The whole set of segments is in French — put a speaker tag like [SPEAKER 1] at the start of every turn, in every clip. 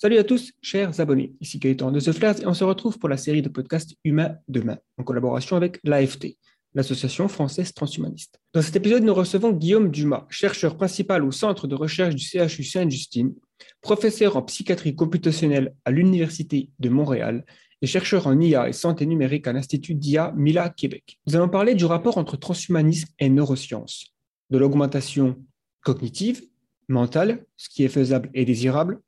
[SPEAKER 1] Salut à tous, chers abonnés. Ici Gaëtan de The et on se retrouve pour la série de podcasts Humain Demain en collaboration avec l'AFT, l'Association française transhumaniste. Dans cet épisode, nous recevons Guillaume Dumas, chercheur principal au centre de recherche du CHU Sainte-Justine, professeur en psychiatrie computationnelle à l'Université de Montréal et chercheur en IA et santé numérique à l'Institut d'IA Mila Québec. Nous allons parler du rapport entre transhumanisme et neurosciences, de l'augmentation cognitive, mentale, ce qui est faisable et désirable,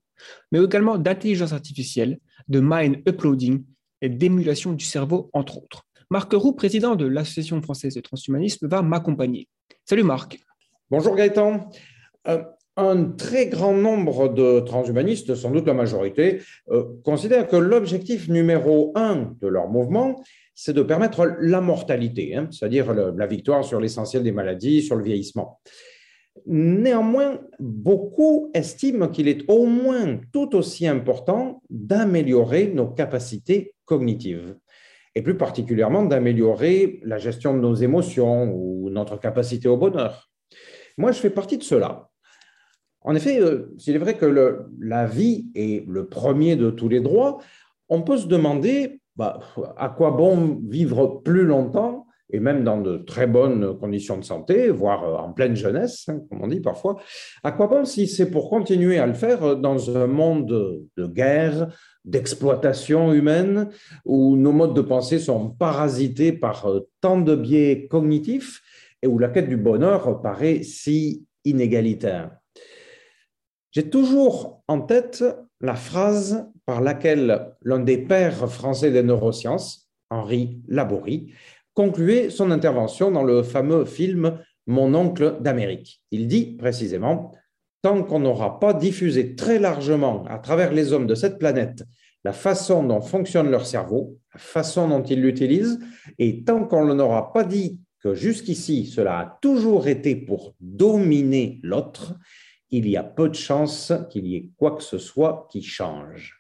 [SPEAKER 1] mais également d'intelligence artificielle, de mind uploading et d'émulation du cerveau, entre autres. Marc Roux, président de l'Association française de transhumanisme, va m'accompagner. Salut Marc.
[SPEAKER 2] Bonjour Gaëtan. Euh, un très grand nombre de transhumanistes, sans doute la majorité, euh, considèrent que l'objectif numéro un de leur mouvement, c'est de permettre la mortalité, hein, c'est-à-dire la victoire sur l'essentiel des maladies, sur le vieillissement. Néanmoins, beaucoup estiment qu'il est au moins tout aussi important d'améliorer nos capacités cognitives et plus particulièrement d'améliorer la gestion de nos émotions ou notre capacité au bonheur. Moi, je fais partie de cela. En effet, euh, s'il est vrai que la vie est le premier de tous les droits, on peut se demander bah, à quoi bon vivre plus longtemps et même dans de très bonnes conditions de santé, voire euh, en pleine jeunesse, hein, comme on dit parfois, à quoi bon si c'est pour continuer à le faire dans un monde de guerre, d'exploitation humaine, où nos modes de pensée sont parasités par euh, tant de biais cognitifs et où la quête du bonheur paraît si inégalitaire? J'ai toujours en tête la phrase par laquelle l'un des pères français des neurosciences, Henri Laborie, concluait son intervention dans le fameux film Mon oncle d'Amérique. Il dit précisément, tant qu'on n'aura pas diffusé très largement à travers les hommes de cette planète la façon dont fonctionne leur cerveau, la façon dont ils l'utilisent, et tant qu'on n'aura pas dit que jusqu'ici cela a toujours été pour dominer l'autre, il y a peu de chances qu'il y ait quoi que ce soit qui change.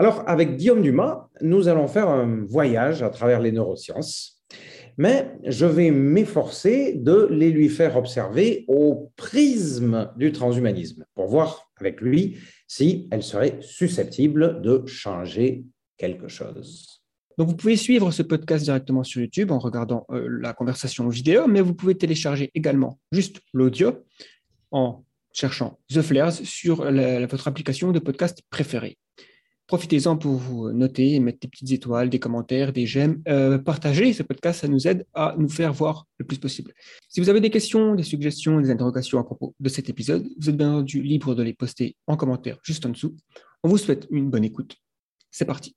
[SPEAKER 2] Alors, avec Guillaume Dumas, nous allons faire un voyage à travers les neurosciences, mais je vais m'efforcer de les lui faire observer au prisme du transhumanisme pour voir avec lui si elle serait susceptible de changer quelque chose.
[SPEAKER 1] Donc, vous pouvez suivre ce podcast directement sur YouTube en regardant euh, la conversation vidéo, mais vous pouvez télécharger également juste l'audio en cherchant The Flares sur votre application de podcast préférée. Profitez-en pour vous noter, mettre des petites étoiles, des commentaires, des j'aime. Euh, partagez ce podcast, ça nous aide à nous faire voir le plus possible. Si vous avez des questions, des suggestions, des interrogations à propos de cet épisode, vous êtes bien entendu libre de les poster en commentaire juste en dessous. On vous souhaite une bonne écoute. C'est parti.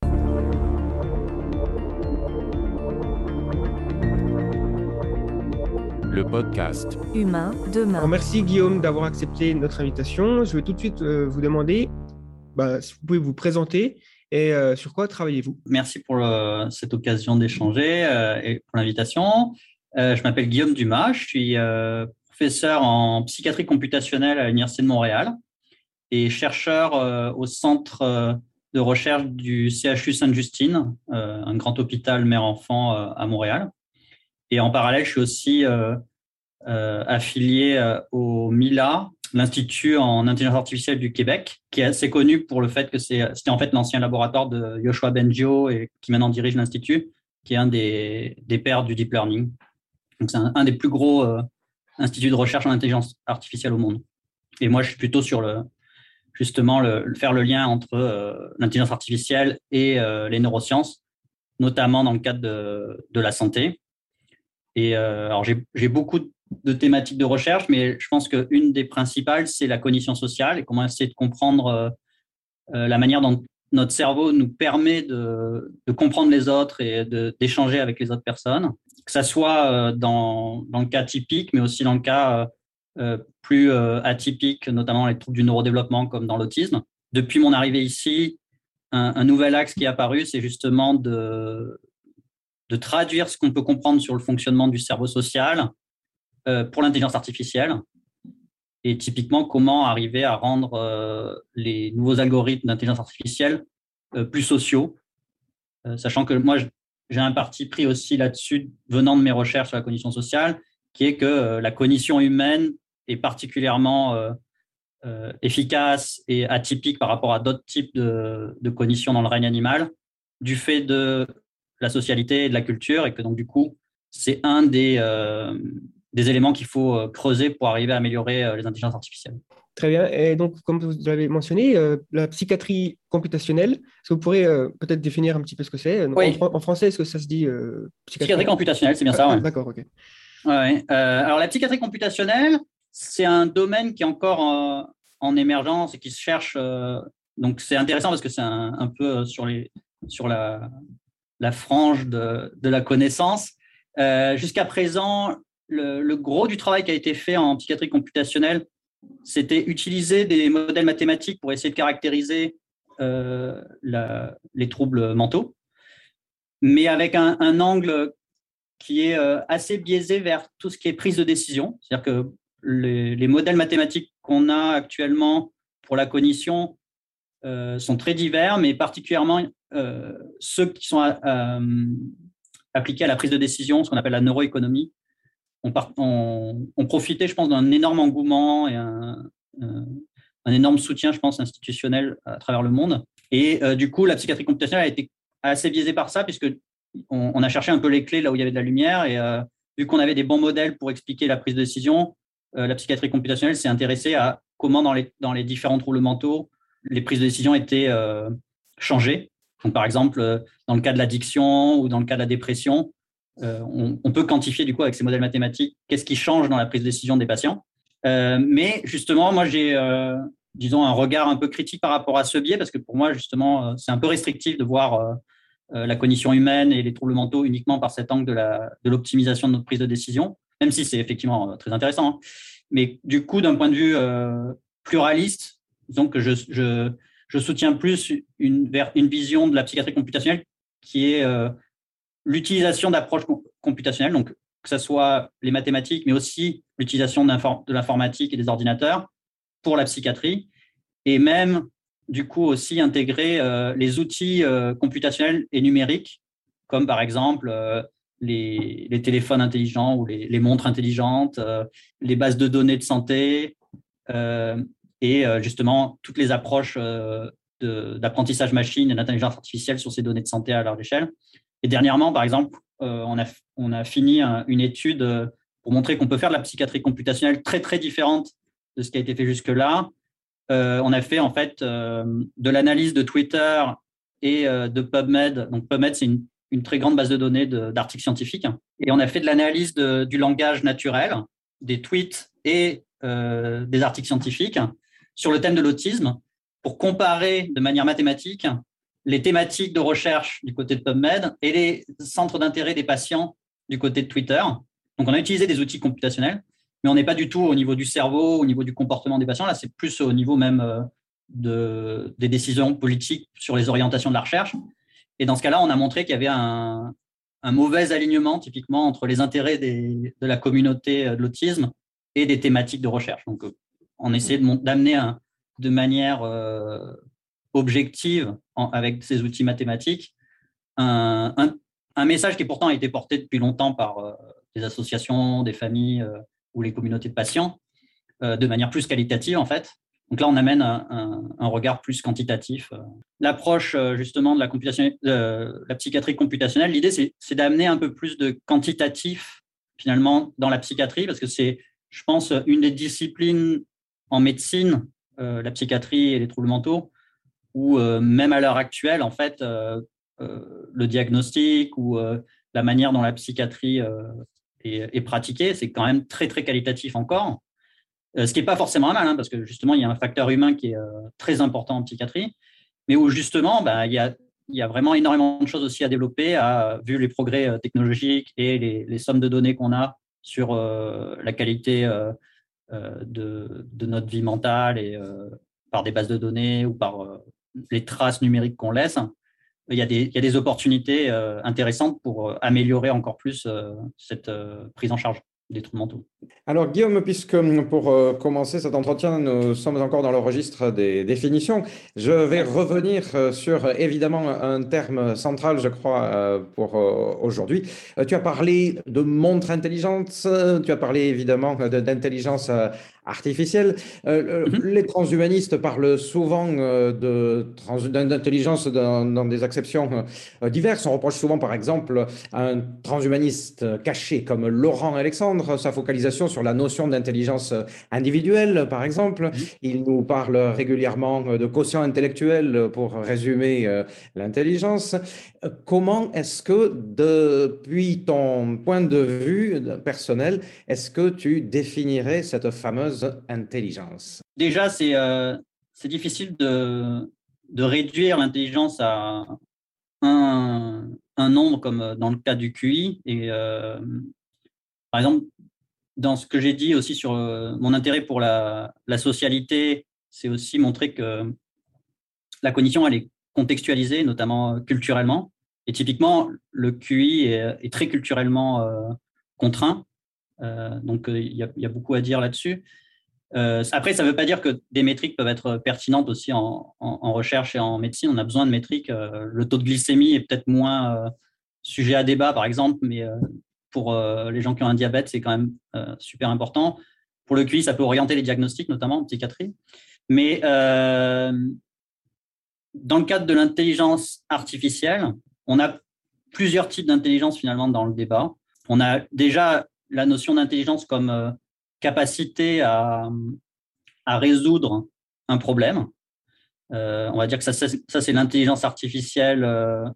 [SPEAKER 3] Le podcast Humain demain.
[SPEAKER 1] merci Guillaume d'avoir accepté notre invitation. Je vais tout de suite euh, vous demander bah, si vous pouvez vous présenter et euh, sur quoi travaillez-vous?
[SPEAKER 4] Merci pour cette occasion d'échanger euh, et pour l'invitation. Euh, je m'appelle Guillaume Dumas, je suis professeur en psychiatrie computationnelle à l'Université de Montréal et chercheur au centre de recherche du CHU Sainte-Justine, un grand hôpital mère-enfant à Montréal. Et en parallèle, je suis aussi affilié au MILA, l'Institut en intelligence artificielle du Québec, qui est assez connu pour le fait que c'était en fait l'ancien laboratoire de Yoshua Bengio et qui maintenant dirige l'Institut, qui est un des, des pères du deep learning. Donc c'est un, des plus gros euh, instituts de recherche en intelligence artificielle au monde. Et moi, je suis plutôt sur le justement le, faire le lien entre euh, l'intelligence artificielle et euh, les neurosciences, notamment dans le cadre de, de la santé. Et alors j'ai beaucoup de thématiques de recherche, mais je pense qu'une des principales, c'est la cognition sociale et comment essayer de comprendre euh, euh, la manière dont notre cerveau nous permet de, comprendre les autres et d'échanger avec les autres personnes, que ce soit euh, dans, le cas typique, mais aussi dans le cas plus atypique, notamment les troubles du neurodéveloppement comme dans l'autisme. Depuis mon arrivée ici, un, nouvel axe qui est apparu, c'est justement de, traduire ce qu'on peut comprendre sur le fonctionnement du cerveau social pour l'intelligence artificielle. Et typiquement, comment arriver à rendre euh, les nouveaux algorithmes d'intelligence artificielle euh, plus sociaux, sachant que moi, j'ai un parti pris aussi là-dessus, venant de mes recherches sur la cognition sociale, qui est que la cognition humaine est particulièrement efficace et atypique par rapport à d'autres types de, de cognition dans le règne animal, du fait de la socialité et de la culture, et que donc du coup, c'est un des, des éléments qu'il faut creuser pour arriver à améliorer les intelligences artificielles.
[SPEAKER 1] Très bien. Et donc, comme vous l'avez mentionné, euh, la psychiatrie computationnelle, est-ce que vous pourrez euh, peut-être définir un petit peu ce que c'est? En, français, est-ce que ça se dit
[SPEAKER 4] euh, psychiatrie... computationnelle, c'est bien ça.
[SPEAKER 1] Ah, d'accord, ok.
[SPEAKER 4] alors, la psychiatrie computationnelle, c'est un domaine qui est encore en émergence et qui se cherche. donc, c'est intéressant parce que c'est un, peu sur, les, sur la, la frange de, de la connaissance. Jusqu'à présent, le, gros du travail qui a été fait en psychiatrie computationnelle, c'était utiliser des modèles mathématiques pour essayer de caractériser euh, les troubles mentaux, mais avec un, angle qui est euh, assez biaisé vers tout ce qui est prise de décision. C'est-à-dire que les, modèles mathématiques qu'on a actuellement pour la cognition euh, sont très divers, mais particulièrement ceux qui sont appliqués à la prise de décision, ce qu'on appelle la neuroéconomie, on, profitait, je pense, d'un énorme engouement et un, énorme soutien, je pense, institutionnel à travers le monde. Et euh, du coup, la psychiatrie computationnelle a été assez biaisée par ça, puisque on, a cherché un peu les clés là où il y avait de la lumière. Et euh, vu qu'on avait des bons modèles pour expliquer la prise de décision, euh, la psychiatrie computationnelle s'est intéressée à comment, dans les, dans les différents troubles mentaux, les prises de décision étaient changées. Donc, par exemple, dans le cas de l'addiction ou dans le cas de la dépression, euh, on, peut quantifier du coup avec ces modèles mathématiques qu'est-ce qui change dans la prise de décision des patients. Euh, mais justement, moi j'ai euh, disons un regard un peu critique par rapport à ce biais parce que pour moi justement c'est un peu restrictif de voir la cognition humaine et les troubles mentaux uniquement par cet angle de l'optimisation de, notre prise de décision, même si c'est effectivement très intéressant. Hein. Mais du coup, d'un point de vue pluraliste, disons que je, soutiens plus une, une vision de la psychiatrie computationnelle qui est l'utilisation d'approches computationnelles, donc que ce soit les mathématiques, mais aussi l'utilisation de l'informatique et des ordinateurs pour la psychiatrie, et même du coup aussi intégrer euh, les outils euh, computationnels et numériques, comme par exemple euh, les, téléphones intelligents ou les, montres intelligentes, les bases de données de santé, et justement toutes les approches d'apprentissage machine et d'intelligence artificielle sur ces données de santé à large échelle. Et dernièrement, par exemple, euh, on, a, on a fini une étude euh, pour montrer qu'on peut faire de la psychiatrie computationnelle très, très différente de ce qui a été fait jusque-là. Euh, on a fait en fait de l'analyse de Twitter et de PubMed. Donc PubMed, c'est une, très grande base de données d'articles scientifiques. Et on a fait de l'analyse du langage naturel, des tweets et des articles scientifiques sur le thème de l'autisme pour comparer de manière mathématique les thématiques de recherche du côté de PubMed et les centres d'intérêt des patients du côté de Twitter. Donc, on a utilisé des outils computationnels, mais on n'est pas du tout au niveau du cerveau, au niveau du comportement des patients. Là, c'est plus au niveau même euh, de, des décisions politiques sur les orientations de la recherche. Et dans ce cas-là, on a montré qu'il y avait un, mauvais alignement, typiquement, entre les intérêts de la communauté euh, de l'autisme et des thématiques de recherche. Donc, euh, on essayait d'amener de manière objective avec ces outils mathématiques un, message qui pourtant a été porté depuis longtemps par euh, des associations, des familles euh, ou les communautés de patients euh, de manière plus qualitative en fait. Donc là, on amène un, regard plus quantitatif. L'approche justement de la, de la psychiatrie computationnelle, l'idée c'est d'amener un peu plus de quantitatif finalement dans la psychiatrie parce que c'est, je pense, une des disciplines en médecine, la psychiatrie et les troubles mentaux, où euh, même à l'heure actuelle, en fait, euh, euh, le diagnostic ou la manière dont la psychiatrie est, pratiquée, c'est quand même très, très qualitatif encore. ce qui n'est pas forcément mal, hein, parce que justement, il y a un facteur humain qui est très important en psychiatrie, mais où justement, bah, il, y a, vraiment énormément de choses aussi à développer, vu les progrès technologiques et les, sommes de données qu'on a sur la qualité de, de, notre vie mentale et par des bases de données ou par les traces numériques qu'on laisse, il y, a des, opportunités euh, intéressantes pour euh, améliorer encore plus euh, cette prise en charge des troubles mentaux.
[SPEAKER 2] Alors Guillaume, puisque pour commencer cet entretien, nous sommes encore dans le registre des définitions, je vais revenir sur évidemment un terme central, je crois, pour aujourd'hui. Tu as parlé de montre intelligente, tu as parlé évidemment d'intelligence artificielle. Mhm. Les transhumanistes parlent souvent d'intelligence dans, dans, des acceptions diverses. On reproche souvent, par exemple, à un transhumaniste caché comme Laurent Alexandre sa focalisation sur la notion d'intelligence individuelle, par exemple. Mhm. Il nous parle régulièrement de quotient intellectuel pour résumer l'intelligence. Comment est-ce que, depuis ton point de vue personnel, est-ce que tu définirais cette fameuse intelligence
[SPEAKER 4] Déjà, c'est euh, difficile de, de réduire l'intelligence à un, un, nombre comme dans le cas du QI. Et, euh, par exemple, dans ce que j'ai dit aussi sur euh, mon intérêt pour la, la socialité, c'est aussi montrer que la cognition, elle est contextualisée, notamment culturellement. Et typiquement, le QI est, très culturellement euh, contraint. Euh, donc, euh, il y, a beaucoup à dire là-dessus. Après, ça ne veut pas dire que des métriques peuvent être pertinentes aussi en, recherche et en médecine. On a besoin de métriques. le taux de glycémie est peut-être moins sujet à débat, par exemple, mais pour les gens qui ont un diabète, c'est quand même super important. Pour le QI, ça peut orienter les diagnostics, notamment en psychiatrie. Mais dans le cadre de l'intelligence artificielle, on a plusieurs types d'intelligence finalement dans le débat. On a déjà la notion d'intelligence comme euh, capacité à, résoudre un problème. Euh, on va dire que ça, c'est l'intelligence artificielle euh,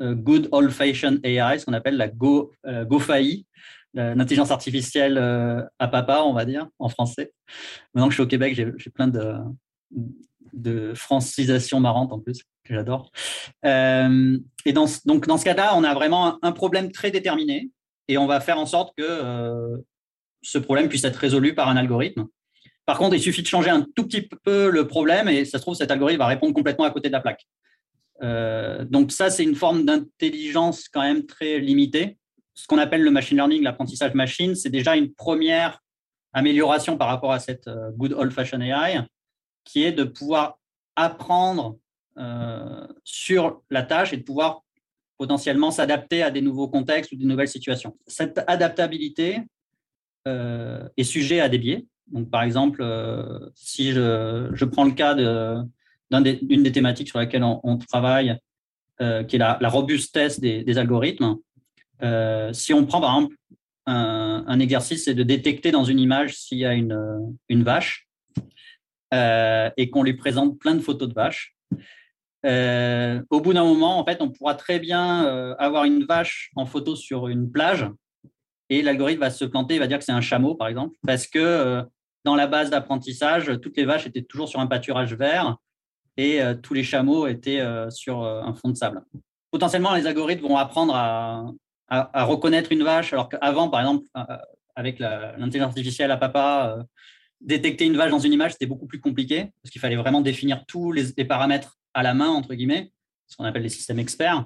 [SPEAKER 4] good old-fashioned AI, ce qu'on appelle la Go, GoFAI, l'intelligence artificielle à papa, on va dire, en français. Maintenant que je suis au Québec, j'ai plein de, de francisation marrante en plus, que j'adore. Euh, et donc, dans ce cas-là, on a vraiment un, problème très déterminé et on va faire en sorte que euh, ce problème puisse être résolu par un algorithme. Par contre, il suffit de changer un tout petit peu le problème et ça se trouve, cet algorithme va répondre complètement à côté de la plaque. Euh, donc ça, c'est une forme d'intelligence quand même très limitée. Ce qu'on appelle le machine learning, l'apprentissage machine, c'est déjà une première amélioration par rapport à cette good old-fashioned AI qui est de pouvoir apprendre euh, sur la tâche et de pouvoir potentiellement s'adapter à des nouveaux contextes ou des nouvelles situations. Cette adaptabilité euh, est sujet à des biais. Donc, par exemple, euh, si je, prends le cas d'une des, thématiques sur laquelle on, travaille, qui est la, robustesse des, algorithmes, si on prend par exemple un, exercice, c'est de détecter dans une image s'il y a une, une vache, euh, et qu'on lui présente plein de photos de vaches. Euh, au bout d'un moment, en fait, on pourra très bien euh, avoir une vache en photo sur une plage et l'algorithme va se planter, il va dire que c'est un chameau, par exemple, parce que dans la base d'apprentissage, toutes les vaches étaient toujours sur un pâturage vert et tous les chameaux étaient sur un fond de sable. Potentiellement, les algorithmes vont apprendre à, reconnaître une vache, alors qu'avant, par exemple, avec l'intelligence artificielle à papa, détecter une vache dans une image, c'était beaucoup plus compliqué parce qu'il fallait vraiment définir tous les, paramètres à la main, entre guillemets, ce qu'on appelle les systèmes experts.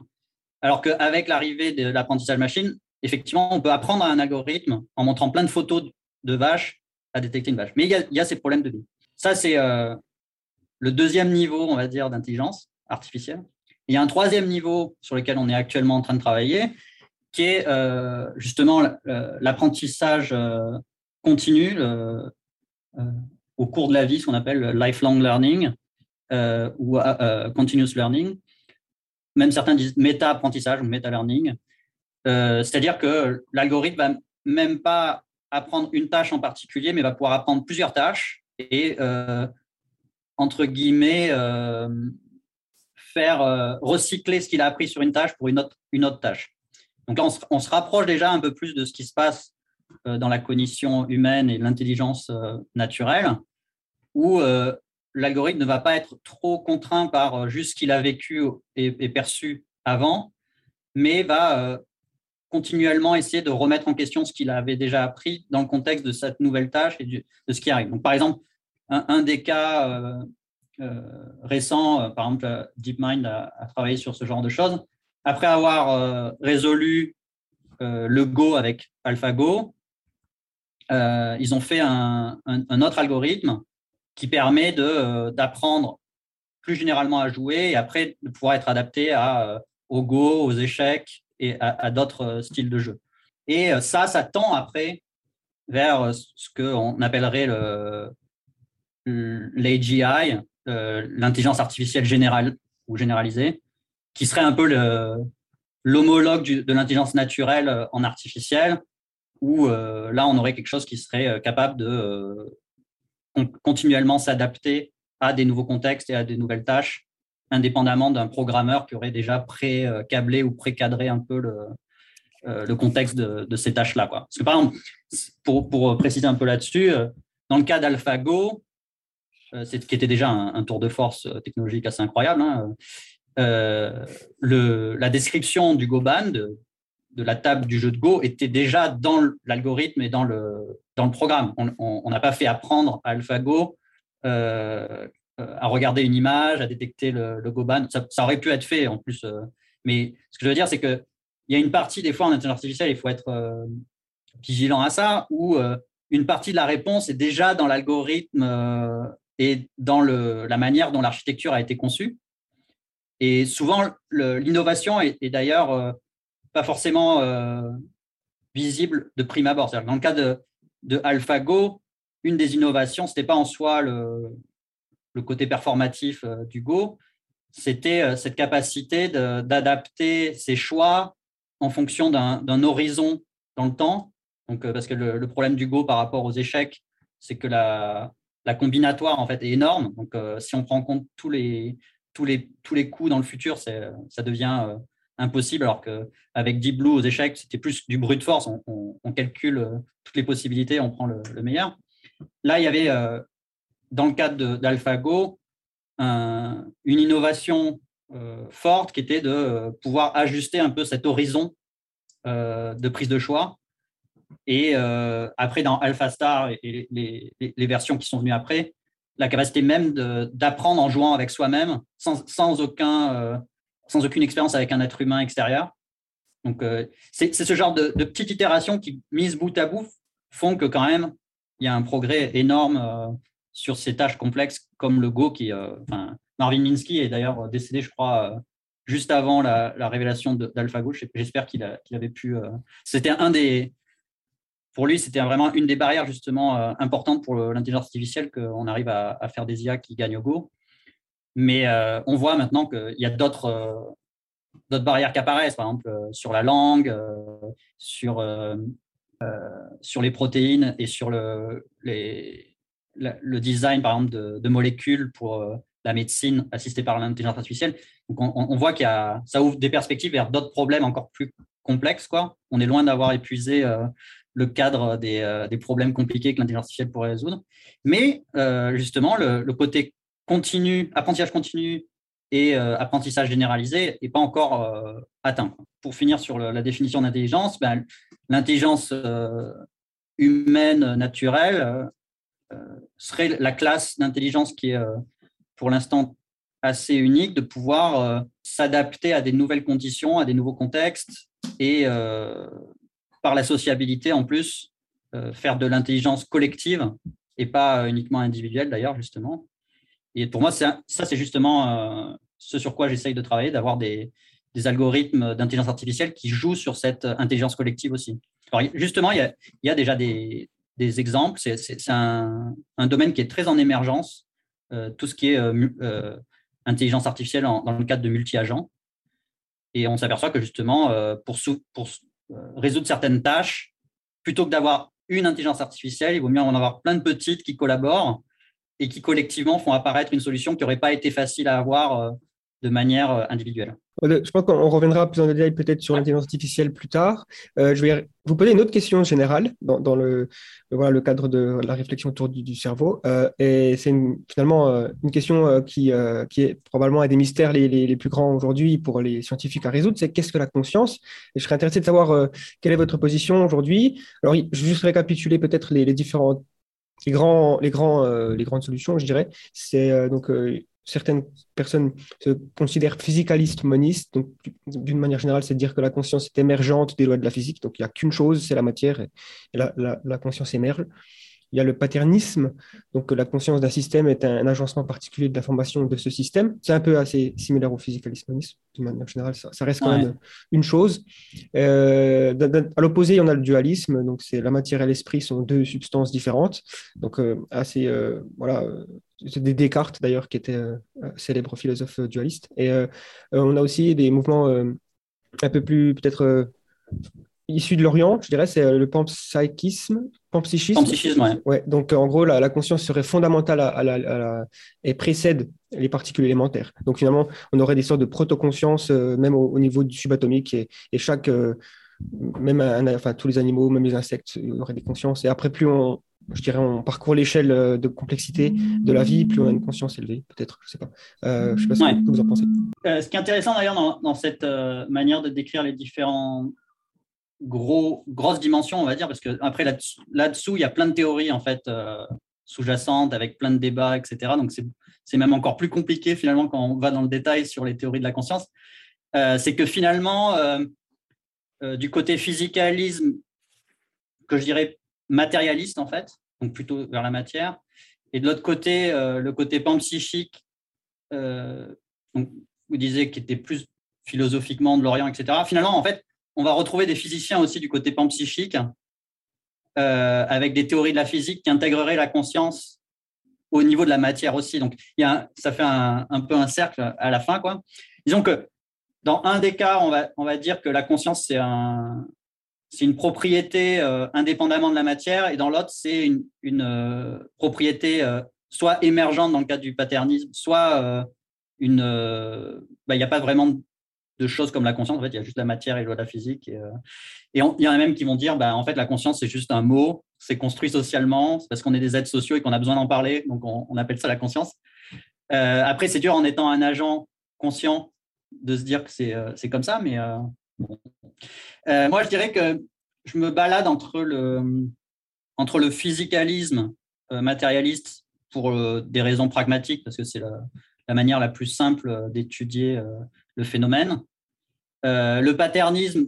[SPEAKER 4] Alors qu'avec l'arrivée de l'apprentissage machine, effectivement, on peut apprendre à un algorithme en montrant plein de photos de vaches à détecter une vache. Mais il y a, ces problèmes de vie. Ça, c'est euh, le deuxième niveau, on va dire, d'intelligence artificielle. Il y a un troisième niveau sur lequel on est actuellement en train de travailler, qui est euh, justement l'apprentissage euh, continu, euh, au cours de la vie, ce qu'on appelle lifelong learning ou continuous learning. Même certains disent méta-apprentissage ou méta-learning. C'est-à-dire que l'algorithme va même pas apprendre une tâche en particulier, mais va pouvoir apprendre plusieurs tâches et, entre guillemets, faire recycler ce qu'il a appris sur une tâche pour une autre, tâche. Donc là, on se, rapproche déjà un peu plus de ce qui se passe euh, dans la cognition humaine et l'intelligence euh, naturelle, où euh, l'algorithme ne va pas être trop contraint par juste ce qu'il a vécu et, perçu avant, mais va continuellement essayer de remettre en question ce qu'il avait déjà appris dans le contexte de cette nouvelle tâche et de ce qui arrive. Par exemple, un, des cas récents, par exemple, DeepMind a, travaillé sur ce genre de choses. Après avoir résolu le Go avec AlphaGo, euh, ils ont fait un, autre algorithme qui permet euh, d'apprendre plus généralement à jouer et après de pouvoir être adapté à, euh, au Go, aux échecs et à, d'autres styles de jeu. Et ça, ça tend après vers ce qu'on appellerait l'AGI, l'intelligence artificielle générale ou généralisée, qui serait un peu l'homologue de l'intelligence naturelle en artificielle, où là, on aurait quelque chose qui serait capable de continuellement s'adapter à des nouveaux contextes et à des nouvelles tâches, indépendamment d'un programmeur qui aurait déjà pré-câblé ou pré-cadré un peu le, euh, le contexte de, ces tâches-là. Parce que par exemple, pour, préciser un peu là-dessus, euh, dans le cas d'AlphaGo, euh, qui était déjà un, tour de force technologique assez incroyable, hein, le, la description du GoBan, de, de, la table du jeu de Go, était déjà dans l'algorithme et dans le, dans le programme. On n'a pas fait apprendre à AlphaGo à regarder une image, à détecter le, le GoBan. Ça, aurait pu être fait en plus. mais ce que je veux dire, c'est que il y a une partie, des fois, en intelligence artificielle, il faut être euh, vigilant à ça, où euh, une partie de la réponse est déjà dans l'algorithme euh, et dans la manière dont l'architecture a été conçue. Et souvent, l'innovation est, d'ailleurs pas forcément visible de prime abord. Dans le cas de, de AlphaGo, une des innovations, ce n'était pas en soi le, le côté performatif du Go, c'était cette capacité d'adapter ses choix en fonction d'un horizon dans le temps. Donc, euh, parce que le, problème du Go par rapport aux échecs, c'est que la, la, combinatoire en fait est énorme. Donc, euh, si on prend en compte tous les, tous les, tous les coups dans le futur, ça devient euh, impossible. Alors qu'avec Deep Blue aux échecs, c'était plus du brute force. On, on, calcule toutes les possibilités, on prend le, meilleur. Là, il y avait, dans le cadre d'AlphaGo, un, une innovation euh, forte qui était de euh, pouvoir ajuster un peu cet horizon euh, de prise de choix. Et après, dans AlphaStar et les, versions qui sont venues après, la capacité même d'apprendre en jouant avec soi-même sans aucune expérience avec un être humain extérieur. Donc, c'est ce genre de, de petites itérations qui, mises bout à bout, font que quand même, il y a un progrès énorme sur ces tâches complexes comme le Go qui, enfin, Marvin Minsky est d'ailleurs décédé, je crois, euh, juste avant la, révélation d'AlphaGo. J'espère qu'il avait pu. Euh, c'était un des. Pour lui, c'était vraiment une des barrières justement euh, importantes pour l'intelligence artificielle qu'on arrive à, faire des IA qui gagnent au Go. Mais on voit maintenant qu'il y a d'autres d'autres barrières qui apparaissent, par exemple sur la langue, sur, sur les protéines et sur le, les, le design, par exemple, de, molécules pour la médecine assistée par l'intelligence artificielle. Donc on, voit qu'il ça ouvre des perspectives vers d'autres problèmes encore plus complexes. Quoi. On est loin d'avoir épuisé euh, le cadre euh, des, problèmes compliqués que l'intelligence artificielle pourrait résoudre. Mais euh, justement, le, côté continu, apprentissage continu et apprentissage généralisé n'est pas encore atteint. Pour finir sur la définition d'intelligence, ben, l'intelligence humaine naturelle serait la classe d'intelligence qui est pour l'instant assez unique de pouvoir euh, s'adapter à des nouvelles conditions, à des nouveaux contextes et euh, par la sociabilité en plus, euh, faire de l'intelligence collective et pas uniquement individuelle d'ailleurs, justement. Et pour moi, ça, c'est justement ce sur quoi j'essaye de travailler, d'avoir des, algorithmes d'intelligence artificielle qui jouent sur cette intelligence collective aussi. Alors, justement, il y a, déjà exemples. C'est un, domaine qui est très en émergence euh, tout ce qui est euh, euh, intelligence artificielle dans le cadre de multi-agents. Et on s'aperçoit que justement, pour résoudre certaines tâches, plutôt que d'avoir une intelligence artificielle, il vaut mieux en avoir plein de petites qui collaborent et qui collectivement font apparaître une solution qui n'aurait pas été facile à avoir de manière individuelle.
[SPEAKER 1] Je pense qu'on reviendra plus en détail peut-être sur l'intelligence artificielle plus tard. Euh, je vais vous poser une autre question générale dans, le, voilà, le cadre de la réflexion autour du, cerveau. Euh, et c'est finalement euh, une question qui, qui est probablement un des mystères les, les, plus grands aujourd'hui pour les scientifiques à résoudre, c'est qu'est-ce que la conscience? Et je serais intéressé de savoir quelle est votre position aujourd'hui. Alors, je vais juste récapituler peut-être les, les différents les, grands, les, grands, les grandes solutions, je dirais. C'est donc certaines personnes se considèrent physicalistes monistes. Donc, d'une manière générale, c'est de dire que la conscience est émergente des lois de la physique. Donc, il n'y a qu'une chose, c'est la matière, et, la, conscience émerge. Il y a le paternisme, donc la conscience d'un système est un, agencement particulier de l'information de ce système. C'est un peu assez similaire au physicalisme de manière générale, ça, reste quand même une chose. Euh, à l'opposé, il y en a le dualisme, donc c'est la matière et l'esprit sont deux substances différentes, donc euh, assez, euh, voilà, c'est des Descartes d'ailleurs qui était un célèbre philosophe dualiste. Et on a aussi des mouvements un peu plus peut-être issus de l'Orient, je dirais, c'est le panpsychisme,
[SPEAKER 4] Panpsychisme,
[SPEAKER 1] ouais. ouais. Donc, en gros, la, la conscience serait fondamentale à, la, et précède les particules élémentaires. Donc, finalement, on aurait des sortes de proto-conscience, euh, même au, niveau du subatomique, et, et chaque, euh, même enfin, tous les animaux, même les insectes, auraient des consciences. Et après, plus on, je dirais, on parcourt l'échelle euh, de complexité de la vie, plus on a une conscience élevée, peut-être, je ne sais pas. je sais pas ce que vous en pensez.
[SPEAKER 4] ce qui est intéressant d'ailleurs dans, dans, cette manière de décrire les différents gros, grosse dimension, on va dire, parce que après là-dessous, il y a plein de théories en fait euh, sous-jacentes avec plein de débats, etc. Donc c'est même encore plus compliqué finalement quand on va dans le détail sur les théories de la conscience. Euh, c'est que finalement, euh, du côté physicalisme, que je dirais matérialiste en fait, donc plutôt vers la matière, et de l'autre côté, le côté panpsychique, donc vous disiez qui était plus philosophiquement de l'Orient, etc. Finalement, en fait, on va retrouver des physiciens aussi du côté panpsychique, euh, avec des théories de la physique qui intégreraient la conscience au niveau de la matière aussi. Donc, y a ça fait un, peu un cercle à la fin. Quoi. Disons que dans un des cas, on va, on va dire que la conscience, c'est un, une propriété euh, indépendamment de la matière, et dans l'autre, c'est une, euh, propriété soit émergente dans le cadre du paternisme, soit une. Bah, il n'y a pas vraiment de choses comme la conscience. En fait, il y a juste la matière et la physique. Et, euh, il y en a même qui vont dire, bah, en fait, la conscience, c'est juste un mot, c'est construit socialement, c'est parce qu'on est des êtres sociaux et qu'on a besoin d'en parler, donc on, appelle ça la conscience. Euh, après, c'est dur en étant un agent conscient de se dire que c'est euh, comme ça, mais moi, je dirais que je me balade entre le, entre le physicalisme matérialiste pour des raisons pragmatiques, parce que c'est la, manière la plus simple d'étudier le phénomène. Euh, le paternisme,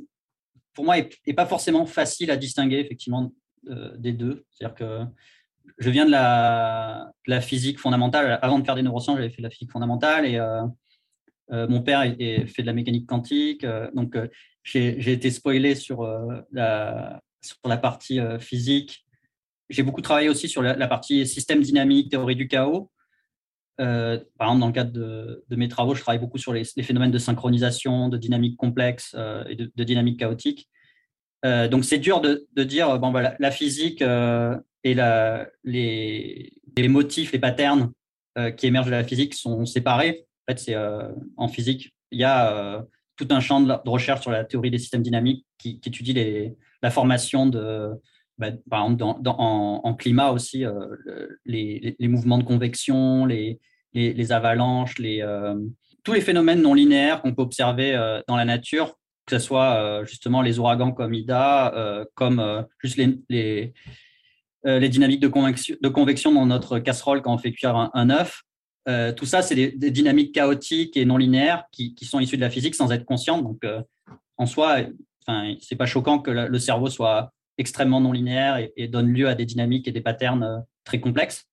[SPEAKER 4] pour moi, n'est pas forcément facile à distinguer, effectivement, euh, des deux. C'est-à-dire que je viens de la, la, physique fondamentale. Avant de faire des neurosciences, j'avais fait de la physique fondamentale et euh, mon père est, fait de la mécanique quantique. donc, j'ai été spoilé sur, la, sur la partie physique. J'ai beaucoup travaillé aussi sur la, la, partie système dynamique, théorie du chaos. Euh, par exemple, dans le cadre de, mes travaux, je travaille beaucoup sur les, phénomènes de synchronisation, de dynamique complexe euh, et de, dynamique chaotique. Euh, donc, c'est dur de, dire, bon, la physique et les, motifs, les patterns qui émergent de la physique sont séparés. En fait, c'est en physique, il y a tout un champ de, recherche sur la théorie des systèmes dynamiques qui, étudie la formation de, bah, par exemple, dans, en, climat aussi, euh, les, mouvements de convection, les, les avalanches, euh, tous les phénomènes non linéaires qu'on peut observer euh, dans la nature, que ce soit justement les ouragans comme Ida, comme juste les, les, dynamiques de convection, de convection dans notre casserole quand on fait cuire un, œuf. tout ça, c'est des, dynamiques chaotiques et non linéaires qui, qui, sont issues de la physique sans être conscientes. Donc, en soi, enfin, c'est pas choquant que le cerveau soit extrêmement non linéaire et, donne lieu à des dynamiques et des patterns euh, très complexes.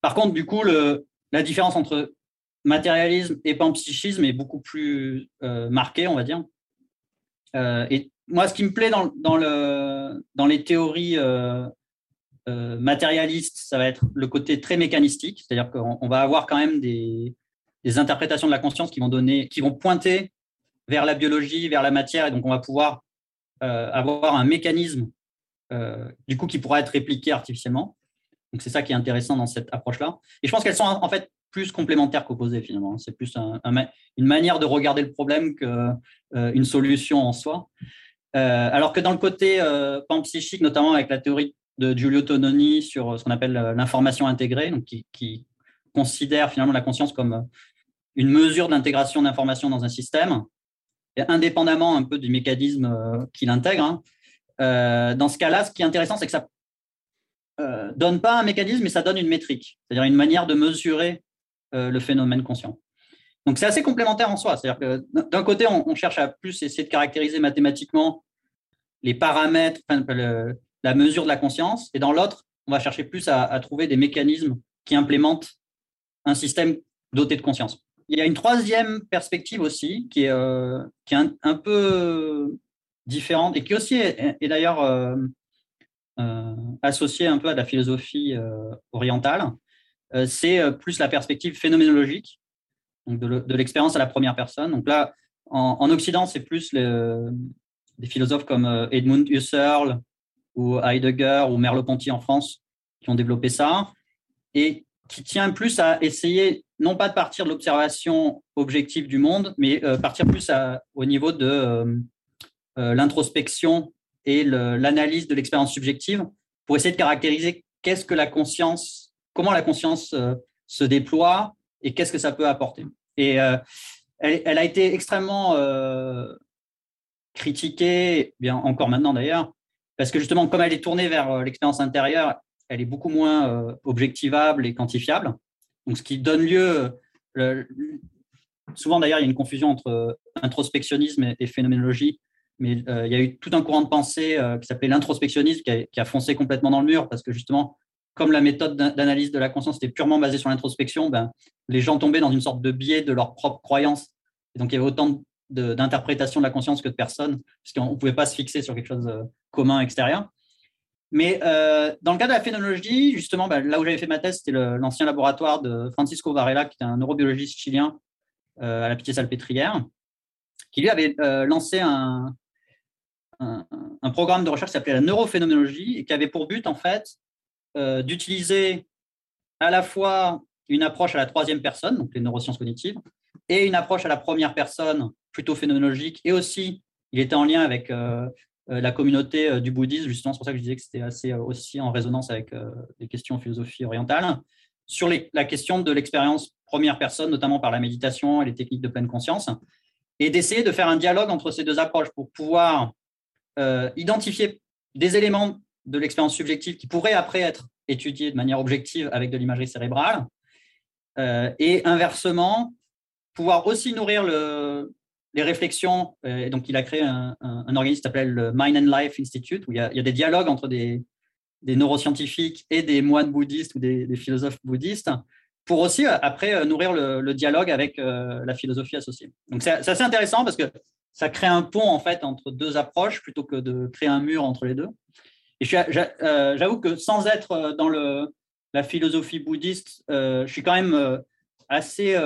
[SPEAKER 4] Par contre, du coup, la différence entre matérialisme et panpsychisme est beaucoup plus euh, marquée, on va dire. Euh, et moi, ce qui me plaît dans, dans, le, dans les théories matérialistes, ça va être le côté très mécanistique, c'est-à-dire qu'on va avoir quand même des, interprétations de la conscience qui vont qui vont pointer vers la biologie, vers la matière, et donc on va pouvoir avoir un mécanisme du coup, qui pourra être répliqué artificiellement. Donc, c'est ça qui est intéressant dans cette approche-là. Et je pense qu'elles sont en fait plus complémentaires qu'opposées finalement. C'est plus une manière de regarder le problème qu'une euh, solution en soi. Euh, alors que dans le côté panpsychique, notamment avec la théorie de Giulio Tononi sur ce qu'on appelle l'information intégrée, donc qui, considère finalement la conscience comme une mesure d'intégration d'informations dans un système, indépendamment un peu du mécanisme qu'il intègre. Hein, euh, dans ce cas-là, ce qui est intéressant, c'est que ça euh, donne pas un mécanisme, mais ça donne une métrique, c'est-à-dire une manière de mesurer euh, le phénomène conscient. Donc c'est assez complémentaire en soi. C'est-à-dire que d'un côté, on, cherche à plus essayer de caractériser mathématiquement les paramètres, la mesure de la conscience, et dans l'autre, on va chercher plus à, trouver des mécanismes qui implémentent un système doté de conscience. Il y a une troisième perspective aussi qui est, euh, qui est un, peu différente et qui aussi est, d'ailleurs euh, euh, associée un peu à la philosophie orientale. c'est plus la perspective phénoménologique, donc de l'expérience à la première personne. Donc là, en, Occident, c'est plus des philosophes comme Edmund Husserl ou Heidegger ou Merleau-Ponty en France qui ont développé ça et qui tient plus à essayer non pas de partir de l'observation objective du monde, mais euh, partir plus au niveau de euh, euh, l'introspection et l'analyse de l'expérience subjective pour essayer de caractériser qu'est-ce que la conscience, comment la conscience se déploie et qu'est-ce que ça peut apporter. Et elle, a été extrêmement critiquée, bien encore maintenant d'ailleurs, parce que justement, comme elle est tournée vers l'expérience intérieure, elle est beaucoup moins euh, objectivable et quantifiable. Donc, ce qui donne lieu, souvent d'ailleurs, il y a une confusion entre euh, introspectionnisme et, phénoménologie, mais euh, il y a eu tout un courant de pensée qui s'appelait l'introspectionnisme qui, a foncé complètement dans le mur parce que justement, comme la méthode d'analyse de la conscience était purement basée sur l'introspection, ben, les gens tombaient dans une sorte de biais de leur propre croyance. Et donc, il y avait autant d'interprétation de, la conscience que de personnes, puisqu'on ne pouvait pas se fixer sur quelque chose de commun extérieur. Mais euh, dans le cas de la phénoménologie, justement, bah, là où j'avais fait ma thèse, c'était l'ancien laboratoire de Francisco Varela, qui est un neurobiologiste chilien euh, à la Pitié-Salpêtrière, qui lui avait euh, lancé un, un, programme de recherche qui s'appelait la neurophénoménologie et qui avait pour but, en fait, d'utiliser à la fois une approche à la troisième personne, donc les neurosciences cognitives, et une approche à la première personne, plutôt phénoménologique, et aussi, il était en lien avec euh, la communauté euh, du bouddhisme, justement, c'est pour ça que je disais que c'était assez euh, aussi en résonance avec les questions de philosophie orientale, sur la question de l'expérience première personne, notamment par la méditation et les techniques de pleine conscience, et d'essayer de faire un dialogue entre ces deux approches pour pouvoir identifier des éléments de l'expérience subjective qui pourraient après être étudiés de manière objective avec de l'imagerie cérébrale, et inversement, pouvoir aussi nourrir le, les réflexions. Euh, donc, il a créé un, organisme qui s'appelle le Mind and Life Institute, où il y a, des dialogues entre des, neuroscientifiques et des moines bouddhistes ou des, philosophes bouddhistes, pour aussi, euh, après, euh, nourrir le, dialogue avec la philosophie associée. Donc, c'est assez intéressant parce que ça crée un pont, en fait, entre deux approches, plutôt que de créer un mur entre les deux. Et j'avoue que sans être dans le, la philosophie bouddhiste, je suis quand même assez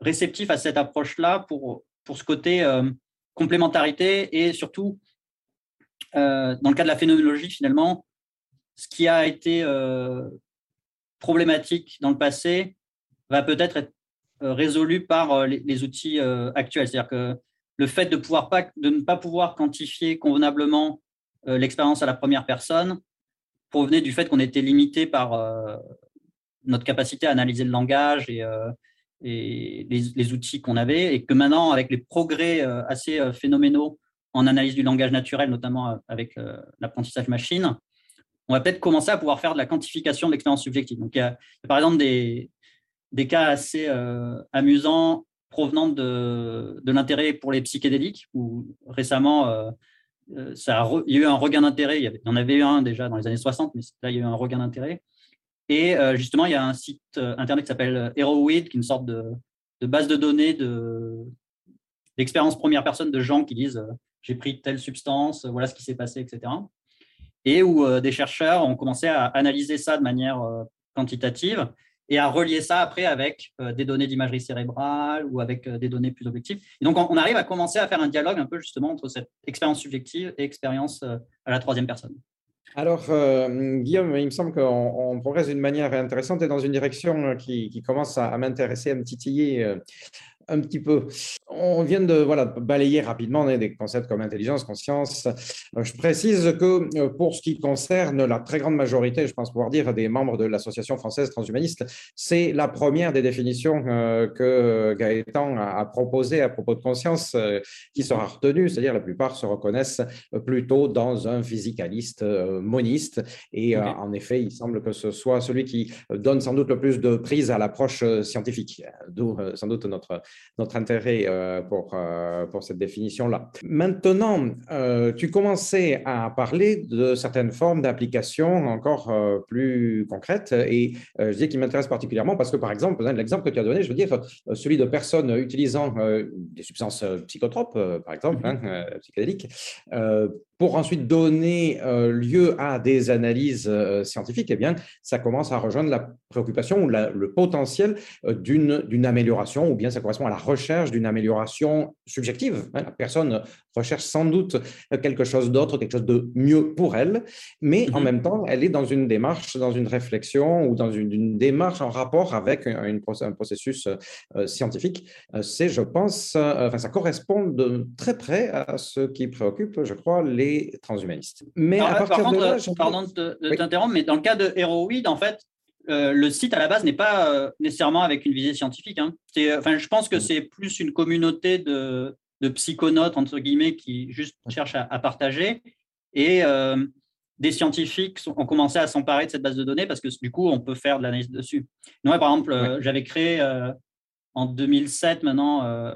[SPEAKER 4] réceptif à cette approche-là pour, pour ce côté euh, complémentarité et surtout, euh, dans le cas de la phénoménologie, finalement, ce qui a été euh, problématique dans le passé va peut-être être résolu par les, outils actuels. C'est-à-dire que le fait de, ne pas pouvoir quantifier convenablement l'expérience à la première personne provenait du fait qu'on était limité par notre capacité à analyser le langage et, les, outils qu'on avait, et que maintenant, avec les progrès euh, assez euh, phénoménaux en analyse du langage naturel, notamment euh, avec l'apprentissage machine, on va peut-être commencer à pouvoir faire de la quantification de l'expérience subjective. Donc, il y, a, par exemple des, des cas assez amusants provenant de, de l'intérêt pour les psychédéliques, où récemment, ça il y a eu un regain d'intérêt. Il, y en avait eu un déjà dans les années 60, mais là, il y a eu un regain d'intérêt. Et euh, justement, il y a un site euh, internet qui s'appelle HeroWeed, qui est une sorte de, base de données d'expérience première personne de gens qui disent euh, j'ai pris telle substance, voilà ce qui s'est passé, etc. Et où des chercheurs ont commencé à analyser ça de manière quantitative et à relier ça après avec des données d'imagerie cérébrale ou avec des données plus objectives. Et donc, on, arrive à commencer à faire un dialogue un peu justement entre cette expérience subjective et expérience à la troisième personne.
[SPEAKER 2] Alors, euh, Guillaume, il me semble qu'on progresse d'une manière intéressante et dans une direction qui, commence à, m'intéresser, à me titiller euh, un petit peu. On vient de voilà, balayer rapidement des concepts comme intelligence, conscience. Euh, je précise que euh, pour ce qui concerne la très grande majorité, je pense pouvoir dire, des membres de l'Association française transhumaniste, c'est la première des définitions euh, que Gaëtan a proposées à propos de conscience qui sera retenue, c'est-à-dire la plupart se reconnaissent plutôt dans un physicaliste moniste. Et en effet, il semble que ce soit celui qui donne sans doute le plus de prise à l'approche scientifique, d'où sans doute notre notre intérêt pour, pour cette définition-là. Maintenant, tu commençais à parler de certaines formes d'applications encore plus concrètes et je dis qui m'intéresse particulièrement parce que, par exemple, l'exemple que tu as donné, je veux dire, celui de personnes utilisant des substances psychotropes, par exemple, hein, psychédéliques, pour ensuite donner euh, lieu à des analyses euh, scientifiques, eh bien, ça commence à rejoindre la préoccupation ou le potentiel euh, d'une amélioration, ou bien ça correspond à la recherche d'une amélioration subjective. Hein. La personne recherche sans doute quelque chose d'autre, quelque chose de mieux pour elle, mais en mm-hmm. même temps, elle est dans une démarche, dans une réflexion ou dans une, démarche en rapport avec un, processus scientifique. C'est, je pense, enfin, ça correspond de très près à ce qui préoccupe, je crois, les transhumanistes.
[SPEAKER 4] Mais à partir par contre, pardon de, t'interrompre, mais dans le cas de Heroid, en fait, euh, le site à la base n'est pas euh, nécessairement avec une visée scientifique. Hein. Enfin, je pense que c'est plus une communauté de, de, psychonautes, entre guillemets, qui juste cherchent à, partager. Et euh, des scientifiques ont commencé à s'emparer de cette base de données parce que du coup, on peut faire de l'analyse dessus. Moi, par exemple, j'avais créé en 2007 maintenant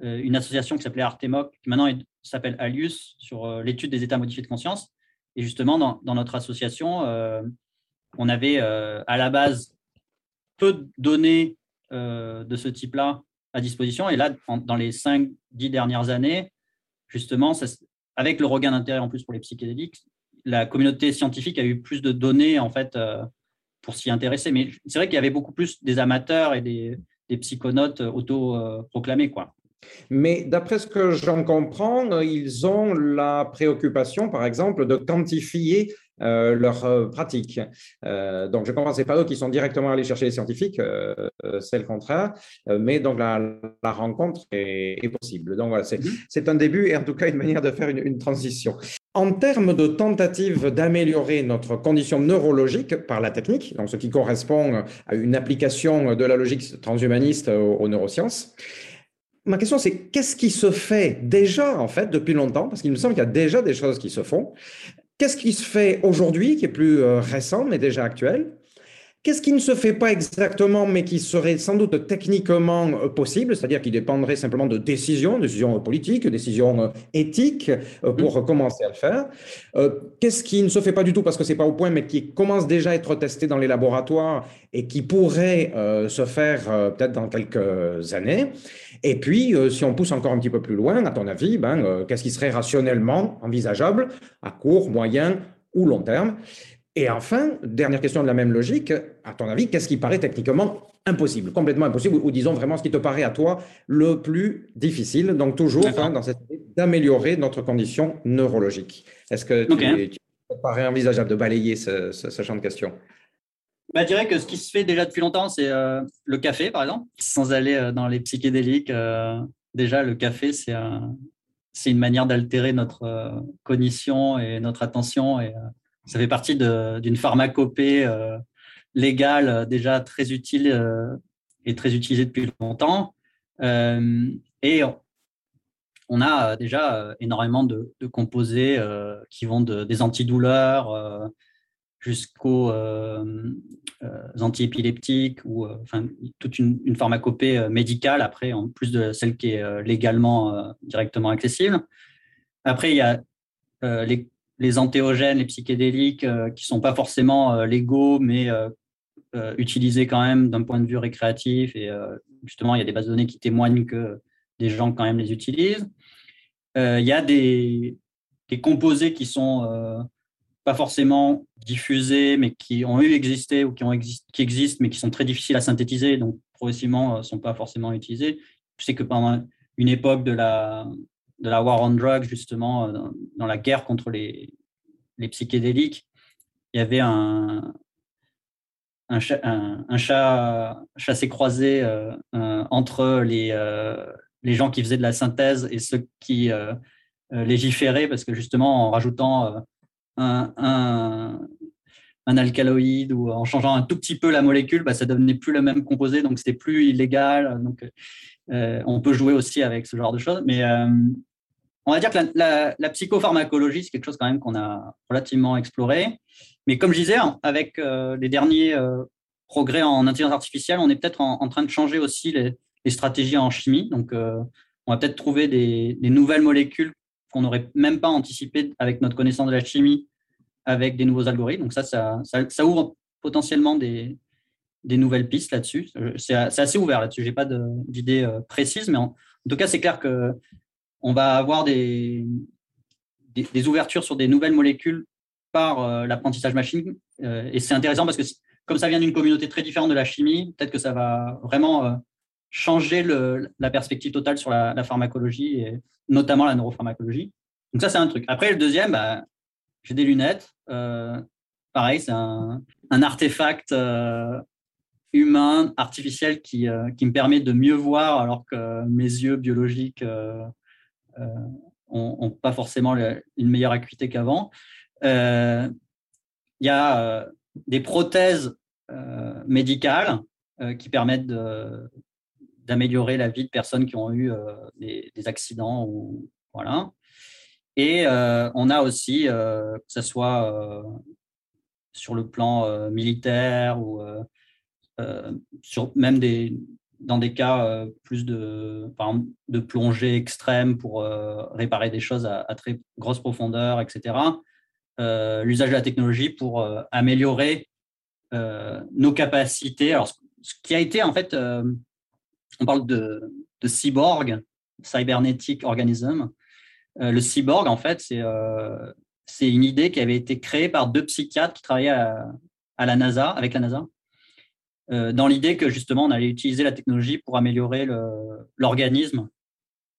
[SPEAKER 4] une association qui s'appelait Artemoc, qui maintenant s'appelle Alius, sur euh, l'étude des états modifiés de conscience. Et justement, dans, notre association, euh, on avait euh, à la base peu de données de ce type-là à disposition. Et là, dans les 5-10 dernières années, justement, avec le regain d'intérêt en plus pour les psychédéliques, la communauté scientifique a eu plus de données en fait pour s'y intéresser. Mais c'est vrai qu'il y avait beaucoup plus des amateurs et des, des psychonautes auto-proclamés. quoi.
[SPEAKER 2] Mais d'après ce que j'en comprends, ils ont la préoccupation, par exemple, de quantifier euh, leurs euh, pratiques. Euh, donc, je comprends, ce n'est pas eux qui sont directement allés chercher les scientifiques, c'est le contraire, mais donc la, rencontre est, possible. Donc, voilà, mhm. c'est un début et en tout cas une manière de faire une, une transition. En termes de tentative d'améliorer notre condition neurologique par la technique, donc ce qui correspond à une application de la logique transhumaniste aux neurosciences, ma question, c'est qu'est-ce qui se fait déjà, en fait, depuis longtemps? Parce qu'il me semble qu'il y a déjà des choses qui se font. Qu'est-ce qui se fait aujourd'hui, qui est plus euh, récent, mais déjà actuel? Qu'est-ce qui ne se fait pas exactement, mais qui serait sans doute techniquement euh, possible, c'est-à-dire qui dépendrait simplement de décisions, décisions politiques, décisions euh, éthiques, pour mmh. commencer à le faire. Qu'est-ce qui ne se fait pas du tout parce que c'est pas au point, mais qui commence déjà à être testé dans les laboratoires et qui pourrait se faire peut-être dans quelques années? Et puis, euh, si on pousse encore un petit peu plus loin, à ton avis, ben, euh, qu'est-ce qui serait rationnellement envisageable à court, moyen ou long terme? Et enfin, dernière question de la même logique, à ton avis, qu'est-ce qui paraît techniquement impossible, complètement impossible, ou, disons vraiment ce qui te paraît à toi le plus difficile, donc toujours hein, dans cette idée d'améliorer notre condition neurologique? Est-ce que tu, tu paraît envisageable de balayer ce, ce champ de questions?
[SPEAKER 4] Bah, je dirais que ce qui se fait déjà depuis longtemps, c'est euh, le café, par exemple. Sans aller euh, dans les psychédéliques, euh, déjà, le café, c'est une manière d'altérer notre cognition et notre attention. Et ça fait partie d'une pharmacopée légale déjà très utile et très utilisée depuis longtemps. et on a déjà énormément de, composés qui vont de, des antidouleurs jusqu'aux euh, euh, antiépileptiques ou euh, enfin, toute une, pharmacopée médicale après, en plus de celle qui est légalement directement accessible. Après, il y a les, antéogènes, les psychédéliques qui ne sont pas forcément légaux, mais utilisés quand même d'un point de vue récréatif. Et justement, il y a des bases de données qui témoignent que des gens quand même les utilisent. il y a des composés qui sont pas forcément diffusés, mais qui ont eu existé ou qui, ont qui existent, mais qui sont très difficiles à synthétiser, donc progressivement ne euh, sont pas forcément utilisés. Je sais que pendant une époque de la, de la war on drugs, justement, euh, dans, la guerre contre les, les, psychédéliques, il y avait un, un, chat chassé-croisé euh, entre les, les gens qui faisaient de la synthèse et ceux qui légiféraient, parce que justement, en rajoutant un, un, alcaloïde ou en changeant un tout petit peu la molécule, bah, ça devenait plus le même composé, donc c'était plus illégal. Donc, euh, on peut jouer aussi avec ce genre de choses. Mais euh, on va dire que la, psychopharmacologie, c'est quelque chose quand même qu'on a relativement exploré. Mais comme je disais, avec euh, les derniers progrès en intelligence artificielle, on est peut-être en, train de changer aussi stratégies en chimie. Donc, on va peut-être trouver des, nouvelles molécules qu'on n'aurait même pas anticipées avec notre connaissance de la chimie, avec des nouveaux algorithmes. Donc ça, ça, ouvre potentiellement des, nouvelles pistes là-dessus. C'est assez ouvert là-dessus. Je n'ai pas d'idée précise, mais en, tout cas, c'est clair qu'on va avoir des, des, ouvertures sur des nouvelles molécules par l'apprentissage machine. et c'est intéressant parce que comme ça vient d'une communauté très différente de la chimie, peut-être que ça va vraiment euh, changer la perspective totale sur la, pharmacologie et notamment la neuropharmacologie. Donc ça, c'est un truc. Après, le deuxième, bah, j'ai des lunettes. Euh, pareil, c'est un, artefact euh, humain, artificiel, qui, qui, me permet de mieux voir alors que mes yeux biologiques n'ont pas forcément une meilleure acuité qu'avant. Il y a des prothèses euh, médicales euh, qui permettent d'améliorer la vie de personnes qui ont eu euh, des, accidents. Ou, voilà. Et on a aussi, que ce soit sur le plan militaire ou sur même des, dans des cas plus de, de plongée extrême pour réparer des choses à, très grosse profondeur, etc. Euh, l'usage de la technologie pour euh, améliorer euh, nos capacités. Alors, ce qui a été en fait, on parle de, cyborg, cybernetic organism. le cyborg, en fait, c'est c'est une idée qui avait été créée par deux psychiatres qui travaillaient à, la NASA, avec la NASA, dans l'idée que justement on allait utiliser la technologie pour améliorer l'organisme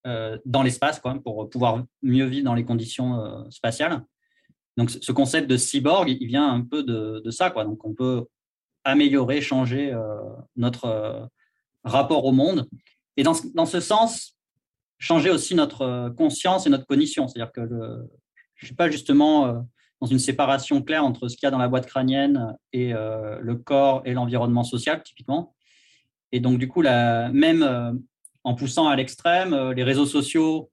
[SPEAKER 4] dans l'espace, pour pouvoir mieux vivre dans les conditions spatiales. Donc, ce concept de cyborg, il vient un peu de, ça. Quoi. Donc, on peut améliorer, changer euh, notre euh, rapport au monde. Et dans, dans, ce sens, changer aussi notre euh, conscience et notre cognition. C'est-à-dire que je ne suis pas justement dans une séparation claire entre ce qu'il y a dans la boîte crânienne et le corps et l'environnement social, typiquement. Et donc, du coup, la, même en poussant à l'extrême, les réseaux sociaux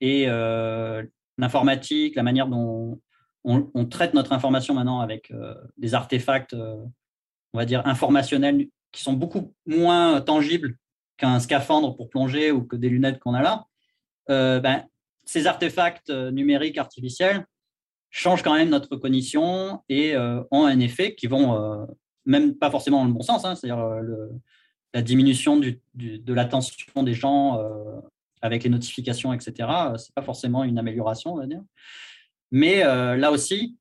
[SPEAKER 4] et l'informatique, la manière dont on, traite notre information maintenant avec euh, des artefacts, euh, on va dire, informationnels qui sont beaucoup moins tangibles qu'un scaphandre pour plonger ou que des lunettes qu'on a là. Euh, ben, ces artefacts numériques artificiels changent quand même notre cognition et ont un effet qui vont, même pas forcément dans le bon sens, hein, c'est-à-dire la diminution de l'attention des gens avec les notifications, etc. Ce n'est pas forcément une amélioration, on va dire. Mais euh, là aussi,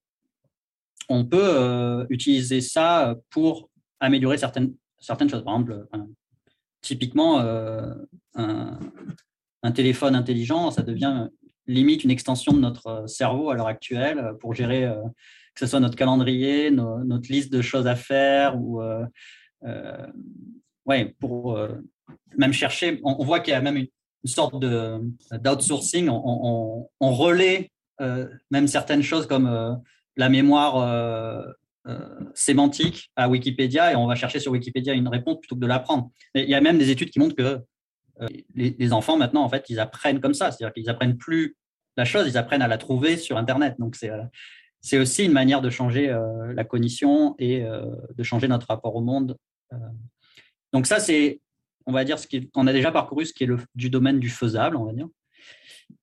[SPEAKER 4] on peut euh, utiliser ça pour améliorer certaines, certaines choses. Par exemple, typiquement, euh, un, téléphone intelligent, ça devient limite une extension de notre cerveau à l'heure actuelle pour gérer que ce soit notre calendrier, notre liste de choses à faire ou ouais, pour même chercher. On, voit qu'il y a même une, sorte d'outsourcing. On, on, relaie euh, même certaines choses comme euh, la mémoire euh, sémantique à Wikipédia et on va chercher sur Wikipédia une réponse plutôt que de l'apprendre. Il y a même des études qui montrent que les, enfants maintenant, en fait, ils apprennent comme ça, c'est-à-dire qu'ils apprennent plus la chose, ils apprennent à la trouver sur Internet. Donc c'est c'est aussi une manière de changer la cognition et de changer notre rapport au monde. donc ça, c'est, on va dire, ce qu'on a déjà parcouru, ce qui est le, du domaine du faisable, on va dire.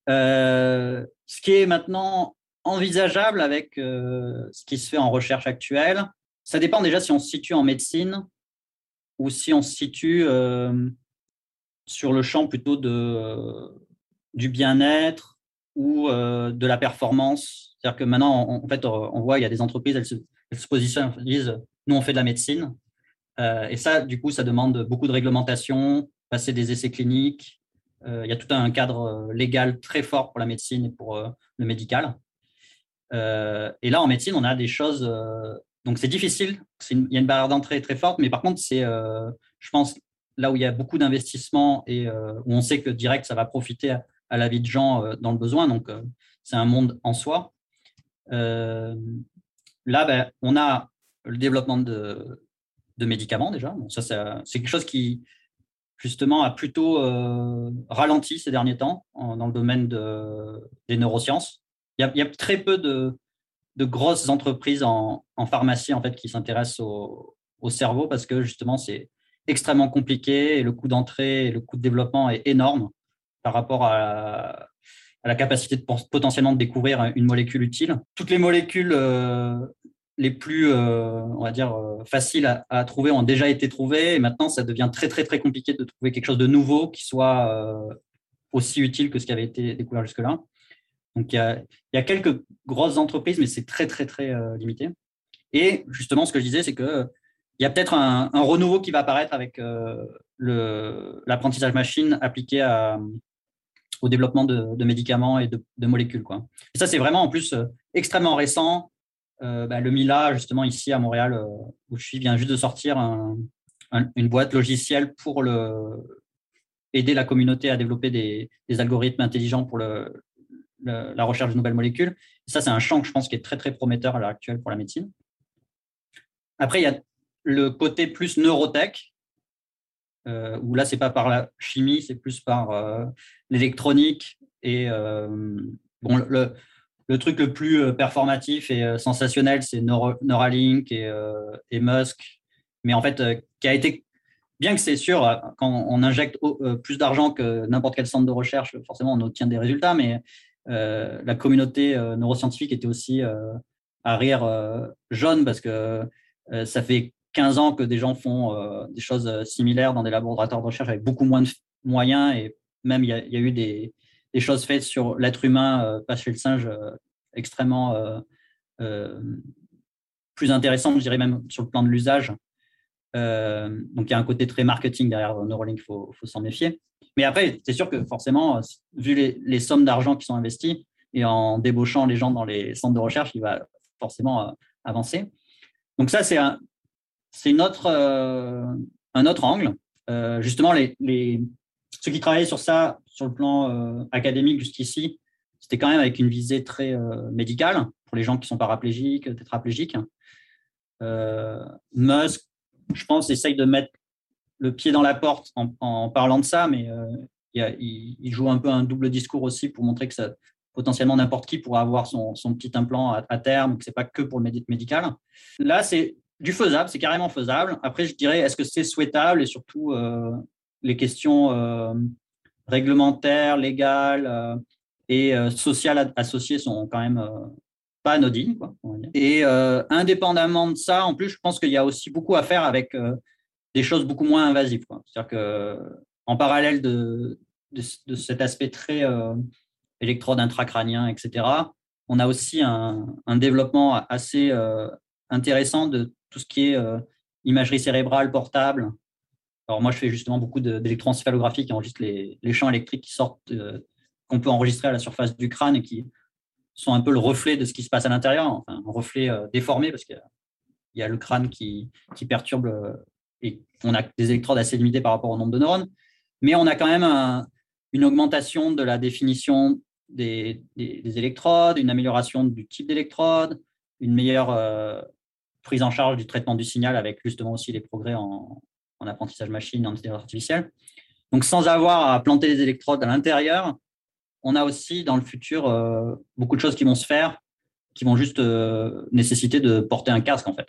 [SPEAKER 4] Euh, ce qui est maintenant envisageable avec euh, ce qui se fait en recherche actuelle, ça dépend déjà si on se situe en médecine ou si on se situe euh, sur le champ plutôt de, du bien-être ou de la performance. C'est-à-dire que maintenant, en fait, on voit, il y a des entreprises, elles se, positionnent, elles disent, nous, on fait de la médecine. et ça, du coup, ça demande beaucoup de réglementation, passer des essais cliniques, euh, il y a tout un cadre euh, légal très fort pour la médecine et pour euh, le médical. Et là, en médecine, on a des choses. donc, c'est difficile. il y a une barrière d'entrée très forte, mais par contre, c'est, je pense, là où il y a beaucoup d'investissements et où on sait que direct, ça va profiter à, la vie de gens dans le besoin. Donc, c'est un monde en soi. là, ben, on a le développement de, médicaments déjà. ça, c'est quelque chose qui, justement, a plutôt euh, ralenti ces derniers temps dans le domaine des neurosciences. Il y, a, très peu de, grosses entreprises en, pharmacie en fait, qui s'intéressent au, cerveau parce que justement, c'est extrêmement compliqué et le coût d'entrée et le coût de développement est énorme par rapport à, la capacité de potentiellement de découvrir une molécule utile. Toutes les molécules les plus, on va dire, faciles à, trouver ont déjà été trouvées et maintenant ça devient très très très compliqué de trouver quelque chose de nouveau qui soit aussi utile que ce qui avait été découvert jusque-là. Donc, il y, a, quelques grosses entreprises, mais c'est très, très, très euh, limité. Et justement, ce que je disais, c'est qu'il y a peut-être un, renouveau qui va apparaître avec euh, l'apprentissage machine appliqué au développement de, médicaments et de, molécules. Et ça, c'est vraiment en plus euh, extrêmement récent. Bah, le Mila, justement, ici à Montréal, où je suis, vient juste de sortir une boîte logicielle pour le, aider la communauté à développer des, algorithmes intelligents pour la recherche de nouvelles molécules. ça, c'est un champ que je pense qui est très, très prometteur à l'heure actuelle pour la médecine. Après, il y a le côté plus neurotech, euh, où là, ce n'est pas par la chimie, c'est plus par euh, l'électronique. Et euh, bon, le, le, truc le plus performatif et sensationnel, c'est Neuralink et, et, Musk, mais en fait, qui a été bien que c'est sûr, quand on injecte plus d'argent que n'importe quel centre de recherche, forcément, on obtient des résultats, mais la communauté neuroscientifique était aussi à rire jaune parce que ça fait 15 ans que des gens font des choses similaires dans des laboratoires de recherche avec beaucoup moins de moyens et même il y, a eu des, choses faites sur l'être humain, pas chez le singe, extrêmement plus intéressantes, je dirais même sur le plan de l'usage. Euh, donc, il y a un côté très marketing derrière Neuralink, il faut, s'en méfier. Mais après, c'est sûr que forcément, vu les, sommes d'argent qui sont investies et en débauchant les gens dans les centres de recherche, il va forcément euh, avancer. Donc ça, c'est un, autre, euh, un autre angle. justement, les, les, ceux qui travaillaient sur ça, sur le plan académique jusqu'ici, c'était quand même avec une visée très médicale pour les gens qui sont paraplégiques, tétraplégiques. Musk je pense, essaye de mettre le pied dans la porte en, parlant de ça, mais euh, il, joue un peu un double discours aussi pour montrer que ça, potentiellement n'importe qui pourra avoir son, petit implant à, terme, que ce n'est pas que pour le médical. Là, c'est du faisable, c'est carrément faisable. Après, je dirais, est-ce que c'est souhaitable et surtout euh, les questions euh, réglementaires, légales et sociales associées sont quand même pas anodine. Quoi, et indépendamment de ça, en plus, je pense qu'il y a aussi beaucoup à faire avec des choses beaucoup moins invasives. C'est-à-dire qu'en parallèle de, de, cet aspect très euh, électrode intracrânien, etc., on a aussi un, un développement assez euh, intéressant de tout ce qui est imagerie cérébrale portable. Alors moi, je fais justement beaucoup d'électroencéphalographie qui enregistre les, les, champs électriques qui sortent, qu'on peut enregistrer à la surface du crâne et qui sont un peu le reflet de ce qui se passe à l'intérieur, enfin, un reflet euh, déformé parce qu'il y a le crâne qui, qui perturbe euh, on a des électrodes assez limitées par rapport au nombre de neurones, mais on a quand même une augmentation de la définition des, des, électrodes, une amélioration du type d'électrode, une meilleure euh, prise en charge du traitement du signal avec justement aussi les progrès en, en apprentissage machine, en intelligence artificielle. Donc sans avoir à planter les électrodes à l'intérieur, on a aussi dans le futur euh, beaucoup de choses qui vont se faire, qui vont juste euh, nécessiter de porter un casque en fait.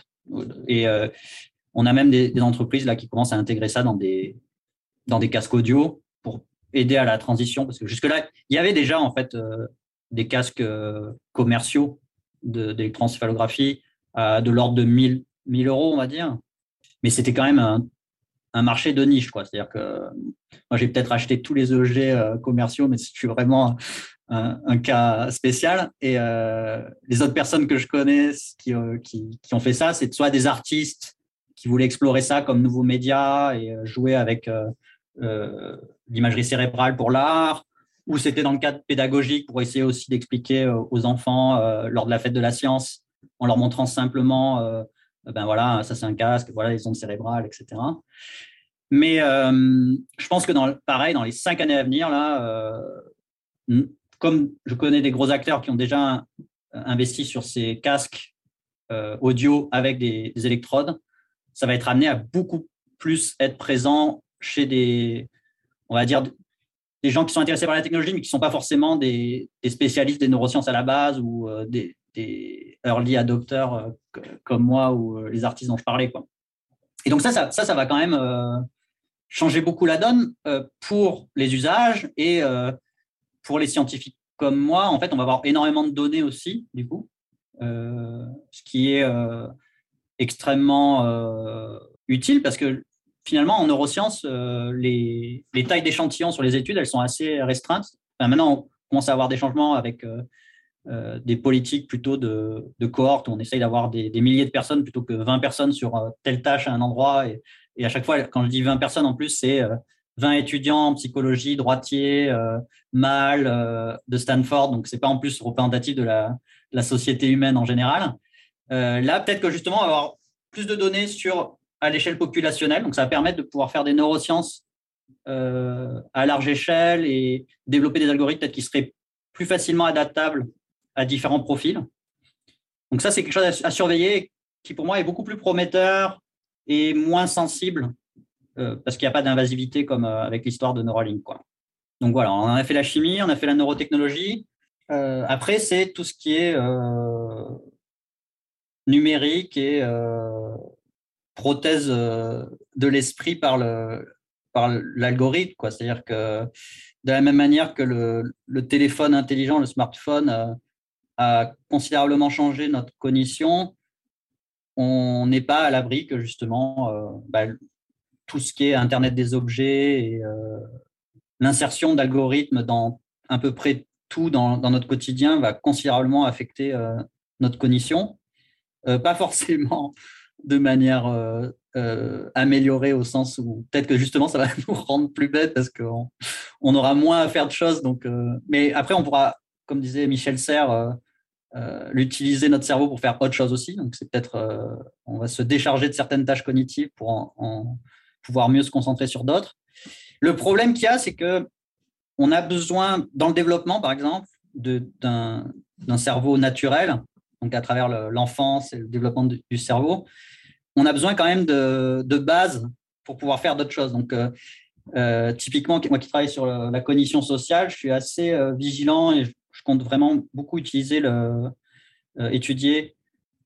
[SPEAKER 4] On a même des, entreprises là qui commencent à intégrer ça dans des dans des casques audio pour aider à la transition parce que jusque là il y avait déjà en fait des casques commerciaux d'électroencéphalographie de l'ordre de 1000 1000 euros on va dire, mais c'était quand même un, un marché de niche. C'est-à-dire que moi, j'ai peut-être acheté tous les objets euh, commerciaux, mais je suis vraiment un, cas spécial. Et euh, les autres personnes que je connais euh, qui, qui, ont fait ça, c'est soit des artistes qui voulaient explorer ça comme nouveau média et jouer avec l'imagerie cérébrale pour l'art, ou c'était dans le cadre pédagogique pour essayer aussi d'expliquer aux enfants lors de la fête de la science, en leur montrant simplement ben voilà, ça c'est un casque, voilà les ondes cérébrales, etc. Mais euh, je pense que dans, pareil, dans les cinq années à venir, là, euh, comme je connais des gros acteurs qui ont déjà investi sur ces casques euh, audio avec des, électrodes, ça va être amené à beaucoup plus être présent chez des, on va dire, des gens qui sont intéressés par la technologie, mais qui ne sont pas forcément des, spécialistes des neurosciences à la base ou des, des early adopters comme moi ou les artistes dont je parlais. Quoi. et donc ça, ça, ça, va quand même changer beaucoup la donne pour les usages et pour les scientifiques comme moi. En fait, on va avoir énormément de données aussi, du coup, ce qui est extrêmement utile parce que finalement, en neurosciences, les, les tailles d'échantillons sur les études, elles sont assez restreintes. maintenant, on commence à avoir des changements avec euh, des politiques plutôt de, de cohorte où on essaye d'avoir des, milliers de personnes plutôt que 20 personnes sur euh, telle tâche à un endroit. Et, à chaque fois, quand je dis 20 personnes, en plus, c'est 20 euh, étudiants en psychologie, droitier, mâle de Stanford. Donc, c'est pas en plus représentatif de la société humaine en général. Là, peut-être que justement, avoir plus de données à l'échelle populationnelle. Donc, ça va permettre de pouvoir faire des neurosciences à large échelle et développer des algorithmes qui seraient plus facilement adaptables à différents profils. Donc ça, c'est quelque chose à, surveiller qui pour moi est beaucoup plus prometteur et moins sensible euh, parce qu'il n'y a pas d'invasivité comme euh, avec l'histoire de Neuralink. Donc voilà, on a fait la chimie, on a fait la neurotechnologie. Euh, après, c'est tout ce qui est numérique et prothèse de l'esprit par le par l'algorithme. C'est-à-dire que de la même manière que le, téléphone intelligent, le smartphone, a considérablement changé notre cognition, on n'est pas à l'abri que justement euh, bah, tout ce qui est Internet des objets et euh, l'insertion d'algorithmes dans à peu près tout dans, notre quotidien va considérablement affecter euh, notre cognition. Pas forcément de manière améliorée au sens où peut-être que justement ça va nous rendre plus bêtes parce qu'on on aura moins à faire de choses. Donc, mais après, on pourra comme disait Michel Serres, euh, euh, l'utiliser notre cerveau pour faire autre chose aussi. Donc, c'est peut-être, euh, on va se décharger de certaines tâches cognitives pour pouvoir mieux se concentrer sur d'autres. Le problème qu'il y a, c'est que on a besoin, dans le développement, par exemple, d'un cerveau naturel, donc à travers l'enfance et le développement du, cerveau, on a besoin quand même de, de bases pour pouvoir faire d'autres choses. Donc, typiquement, moi qui travaille sur la cognition sociale, je suis assez vigilant et je compte vraiment beaucoup utiliser le, euh, étudier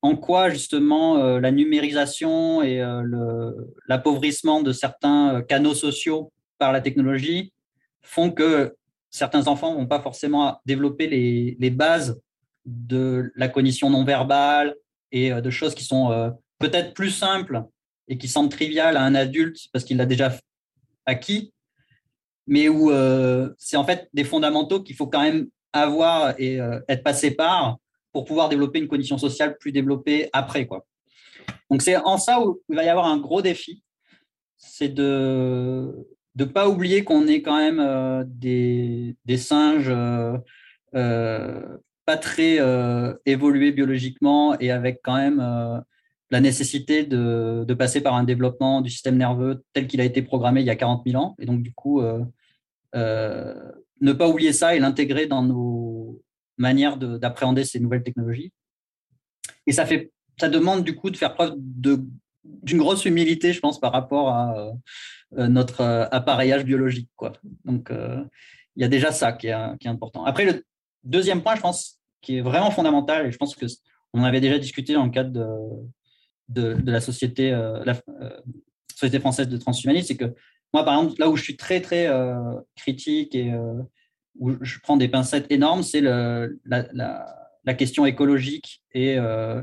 [SPEAKER 4] en quoi justement euh, la numérisation et euh, l'appauvrissement de certains canaux sociaux par la technologie font que certains enfants vont pas forcément développer les, les bases de la cognition non verbale et de choses qui sont peut-être plus simples et qui semblent triviales à un adulte parce qu'il l'a déjà acquis, mais où c'est en fait des fondamentaux qu'il faut quand même avoir et euh, être passé par pour pouvoir développer une condition sociale plus développée après. Quoi. Donc c'est en ça où il va y avoir un gros défi, c'est de ne pas oublier qu'on est quand même euh, des, des, singes euh, pas très évolués biologiquement et avec quand même la nécessité de, passer par un développement du système nerveux tel qu'il a été programmé il y a 40 000 ans. Et donc, du coup, ne pas oublier ça et l'intégrer dans nos manières d'appréhender ces nouvelles technologies. Et ça, fait, ça demande du coup de faire preuve d'une grosse humilité, je pense, par rapport à euh, notre euh, appareillage biologique. Quoi. Donc, euh, il y a déjà ça qui est, qui est, important. Après, le deuxième point, je pense, qui est vraiment fondamental, et je pense que on avait déjà discuté dans le cadre de, de, la, société, la Société française de transhumanisme, c'est que moi, par exemple, là où je suis très, très euh, critique et euh, où je prends des pincettes énormes, c'est la, la, question écologique. Et euh,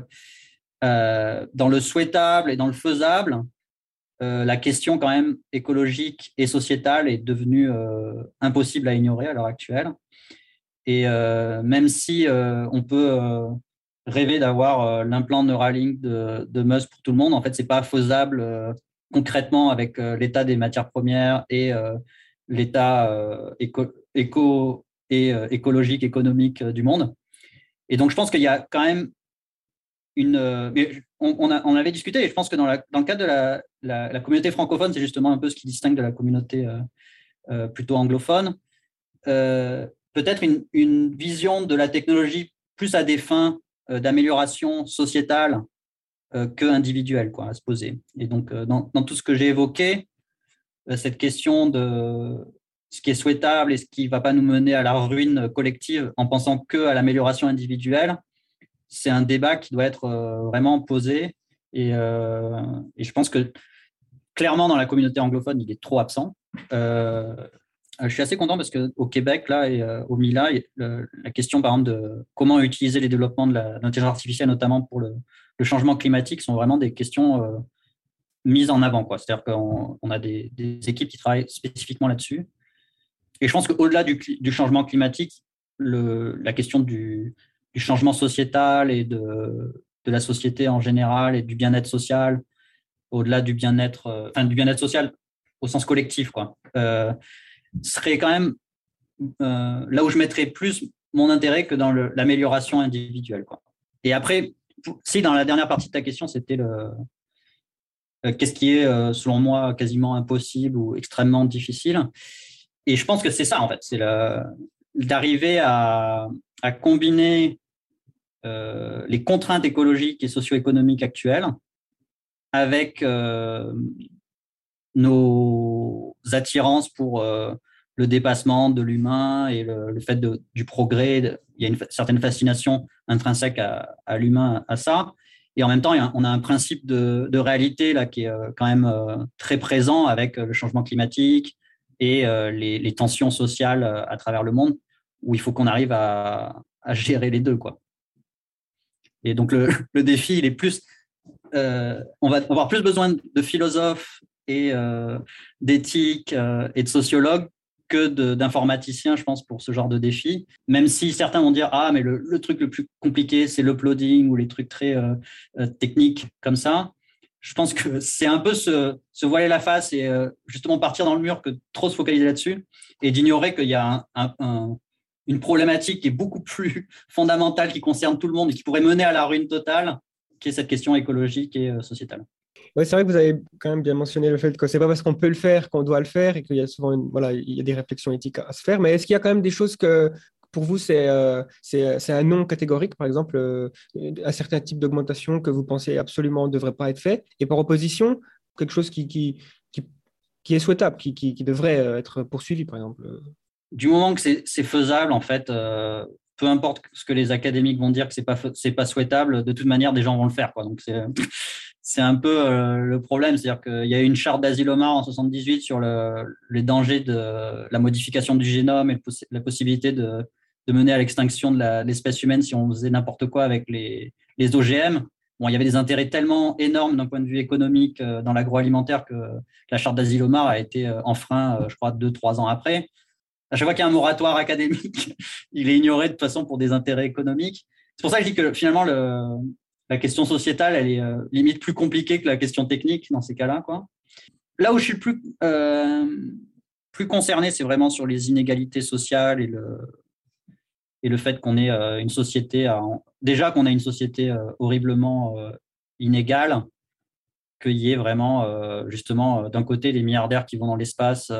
[SPEAKER 4] dans le souhaitable et dans le faisable, la question quand même écologique et sociétale est devenue impossible à ignorer à l'heure actuelle. Et même si on peut rêver d'avoir l'implant Neuralink de, de Musk pour tout le monde, en fait, c'est pas faisable concrètement avec euh, l'état des matières premières et euh, l'état euh, éco, et écologique, économique du monde. Et donc, je pense qu'il y a quand même une. on, on, avait discuté, et je pense que dans, le cadre de la, communauté francophone, c'est justement un peu ce qui distingue de la communauté plutôt anglophone. Peut-être une, vision de la technologie plus à des fins d'amélioration sociétale euh, que individuel quoi, à se poser. Et donc, euh, dans, tout ce que j'ai évoqué, euh, cette question de ce qui est souhaitable et ce qui ne va pas nous mener à la ruine collective en pensant que à l'amélioration individuelle, c'est un débat qui doit être vraiment posé. Et, je pense que clairement, dans la communauté anglophone, il est trop absent. Euh, je suis assez content parce qu'au Québec, là, et au MILA, la question, par exemple, de comment utiliser les développements de l'intelligence artificielle, notamment pour le, changement climatique, sont vraiment des questions mises en avant. C'est-à-dire qu'on a des, équipes qui travaillent spécifiquement là-dessus. Et je pense qu'au-delà du, changement climatique, la question du, changement sociétal et de, la société en général et du bien-être social, au-delà du bien-être, euh, enfin du bien-être social au sens collectif, quoi, euh, serait quand même euh, là où je mettrais plus mon intérêt que dans l'amélioration individuelle. Et après, si dans la dernière partie de ta question, c'était le qu'est-ce qui est, selon moi, quasiment impossible ou extrêmement difficile. Et je pense que c'est ça, en fait, c'est d'arriver à, combiner les contraintes écologiques et socio-économiques actuelles avec euh, nos attirances pour euh, le dépassement de l'humain et le, fait du progrès. Il y a une certaine fascination intrinsèque à, l'humain à ça. Et en même temps, on a un principe de, réalité là qui est euh, quand même très présent avec le changement climatique et les, tensions sociales à travers le monde, où il faut qu'on arrive à, gérer les deux, quoi. Et donc le, le, défi, il est plus euh, on va avoir plus besoin de philosophes et euh, d'éthiques euh, et de sociologues que d'informaticiens, je pense, pour ce genre de défi. Même si certains vont dire ah mais le, truc le plus compliqué c'est l'uploading ou les trucs très techniques comme ça. Je pense que c'est un peu se, voiler la face et justement partir dans le mur que trop se focaliser là-dessus et d'ignorer qu'il y a une problématique qui est beaucoup plus fondamentale qui concerne tout le monde et qui pourrait mener à la ruine totale qui est cette question écologique et euh, sociétale.
[SPEAKER 1] Oui, c'est vrai que vous avez quand même bien mentionné le fait que c'est pas parce qu'on peut le faire qu'on doit le faire et qu'il y a souvent voilà, il y a des réflexions éthiques à se faire. Mais est-ce qu'il y a quand même des choses que pour vous c'est euh, un non catégorique, par exemple, euh, un certain type d'augmentation que vous pensez absolument ne devrait pas être fait? Et par opposition quelque chose qui, qui, qui, est souhaitable, qui, qui, devrait être poursuivi, par exemple
[SPEAKER 4] Du moment que c'est faisable, en fait, peu importe ce que les académiques vont dire que c'est pas c'est pas souhaitable, de toute manière des gens vont le faire quoi. Donc c'est c'est un peu euh, le problème, c'est-à-dire qu'il y a eu une charte d'Asilomar en 78 sur le, les dangers de la modification du génome et la possibilité de, de mener à l'extinction de l'espèce humaine si on faisait n'importe quoi avec les, les OGM. Bon, il y avait des intérêts tellement énormes d'un point de vue économique euh, dans l'agroalimentaire que la charte d'Asilomar a été euh, enfreint, je crois, deux, trois ans après à chaque fois qu'il y a un moratoire académique, il est ignoré de toute façon pour des intérêts économiques. C'est pour ça que je dis que finalement, la question sociétale, elle est euh, limite plus compliquée que la question technique dans ces cas-là. Là où je suis plus, euh, plus concerné, c'est vraiment sur les inégalités sociales et le, et le fait qu'on ait euh, une société, déjà qu'on a une société horriblement inégale, qu'il y ait vraiment, justement, d'un côté, les milliardaires qui vont dans l'espace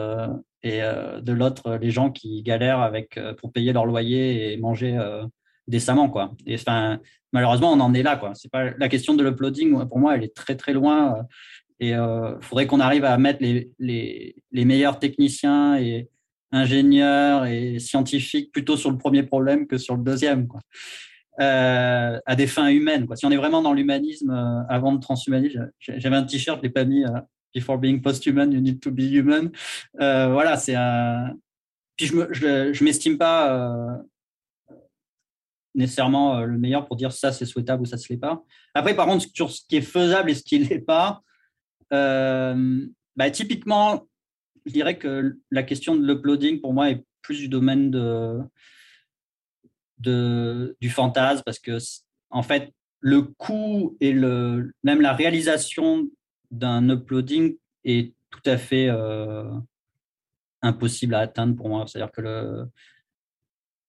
[SPEAKER 4] et euh, de l'autre les gens qui galèrent avec euh, pour payer leur loyer et manger euh, décemment quoi. Et enfin malheureusement on en est là quoi. C'est pas la question de l'uploading pour moi elle est très très loin et il faudrait qu'on arrive à mettre les, les, les, meilleurs techniciens et ingénieurs et scientifiques plutôt sur le premier problème que sur le deuxième quoi. à des fins humaines. Quoi. Si on est vraiment dans l'humanisme avant de transhumanisme, j'avais un t-shirt, je l'ai pas mis, Before being post-human, you need to be human. Euh, voilà, c'est un. Puis je ne je, m'estime pas euh, nécessairement euh, le meilleur pour dire ça c'est souhaitable ou ça se l'est pas. Après, par contre, sur ce qui est faisable et ce qui ne l'est pas, bah, typiquement, je dirais que la question de l'uploading pour moi est plus du domaine de, de, du fantasme parce que en fait, le coût et le, même la réalisation d'un uploading est tout à fait euh, impossible à atteindre pour moi. C'est-à-dire que le,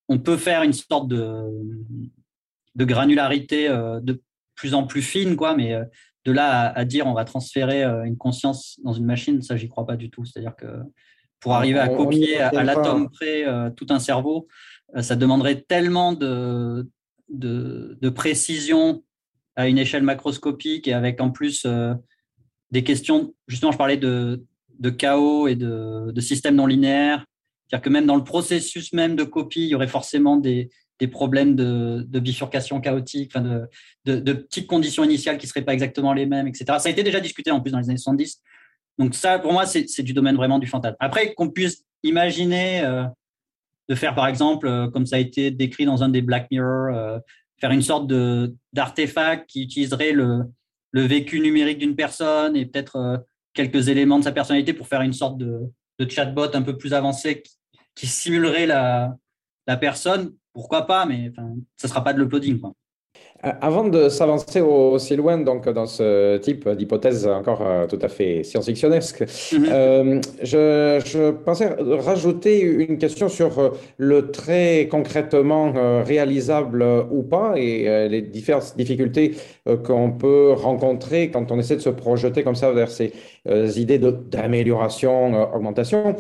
[SPEAKER 4] on peut faire une sorte de, de granularité euh, de plus en plus fine, quoi, mais euh, de là à, dire on va transférer une conscience dans une machine, ça, j'y crois pas du tout. C'est-à-dire que pour arriver à copier à, l'atome près tout un cerveau, ça demanderait tellement de, de, de, précision à une échelle macroscopique et avec en plus des questions, justement, je parlais de, chaos et de, systèmes non linéaires. C'est-à-dire que même dans le processus même de copie, il y aurait forcément des, problèmes de, bifurcation chaotique, de, petites conditions initiales qui seraient pas exactement les mêmes, etc. Ça a été déjà discuté en plus dans les années 70. Donc ça, pour moi, c'est du domaine vraiment du fantasme. Après, qu'on puisse imaginer de faire, par exemple, comme ça a été décrit dans un des Black Mirror, faire une sorte d'artefact qui utiliserait le, le vécu numérique d'une personne et peut-être quelques éléments de sa personnalité pour faire une sorte de, chatbot un peu plus avancé qui, simulerait la, personne, pourquoi pas, mais ce ne sera pas de l'uploading.
[SPEAKER 2] Euh, avant de s'avancer aussi loin donc, dans ce type d'hypothèse encore euh, tout à fait science-fictionnesque, mhm. euh, je, je, pensais rajouter une question sur le très concrètement réalisable ou pas et les diverses difficultés qu'on peut rencontrer quand on essaie de se projeter comme ça vers ces idées d'amélioration, augmentation.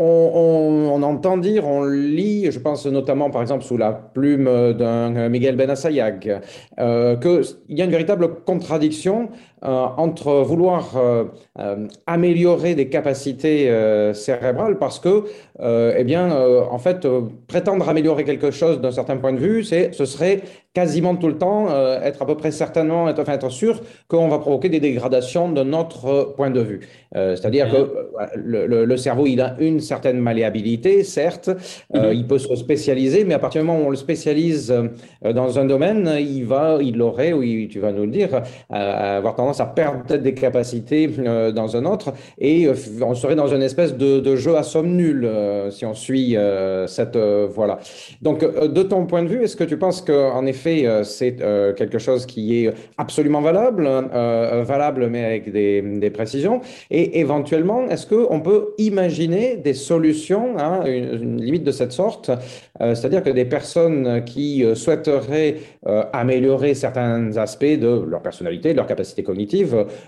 [SPEAKER 2] On, entend dire, on lit, je pense notamment par exemple sous la plume d'un Miguel Benassayag, euh, qu'il y a une véritable contradiction entre vouloir euh, améliorer des capacités cérébrales parce que, eh bien, en fait, prétendre améliorer quelque chose d'un certain point de vue, c'est, ce serait quasiment tout le temps être à peu près certainement, être, enfin, être sûr qu'on va provoquer des dégradations de notre point de vue. c'est-à-dire que le, le, cerveau, il a une certaine malléabilité, certes, mm-hmm. il peut se spécialiser, mais à partir du moment où on le spécialise dans un domaine, il va, il aurait, oui, tu vas nous le dire, avoir tendance à perdre peut-être des capacités euh, dans un autre, et euh, on serait dans une espèce de, jeu à somme nulle euh, si on suit cette voie-là. Donc, de ton point de vue, est-ce que tu penses qu'en effet, c'est quelque chose qui est absolument valable, valable mais avec des, précisions, et éventuellement, est-ce qu'on peut imaginer des solutions, hein, une, limite de cette sorte, c'est-à-dire que des personnes qui souhaiteraient améliorer certains aspects de leur personnalité, de leur capacité cognitive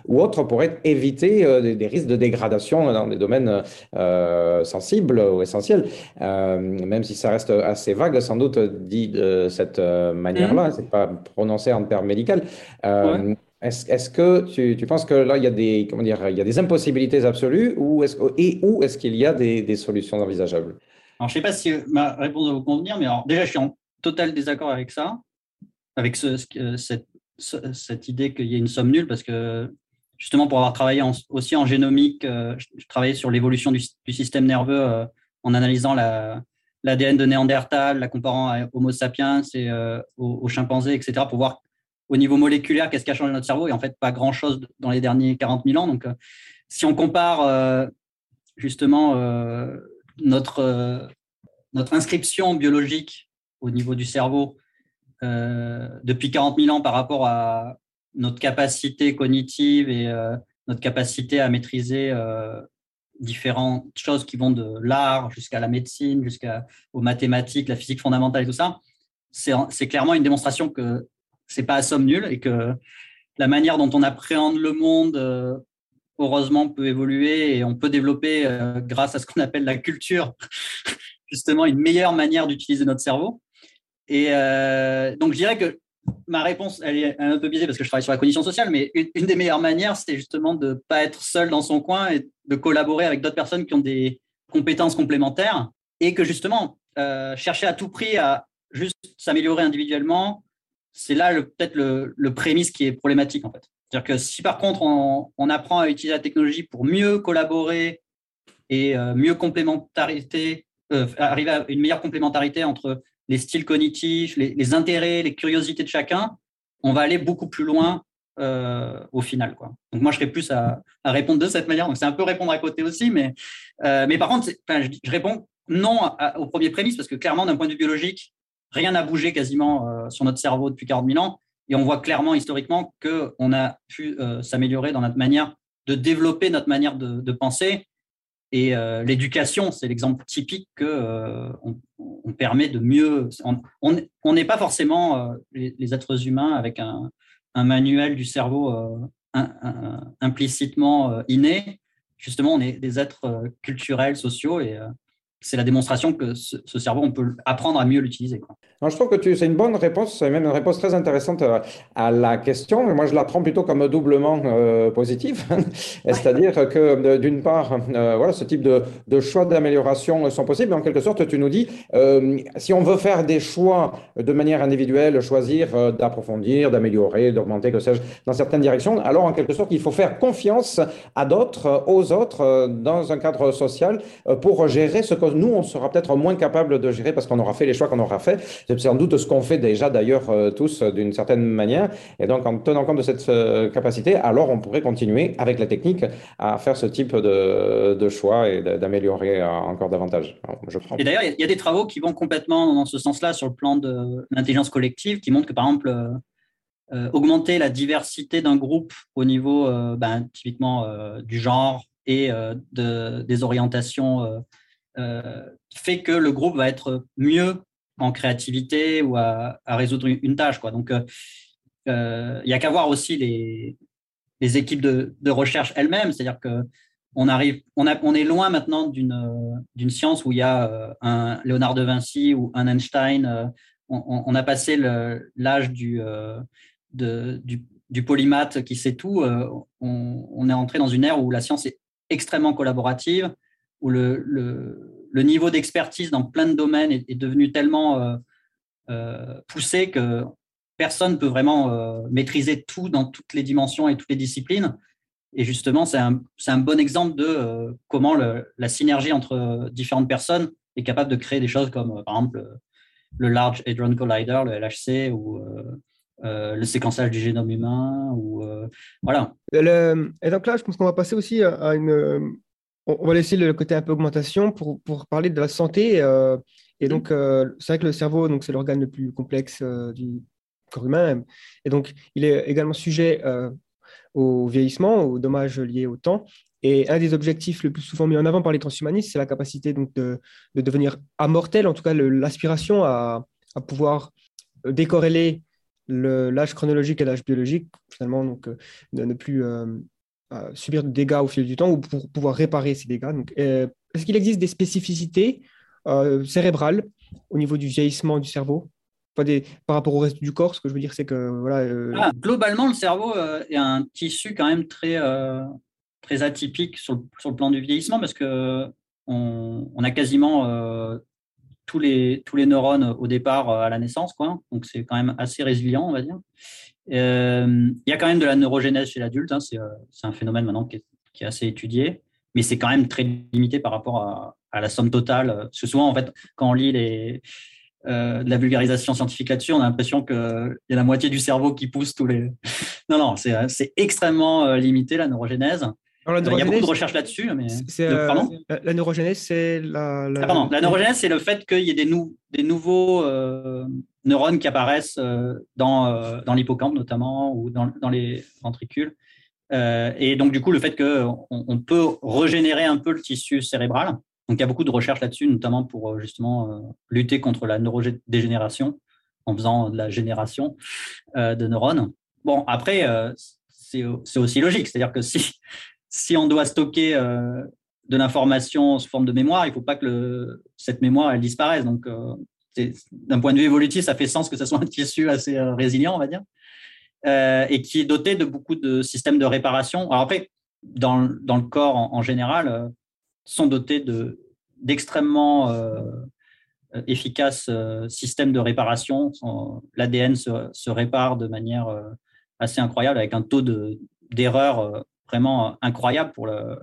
[SPEAKER 2] ou autres pourraient éviter euh, des, risques de dégradation dans des domaines euh, sensibles ou essentiels, euh, même si ça reste assez vague, sans doute dit de cette manière-là, mmh. c'est pas prononcé en termes médicaux. Est-ce que tu, penses que là, il y a des, comment dire, il y a des impossibilités absolues ou est et où est-ce qu'il y a des, des solutions envisageables?
[SPEAKER 4] Alors, je ne sais pas si ma réponse va vous convenir, mais alors, déjà, je suis en total désaccord avec ça avec ce, cette, cette idée qu'il y ait une somme nulle, parce que justement, pour avoir travaillé aussi en génomique, euh, je, travaillais sur l'évolution du, système nerveux euh, en analysant l'ADN de Néandertal, la comparant à Homo sapiens et euh, aux, chimpanzés, etc., pour voir au niveau moléculaire qu'est-ce qui a changé notre cerveau. Et en fait, pas grand-chose dans les derniers 40 000 ans. Donc, si on compare justement notre, inscription biologique au niveau du cerveau euh, depuis 40 000 ans par rapport à notre capacité cognitive et euh, notre capacité à maîtriser euh, différentes choses qui vont de l'art jusqu'à la médecine, jusqu'aux mathématiques, la physique fondamentale et tout ça, c'est clairement une démonstration que c'est pas à somme nulle et que la manière dont on appréhende le monde, heureusement, peut évoluer et on peut développer, grâce à ce qu'on appelle la culture, justement, une meilleure manière d'utiliser notre cerveau. Et euh, donc, je dirais que ma réponse, elle est un peu biaisée parce que je travaille sur la condition sociale, mais une, des meilleures manières, c'est justement de ne pas être seul dans son coin et de collaborer avec d'autres personnes qui ont des compétences complémentaires et que justement, euh, chercher à tout prix à juste s'améliorer individuellement, c'est là peut-être le, le, prémisse qui est problématique en fait. C'est-à-dire que si par contre on, apprend à utiliser la technologie pour mieux collaborer et euh, mieux complémentarité, arriver à une meilleure complémentarité entre les styles cognitifs, les, intérêts, les curiosités de chacun, on va aller beaucoup plus loin euh, au final. Quoi. Donc moi, je serais plus à, répondre de cette manière. Donc c'est un peu répondre à côté aussi, mais, euh, mais par contre, je, réponds non au premier prémisse parce que clairement, d'un point de vue biologique, rien n'a bougé quasiment euh, sur notre cerveau depuis 40 000 ans. Et on voit clairement historiquement qu'on a pu s'améliorer dans notre manière de développer notre manière de penser et euh, l'éducation, c'est l'exemple typique que euh, permet de mieux. On n'est pas forcément euh, les, êtres humains avec un, un manuel du cerveau implicitement inné. Justement, on est des êtres culturels, sociaux, et c'est la démonstration que ce, cerveau, on peut apprendre à mieux l'utiliser.
[SPEAKER 2] Je trouve que c'est une bonne réponse, c'est même une réponse très intéressante euh, à la question. Moi, je la prends plutôt comme doublement euh, positive, c'est-à-dire que euh, d'une part, voilà, ce type de, de choix d'amélioration sont possibles. En quelque sorte, tu nous dis, si on veut faire des choix de manière individuelle, choisir d'approfondir, d'améliorer, d'augmenter, que sais-je, dans certaines directions, alors en quelque sorte, il faut faire confiance à d'autres, aux autres, dans un cadre social, pour gérer ce que nous, on sera peut-être moins capable de gérer parce qu'on aura fait les choix qu'on aura fait. C'est sans doute ce qu'on fait déjà d'ailleurs euh, tous euh, d'une certaine manière. Et donc, en tenant compte de cette euh, capacité, alors on pourrait continuer avec la technique à faire ce type de, choix et d'améliorer encore davantage.
[SPEAKER 4] je prends. Et d'ailleurs, il y, a des travaux qui vont complètement dans ce sens-là sur le plan de l'intelligence collective qui montrent que, par exemple, augmenter la diversité d'un groupe au niveau ben, typiquement du genre et de, des orientations fait que le groupe va être mieux en créativité ou à, résoudre une tâche. Quoi. Donc, euh, euh, il n'y a qu'à voir aussi les, équipes de, recherche elles-mêmes. C'est-à-dire que on on, est loin maintenant d'une, science où il y a un Léonard de Vinci ou un Einstein. On, a passé l'âge du, de, du, qui sait tout. On, est entré dans une ère où la science est extrêmement collaborative, où le, le, niveau d'expertise dans plein de domaines est, devenu tellement euh, euh, poussé que personne ne peut vraiment euh, maîtriser tout dans toutes les dimensions et toutes les disciplines. Et justement, c'est un, un, bon exemple de comment la synergie entre différentes personnes est capable de créer des choses comme, par exemple, le Large Hadron Collider, le LHC, ou le séquençage du génome humain, ou voilà.
[SPEAKER 1] et donc là, je pense qu'on va passer aussi à une, on, va laisser le côté un peu augmentation pour, parler de la santé. Euh, et donc, euh, c'est vrai que le cerveau, c'est l'organe le plus complexe euh, du corps humain. Et donc, il est également sujet au vieillissement, aux dommages liés au temps. Et un des objectifs le plus souvent mis en avant par les transhumanistes, c'est la capacité donc, de, devenir amortel, en tout cas l'aspiration à, pouvoir décorréler l'âge chronologique et l'âge biologique, finalement, donc de ne plus subir de dégâts au fil du temps ou pour pouvoir réparer ces dégâts. Euh, est-ce qu'il existe des spécificités euh, cérébrales au niveau du vieillissement du cerveau? Des, par rapport au reste du corps Ce que je veux dire, c'est que voilà.
[SPEAKER 4] Euh, ah, globalement, le cerveau est un tissu quand même très très atypique sur le, sur le, plan du vieillissement parce que on, on a quasiment tous les, tous les neurones au départ à la naissance, quoi. Donc c'est quand même assez résilient, on va dire. Euh, il y a quand même de la neurogénèse chez l'adulte, hein, euh, c'est un phénomène maintenant qui est, assez étudié, mais c'est quand même très limité par rapport à, la somme totale. Parce que souvent, en fait, quand on lit euh, de la vulgarisation scientifique là-dessus, on a l'impression qu'il y a la moitié du cerveau qui pousse tous les. Non, non, c'est extrêmement limité la neurogénèse. Il y a beaucoup de recherches là-dessus. Mais...
[SPEAKER 1] la, neurogénèse, c'est la.
[SPEAKER 4] La... Ah, la neurogénèse, c'est le fait qu'il y ait des, des nouveaux neurones qui apparaissent euh, dans, euh, dans l'hippocampe notamment ou dans, dans les ventricules. Euh, et donc, du coup, le fait qu'on on peut régénérer un peu le tissu cérébral. Donc, il y a beaucoup de recherches là-dessus, notamment pour justement lutter contre la neurodégénération en faisant de la génération de neurones. Bon, après, c'est aussi logique. C'est-à-dire que si, si on doit stocker de l'information sous forme de mémoire, il ne faut pas que cette mémoire elle disparaisse. Donc, d'un point de vue évolutif, ça fait sens que ce soit un tissu assez euh, résilient, on va dire, euh, et qui est doté de beaucoup de systèmes de réparation. Alors après, dans, le corps en, général, euh, sont dotés de, d'extrêmement efficaces systèmes de réparation. L'ADN se, répare de manière assez incroyable, avec un taux de, d'erreur vraiment incroyable pour le,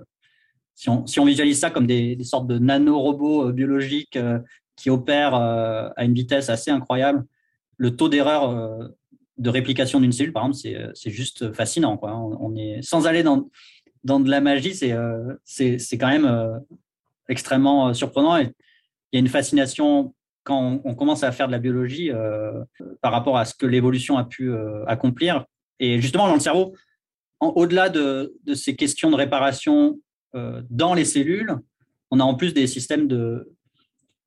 [SPEAKER 4] si on, si on, visualise ça comme des, sortes de nanorobots biologiques qui opère euh, à une vitesse assez incroyable. Le taux d'erreur euh, de réplication d'une cellule, par exemple, euh, c'est juste fascinant. Quoi. On, est, sans aller dans, dans de la magie, c'est c'est quand même extrêmement surprenant. Et il y a une fascination quand on, commence à faire de la biologie par rapport à ce que l'évolution a pu accomplir. Et justement, dans le cerveau, au-delà de, ces questions de réparation dans les cellules, on a en plus des systèmes de,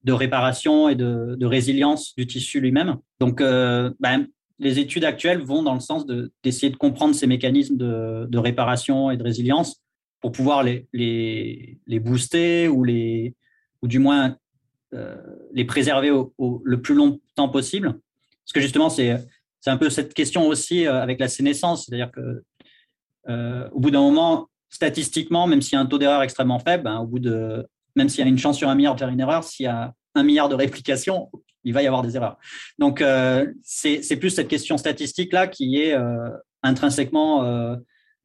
[SPEAKER 4] réparation et de, résilience du tissu lui-même. Donc, euh, ben, les études actuelles vont dans le sens d'essayer de, comprendre ces mécanismes de, réparation et de résilience pour pouvoir les, booster ou du moins les préserver le plus longtemps possible. Parce que justement, c'est un peu cette question aussi avec la sénescence, c'est-à-dire que au bout d'un moment, statistiquement, même s'il y a un taux d'erreur extrêmement faible, ben, au bout de, même s'il y a une chance sur un milliard de faire une erreur, s'il y a un milliard de réplications, il va y avoir des erreurs. Donc, euh, c'est plus cette question statistique-là qui est euh, intrinsèquement euh,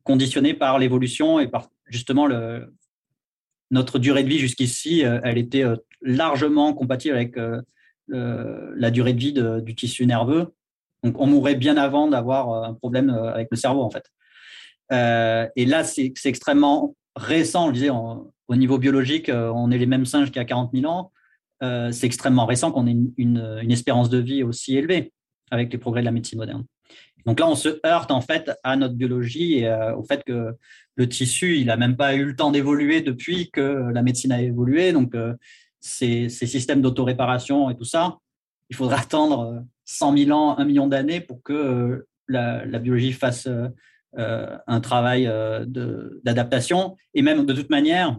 [SPEAKER 4] conditionnée par l'évolution et par justement notre durée de vie jusqu'ici, elle était largement compatible avec la durée de vie du tissu nerveux. Donc, on mourrait bien avant d'avoir un problème avec le cerveau, en fait. Et là, c'est extrêmement récent, je disais, au niveau biologique, on est les mêmes singes qu'il y a 40 000 ans. Euh, c'est extrêmement récent qu'on ait une, espérance de vie aussi élevée avec les progrès de la médecine moderne. Donc là, on se heurte en fait à notre biologie et euh, au fait que le tissu, il n'a même pas eu le temps d'évoluer depuis que la médecine a évolué. Donc euh, ces, systèmes d'autoréparation et tout ça, il faudra attendre 100 000 ans, 1 million d'années pour que la, biologie fasse un travail d'adaptation. Et même de toute manière,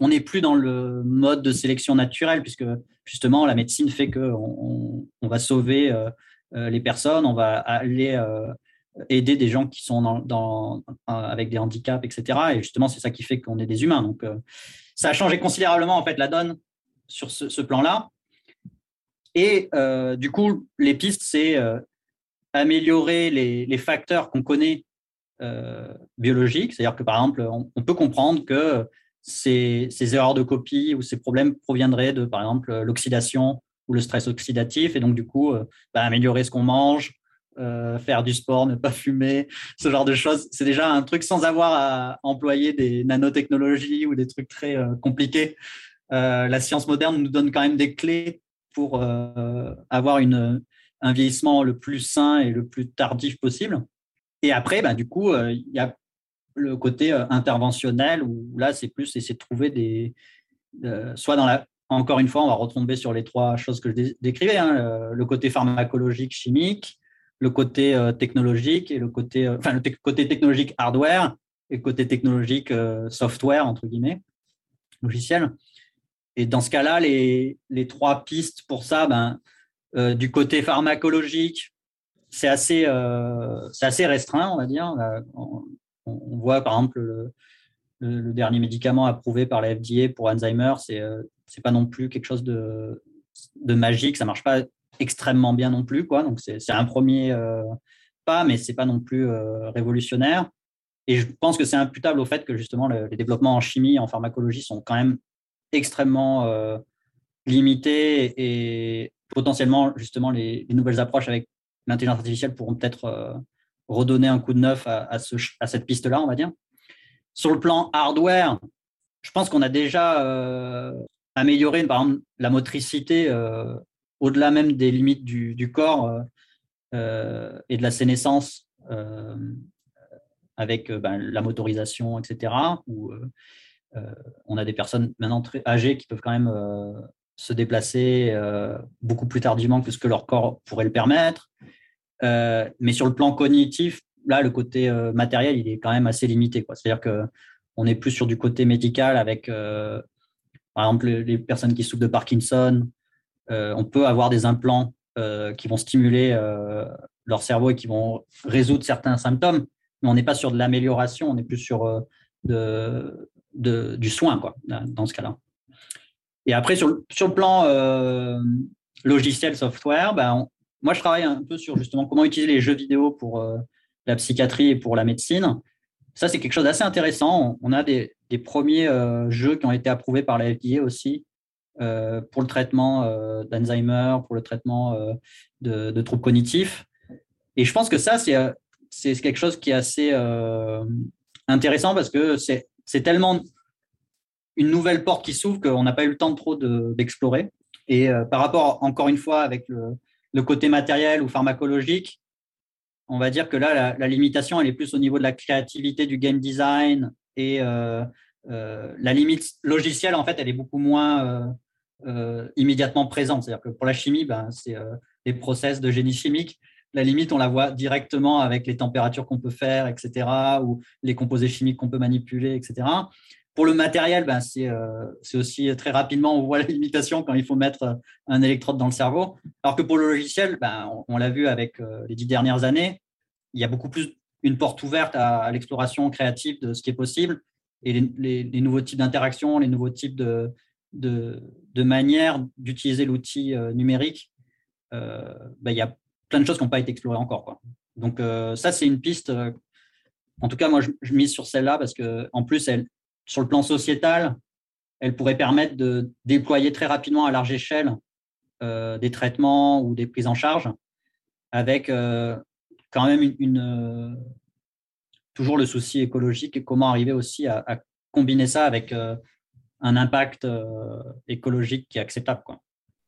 [SPEAKER 4] on n'est plus dans le mode de sélection naturelle, puisque justement, la médecine fait qu'on on, va sauver euh, euh, les personnes, on va aller euh, aider des gens qui sont dans, avec des handicaps, etc. Et justement, c'est ça qui fait qu'on est des humains. Donc, ça a changé considérablement en fait la donne sur ce, plan-là. Et du coup, les pistes, c'est améliorer les, facteurs qu'on connaît biologiques. C'est-à-dire que, par exemple, on peut comprendre que ces, erreurs de copie ou ces problèmes proviendraient de, par exemple, l'oxydation ou le stress oxydatif. Et donc, du coup, euh, bah, améliorer ce qu'on mange, euh, faire du sport, ne pas fumer, ce genre de choses. C'est déjà un truc sans avoir à employer des nanotechnologies ou des trucs très euh, compliqués. la science moderne nous donne quand même des clés pour avoir un vieillissement le plus sain et le plus tardif possible. Et après, bah, du coup, il y a le côté euh, interventionnel où là, c'est plus essayer de trouver des. Euh, soit dans la. Encore une fois, on va retomber sur les trois choses que je décrivais hein, euh, le côté pharmacologique, chimique, le côté technologique et le côté. le côté technologique hardware et le côté technologique software, entre guillemets, logiciel. Et dans ce cas-là, les, les, trois pistes pour ça, ben, du côté pharmacologique, c'est assez, c'est assez restreint, on va dire on, voit par exemple le, dernier médicament approuvé par la FDA pour Alzheimer, c'est euh, c'est pas non plus quelque chose de, de magique, ça marche pas extrêmement bien non plus, quoi. Donc c'est un premier euh, pas, mais c'est pas non plus euh, révolutionnaire. Et je pense que c'est imputable au fait que justement les développements en chimie, en pharmacologie sont quand même extrêmement limités et potentiellement justement les nouvelles approches avec l'intelligence artificielle pourront peut-être redonner un coup de neuf à, cette piste-là, on va dire. Sur le plan hardware, je pense qu'on a déjà euh, amélioré, par exemple, la motricité euh, au-delà même des limites du, corps euh, et de la sénescence avec ben, la motorisation, etc. On a des personnes maintenant très âgées qui peuvent quand même se déplacer beaucoup plus tardivement que ce que leur corps pourrait le permettre. Euh, mais sur le plan cognitif, là, le côté euh, matériel, il est quand même assez limité. C'est-à-dire qu'on est plus sur du côté médical avec, euh, par exemple, les personnes qui souffrent de Parkinson. on peut avoir des implants qui vont stimuler leur cerveau et qui vont résoudre certains symptômes, mais on n'est pas sur de l'amélioration, on est plus sur du soin, quoi, dans ce cas-là. Et après, sur le, sur le plan logiciel, software, ben, moi, je travaille un peu sur justement comment utiliser les jeux vidéo pour euh, la psychiatrie et pour la médecine. Ça, c'est quelque chose d'assez intéressant. On a des, premiers euh, jeux qui ont été approuvés par la FDA aussi euh, pour le traitement d'Alzheimer, pour le traitement de, troubles cognitifs. Et je pense que ça, c'est quelque chose qui est assez intéressant parce que c'est tellement une nouvelle porte qui s'ouvre qu'on n'a pas eu le temps trop d'explorer. et par rapport, encore une fois, avec le, côté matériel ou pharmacologique, on va dire que là, la, limitation, elle est plus au niveau de la créativité du game design et euh, euh, la limite logicielle, en fait, elle est beaucoup moins euh, immédiatement présente. C'est-à-dire que pour la chimie, ben, c'est les process de génie chimique. La limite, on la voit directement avec les températures qu'on peut faire, etc., ou les composés chimiques qu'on peut manipuler, etc. Pour le matériel, ben, c'est aussi très rapidement, on voit la limitation quand il faut mettre un électrode dans le cerveau. Alors que pour le logiciel, ben, on, l'a vu avec les dix dernières années, il y a beaucoup plus une porte ouverte à, l'exploration créative de ce qui est possible et les, nouveaux types d'interactions, les nouveaux types de, de, de manières d'utiliser l'outil numérique. Ben, il y a plein de choses qui n'ont pas été explorées encore. Quoi. Donc ça, c'est une piste en tout cas, moi, je, mise sur celle-là parce que, en plus, elle, sur le plan sociétal, elle pourrait permettre de déployer très rapidement à large échelle euh, des traitements ou des prises en charge, avec euh, quand même une, euh, toujours le souci écologique et comment arriver aussi à, combiner ça avec un impact écologique qui est acceptable.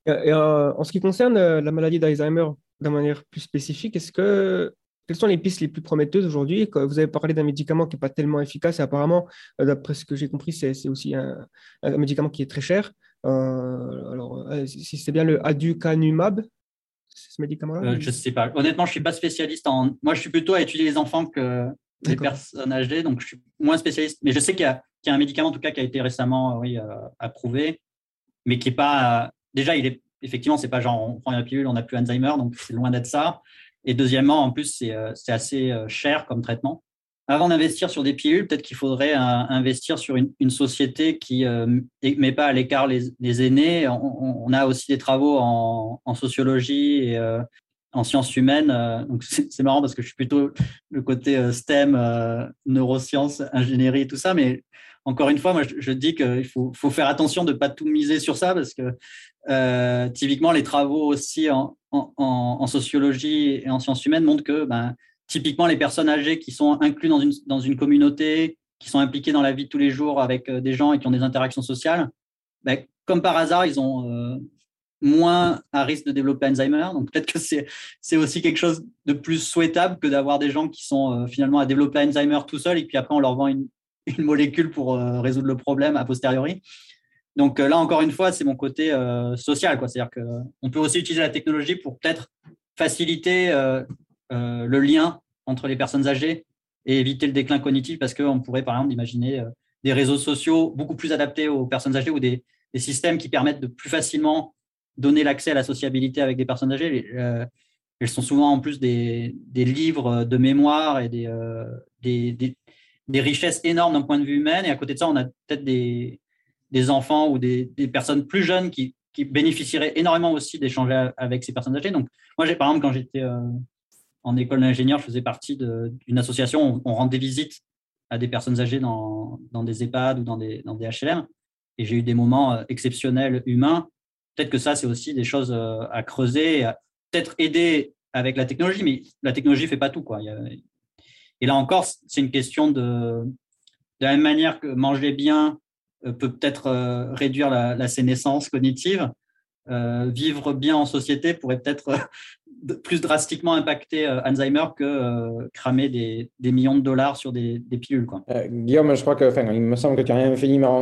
[SPEAKER 1] Et, en ce qui concerne la maladie d'Alzheimer, de manière plus spécifique, est-ce que quelles sont les pistes les plus prometteuses aujourd'hui? Vous avez parlé d'un médicament qui n'est pas tellement efficace et apparemment, euh, d'après ce que j'ai compris, c'est aussi un, médicament qui est très cher. Euh, alors, euh, si c'est bien le aducanumab, ce médicament-là?
[SPEAKER 4] Je ne sais pas. Honnêtement, je ne suis pas spécialiste en. Moi, je suis plutôt à étudier les enfants que les personnes âgées, donc je suis moins spécialiste. Mais je sais qu'il y, a un médicament, en tout cas, qui a été récemment oui, approuvé, mais qui n'est pas. Déjà, il est effectivement, c'est pas genre on prend la pilule, on n'a plus Alzheimer, donc c'est loin d'être ça. Et deuxièmement, en plus, c'est euh, assez euh, cher comme traitement. Avant d'investir sur des pilules, peut-être qu'il faudrait euh, investir sur une, société qui ne met pas à l'écart les, aînés. On, a aussi des travaux en, sociologie et en sciences humaines. Donc c'est marrant parce que je suis plutôt le côté STEM, neurosciences, ingénierie, tout ça. Mais encore une fois, moi, je, dis qu'il faut, faire attention de ne pas tout miser sur ça parce que typiquement, les travaux aussi en, sociologie et en sciences humaines montrent que ben, typiquement les personnes âgées qui sont incluses dans une, communauté, qui sont impliquées dans la vie de tous les jours avec euh, des gens et qui ont des interactions sociales, ben, comme par hasard, ils ont euh, moins à risque de développer Alzheimer. Donc peut-être que c'est aussi quelque chose de plus souhaitable que d'avoir des gens qui sont euh, finalement à développer Alzheimer tout seuls et puis après on leur vend une, une molécule pour résoudre le problème a posteriori. Donc euh, là, encore une fois, c'est mon côté euh, social. C'est-à-dire qu'on peut aussi utiliser la technologie pour peut-être faciliter euh, le lien entre les personnes âgées et éviter le déclin cognitif parce qu'on pourrait, par exemple, imaginer des réseaux sociaux beaucoup plus adaptés aux personnes âgées ou des, systèmes qui permettent de plus facilement donner l'accès à la sociabilité avec des personnes âgées. elles sont souvent en plus des, livres de mémoire et des richesses énormes d'un point de vue humain. Et à côté de ça, on a peut-être des, des enfants ou des, personnes plus jeunes qui, bénéficieraient énormément aussi d'échanger avec ces personnes âgées. Donc, moi, j'ai par exemple, quand j'étais euh, en école d'ingénieur, je faisais partie d'une association où on rendait visite à des personnes âgées dans, des EHPAD ou dans des, dans des HLM. Et j'ai eu des moments euh, exceptionnels humains. Peut-être que ça, c'est aussi des choses euh, à creuser, peut-être aider avec la technologie, mais la technologie ne fait pas tout. Quoi. Et là encore, c'est une question de, la même manière que manger bien euh, peut peut-être euh, réduire la, sénescence cognitive. Euh, vivre bien en société pourrait peut-être plus drastiquement impacter Alzheimer que cramer des, millions de dollars sur des, pilules. Quoi.
[SPEAKER 2] Guillaume, je crois que, il me semble que tu as infiniment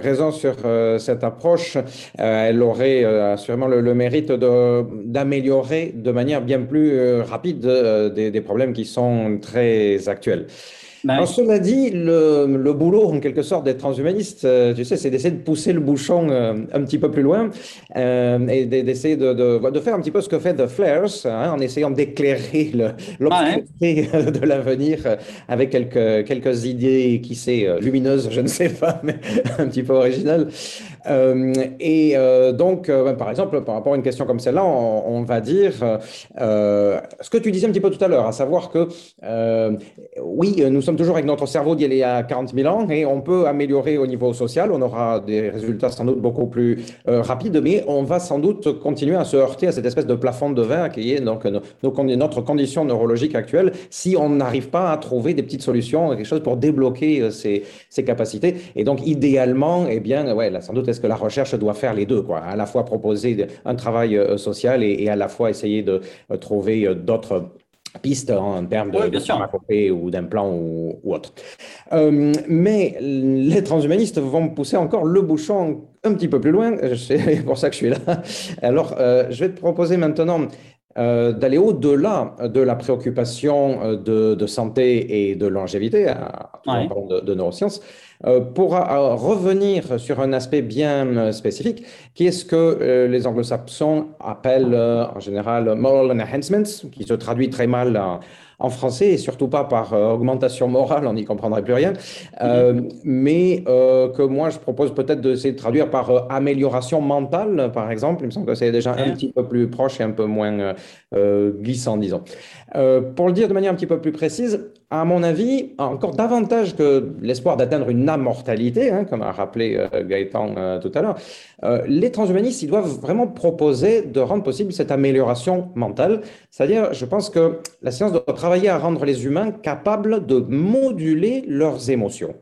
[SPEAKER 2] raison sur cette approche. elle aurait assurément le, mérite d'améliorer de, manière bien plus rapide des, des, problèmes qui sont très actuels. Bah, cela dit, le, boulot, en quelque sorte, d'être transhumaniste, euh, tu sais, c'est d'essayer de pousser le bouchon euh, un petit peu plus loin euh, et d'essayer de, de, faire un petit peu ce que fait The Flares, hein, en essayant d'éclairer l'obscurité de l'avenir avec quelques, quelques idées, qui sait, lumineuses, je ne sais pas, mais un petit peu originales. Et donc, ben, par exemple, par rapport à une question comme celle-là, on, va dire ce que tu disais un petit peu tout à l'heure, à savoir que, oui, nous sommes toujours avec notre cerveau d'il y a 40 000 ans et on peut améliorer au niveau social. On aura des résultats sans doute beaucoup plus euh, rapides, mais on va sans doute continuer à se heurter à cette espèce de plafond de verre qui est donc notre condition neurologique actuelle si on n'arrive pas à trouver des petites solutions, quelque chose pour débloquer euh, ces, ces capacités. Et donc, idéalement, eh bien, ouais, là, sans doute, que la recherche doit faire les deux, quoi, à la fois proposer un travail euh, social et, et à la fois essayer de trouver d'autres piste en termes de,
[SPEAKER 4] oui,
[SPEAKER 2] ou d'implant ou, ou, autre. Euh, mais les transhumanistes vont pousser encore le bouchon un petit peu plus loin. C'est pour ça que je suis là. Alors, euh, je vais te proposer maintenant euh, d'aller au-delà de la préoccupation de, de, santé et de longévité, en parlant de, de, neurosciences, pour revenir sur un aspect bien spécifique, qui est ce que les anglo-saxons appellent en général moral enhancements, qui se traduit très mal en français et surtout pas par euh, augmentation morale, on n'y comprendrait plus rien, euh, mais euh, que moi je propose peut-être d'essayer de traduire par amélioration mentale, par exemple. Il me semble que c'est déjà un petit peu plus proche et un peu moins glissant, disons. pour le dire de manière un petit peu plus précise, à mon avis, encore davantage que l'espoir d'atteindre une immortalité, hein, comme a rappelé Gaëtan tout à l'heure, les transhumanistes, ils doivent vraiment proposer de rendre possible cette amélioration mentale. C'est-à-dire, je pense que la science doit travailler à rendre les humains capables de moduler leurs émotions.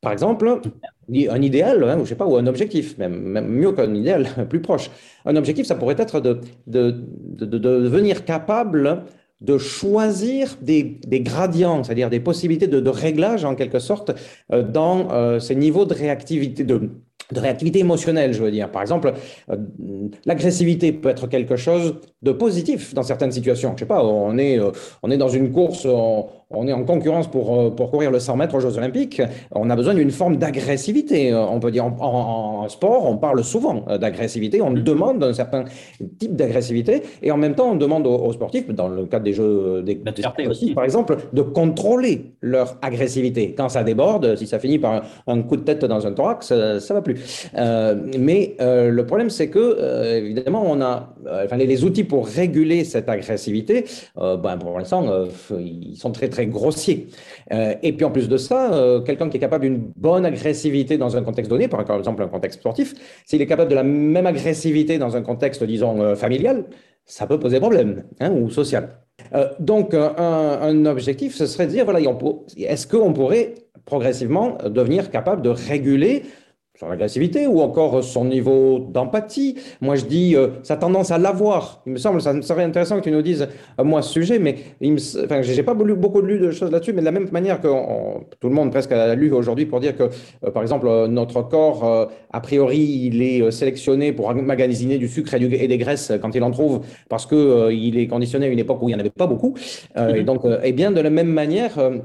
[SPEAKER 2] Par exemple, un idéal, hein, ou sais pas, ou un objectif, même, mieux qu'un idéal, plus proche. Un objectif, ça pourrait être de, devenir capable de choisir des, des gradients, c'est-à-dire des possibilités de, réglage en quelque sorte euh, dans euh, ces niveaux de réactivité, de, réactivité émotionnelle, je veux dire. Par exemple, euh, l'agressivité peut être quelque chose de positif dans certaines situations. Je sais pas, on est, on est dans une course, est en concurrence pour, euh, pour courir le 100 mètres aux Jeux Olympiques. On a besoin d'une forme d'agressivité. On peut dire en, sport, on parle souvent d'agressivité. On demande un certain type d'agressivité et en même temps, on demande aux, sportifs, dans le cadre des Jeux des,
[SPEAKER 4] aussi.
[SPEAKER 2] par exemple, de contrôler leur agressivité. Quand ça déborde, si ça finit par un, coup de tête dans un thorax, ça, ça va plus. Euh, mais euh, le problème, c'est que, euh, évidemment, on a enfin, les, outils pour réguler cette agressivité, ben, pour l'instant, ils sont très, très grossiers. et puis, en plus de ça, quelqu'un qui est capable d'une bonne agressivité dans un contexte donné, par exemple un contexte sportif, s'il est capable de la même agressivité dans un contexte, disons, familial, ça peut poser problème, hein, ou social. donc, un, un, objectif, ce serait de dire, voilà, est-ce qu'on pourrait progressivement devenir capable de réguler son agressivité ou encore son niveau d'empathie. Moi, je dis, euh, sa tendance à l'avoir. Il me semble, ça serait intéressant que tu nous dises, euh, moi, ce sujet, mais il me, enfin, j'ai pas beaucoup lu de choses là-dessus, mais de la même manière que tout le monde presque a lu aujourd'hui pour dire que, euh, par exemple, notre corps, a priori, il est sélectionné pour magasiner du sucre et, des graisses quand il en trouve, parce que il est conditionné à une époque où il n'y en avait pas beaucoup. Et mm-hmm. donc, et bien de la même manière, euh,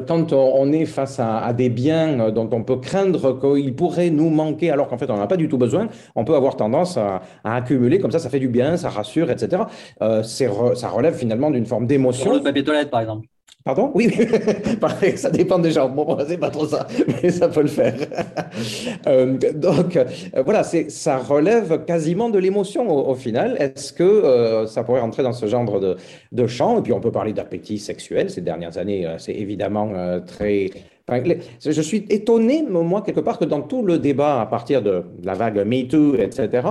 [SPEAKER 2] quand on est face à, des biens euh, dont on peut craindre qu'ils pourraient nous manquer alors qu'en fait on n'en a pas du tout besoin, on peut avoir tendance à, accumuler, comme ça ça fait du bien, ça rassure, etc. Euh, ça relève finalement d'une forme d'émotion.
[SPEAKER 4] Le papier toilette par exemple.
[SPEAKER 2] Pardon? Oui, ça dépend des gens. Bon, c'est pas trop ça, mais ça peut le faire. Euh, donc, euh, voilà, ça relève quasiment de l'émotion au, final. Est-ce que euh, ça pourrait rentrer dans ce genre de, de champ? Et puis, on peut parler d'appétit sexuel. Ces dernières années, c'est évidemment très... je suis étonné, moi, quelque part, que dans tout le débat à partir de la vague MeToo, etc.,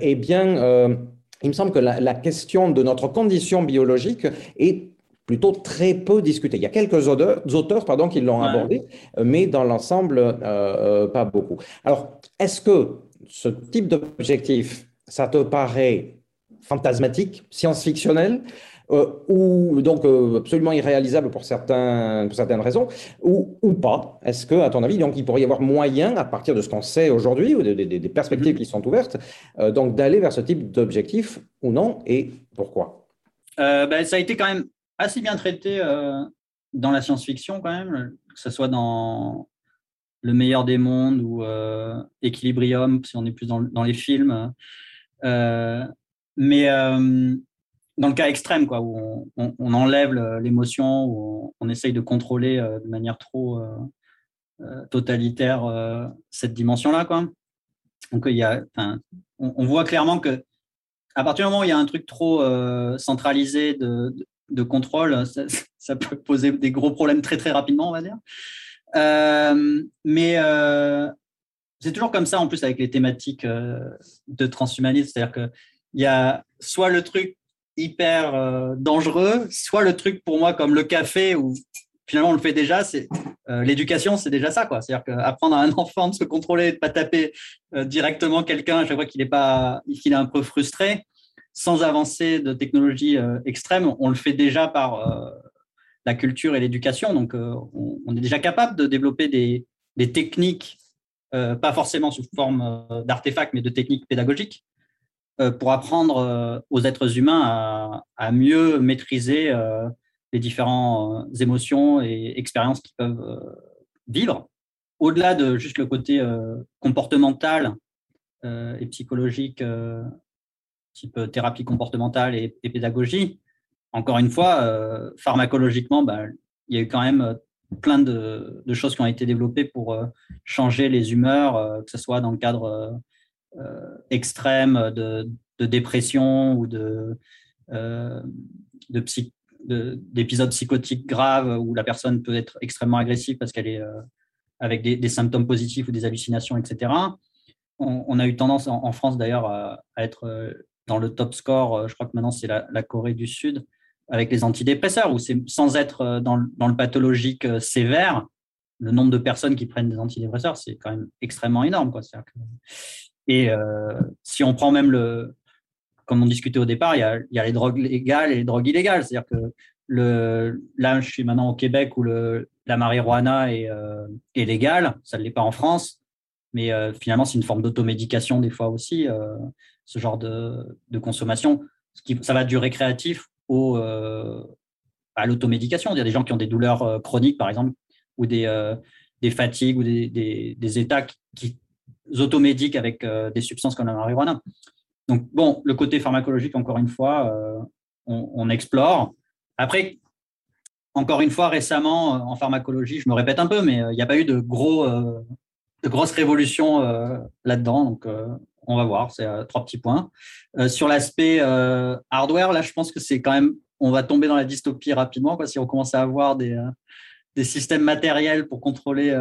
[SPEAKER 2] eh bien, il me semble que la question de notre condition biologique est plutôt très peu discuté. Il y a quelques auteurs, pardon, qui l'ont abordé, euh, mais dans l'ensemble, euh, euh, pas beaucoup. Alors, est-ce que ce type d'objectif, ça te paraît fantasmatique, science-fictionnel, ou donc absolument irréalisable pour, certains, pour certaines raisons, ou, ou pas? Est-ce que, à ton avis, donc, il pourrait y avoir moyen, à partir de ce qu'on sait aujourd'hui, ou des, perspectives mm-hmm. qui sont ouvertes, donc d'aller vers ce type d'objectif ou non, et pourquoi?
[SPEAKER 4] Ben, Ça a été quand même assez bien traité euh, dans la science-fiction quand même, que ce soit dans Le meilleur des mondes ou euh, Equilibrium, si on est plus dans, les films. Euh, mais dans le cas extrême, quoi, où on, enlève l'émotion, où on, essaye de contrôler de manière trop totalitaire cette dimension-là. Quoi. Donc, il y a, on, voit clairement que à partir du moment où il y a un truc trop centralisé de contrôle, ça, peut poser des gros problèmes très très rapidement, on va dire. Euh, mais euh, c'est toujours comme ça en plus avec les thématiques euh, de transhumanisme, c'est-à-dire qu'il y a soit le truc hyper dangereux, soit le truc pour moi comme le café où finalement on le fait déjà, c'est l'éducation, c'est déjà ça quoi. C'est-à-dire qu'apprendre à un enfant de se contrôler, de pas taper directement quelqu'un à chaque fois qu'il est pas, qu'il est un peu frustré, sans avancer de technologie euh, extrême, on le fait déjà par euh, la culture et l'éducation. Donc, euh, on, est déjà capable de développer des, techniques, pas forcément sous forme d'artefacts, mais de techniques pédagogiques, pour apprendre aux êtres humains à, mieux maîtriser les différentes émotions et expériences qu'ils peuvent vivre. au-delà de juste le côté comportemental et psychologique, type thérapie comportementale et, pédagogie, encore une fois, pharmacologiquement, bah, il y a eu quand même plein de, choses qui ont été développées pour changer les humeurs, que ce soit dans le cadre extrême de, dépression ou de, d'épisodes psychotiques graves où la personne peut être extrêmement agressive parce qu'elle est avec des, symptômes positifs ou des hallucinations, etc. On, a eu tendance en, France d'ailleurs à, être dans le top score, je crois que maintenant c'est la, Corée du Sud, avec les antidépresseurs, où c'est sans être dans, le pathologique sévère, le nombre de personnes qui prennent des antidépresseurs, c'est quand même extrêmement énorme. Quoi. et si on prend même le, comme on discutait au départ, il y a, les drogues légales et les drogues illégales. C'est-à-dire que le, là, je suis maintenant au Québec où le, la marijuana est, euh, est légale, ça ne l'est pas en France, mais euh, finalement, c'est une forme d'automédication des fois aussi, euh, ce genre de, de consommation. Ça va du récréatif au, à l'automédication. Il y a des gens qui ont des douleurs chroniques, par exemple, ou des, des fatigues ou des, des, états qui, qui automédiquent avec des substances comme la marijuana. Donc, bon, le côté pharmacologique, encore une fois, euh, on, explore. Après, encore une fois, récemment, euh, en pharmacologie, je me répète un peu, mais euh, il n'y a pas eu de, gros, de grosses révolutions là-dedans. Donc, on va voir, c'est trois petits points. sur l'aspect hardware, là, je pense que c'est quand même, on va tomber dans la dystopie rapidement, quoi, si on commence à avoir des, des systèmes matériels pour contrôler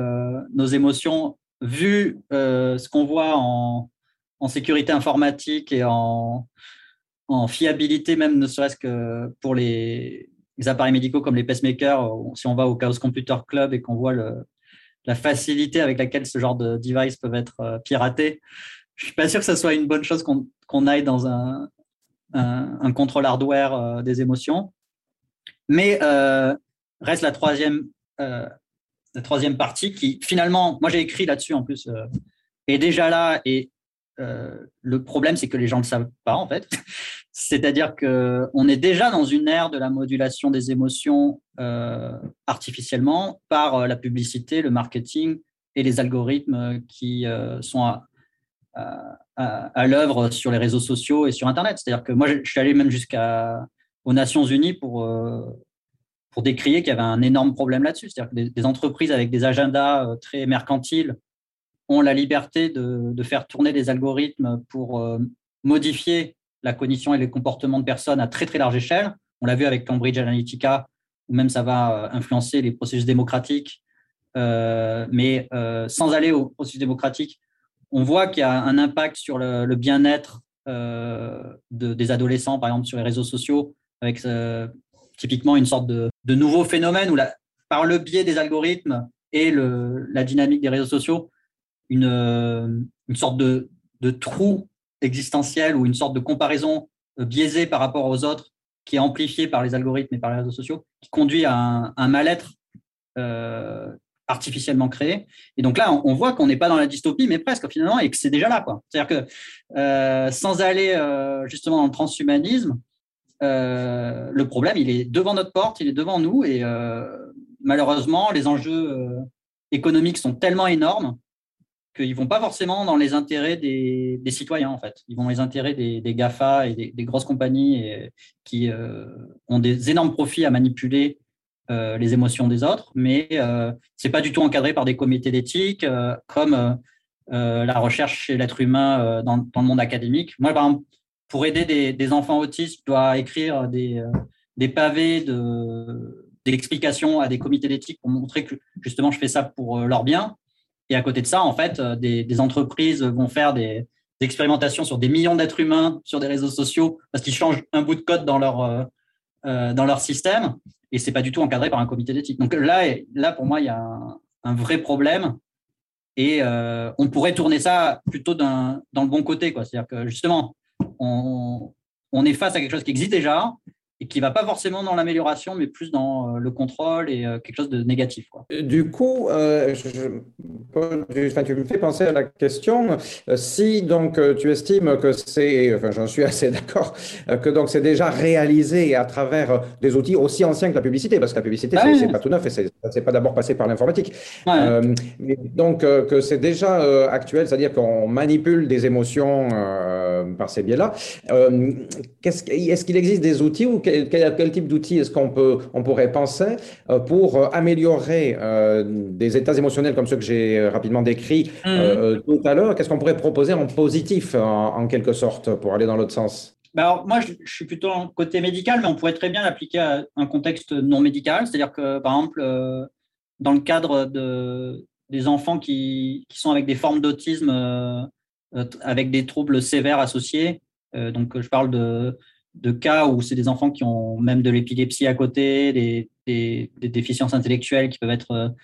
[SPEAKER 4] nos émotions, vu ce qu'on voit en, en sécurité informatique et en, fiabilité, même ne serait-ce que pour les, appareils médicaux comme les pacemakers, si on va au Chaos Computer Club et qu'on voit la facilité avec laquelle ce genre de device peuvent être euh, piratés, je suis pas sûr que ce soit une bonne chose qu'on aille dans un, contrôle hardware euh, des émotions. Mais euh, reste la troisième, la troisième partie qui, finalement, moi j'ai écrit là-dessus en plus, est déjà là et euh, le problème, c'est que les gens ne le savent pas, en fait. C'est-à-dire qu'on est déjà dans une ère de la modulation des émotions euh, artificiellement par euh, la publicité, le marketing et les algorithmes qui sont à, à, l'œuvre sur les réseaux sociaux et sur Internet. C'est-à-dire que moi, je suis allé même jusqu'aux Nations Unies pour, pour décrier qu'il y avait un énorme problème là-dessus. C'est-à-dire que des, entreprises avec des agendas très mercantiles ont la liberté de, faire tourner des algorithmes pour euh, modifier la cognition et les comportements de personnes à très très large échelle. On l'a vu avec Cambridge Analytica, où même ça va euh, influencer les processus démocratiques. Euh, mais sans aller au processus démocratique, on voit qu'il y a un impact sur le, bien-être des adolescents, par exemple sur les réseaux sociaux, avec typiquement une sorte de, nouveau phénomène où par le biais des algorithmes et la dynamique des réseaux sociaux, une, euh, sorte de, trou existentiel ou une sorte de comparaison euh, biaisée par rapport aux autres qui est amplifiée par les algorithmes et par les réseaux sociaux, qui conduit à un, mal-être euh, artificiellement créé. Et donc là, on, voit qu'on n'est pas dans la dystopie, mais presque finalement, et que c'est déjà là. C'est-à-dire que sans aller justement dans le transhumanisme, le problème, il est devant notre porte, il est devant nous, et malheureusement, les enjeux économiques sont tellement énormes qu'ils vont pas forcément dans les intérêts des, citoyens, en fait. Ils vont dans les intérêts des, GAFA et des, grosses compagnies qui euh, ont des énormes profits à manipuler euh, les émotions des autres, mais euh, c'est pas du tout encadré par des comités d'éthique, euh, comme la recherche chez l'être humain dans, le monde académique. Moi, par exemple, pour aider des, enfants autistes, je dois écrire des, des pavés de d'explications à des comités d'éthique pour montrer que justement je fais ça pour leur bien et à côté de ça, en fait, euh, des, entreprises vont faire des, expérimentations sur des millions d'êtres humains sur des réseaux sociaux parce qu'ils changent un bout de code dans leur, euh, euh, dans leur système et c'est pas du tout encadré par un comité d'éthique. Donc là, là, pour moi, il y a un, vrai problème et on pourrait tourner ça plutôt dans le bon côté. C'est-à-dire que justement, on, est face à quelque chose qui existe déjà et qui va pas forcément dans l'amélioration, mais plus dans euh, le contrôle et euh, quelque chose de négatif. Quoi.
[SPEAKER 2] Du coup, euh, je, tu me fais penser à la question si donc tu estimes que c'est, enfin j'en suis assez d'accord, que donc c'est déjà réalisé à travers des outils aussi anciens que la publicité, parce que la publicité c'est pas tout neuf et c'est pas d'abord passé par l'informatique. donc que c'est déjà actuel, c'est-à-dire qu'on manipule des émotions par ces biais-là. est-ce qu'il existe des outils ou quel, type d'outils est-ce qu'on peut, on pourrait penser euh, pour euh, améliorer euh, des états émotionnels comme ceux que j'ai rapidement décrits mmh. tout à l'heure? Qu'est-ce qu'on pourrait proposer en positif, en, quelque sorte, pour aller dans l'autre sens?
[SPEAKER 4] Bah, alors, moi, je, suis plutôt en côté médical, mais on pourrait très bien l'appliquer à un contexte non médical. C'est-à-dire que, par exemple, dans le cadre de, des enfants qui, qui sont avec des formes d'autisme, avec des troubles sévères associés, donc je parle de de cas où c'est des enfants qui ont même de l'épilepsie à côté, des, déficiences intellectuelles qui peuvent être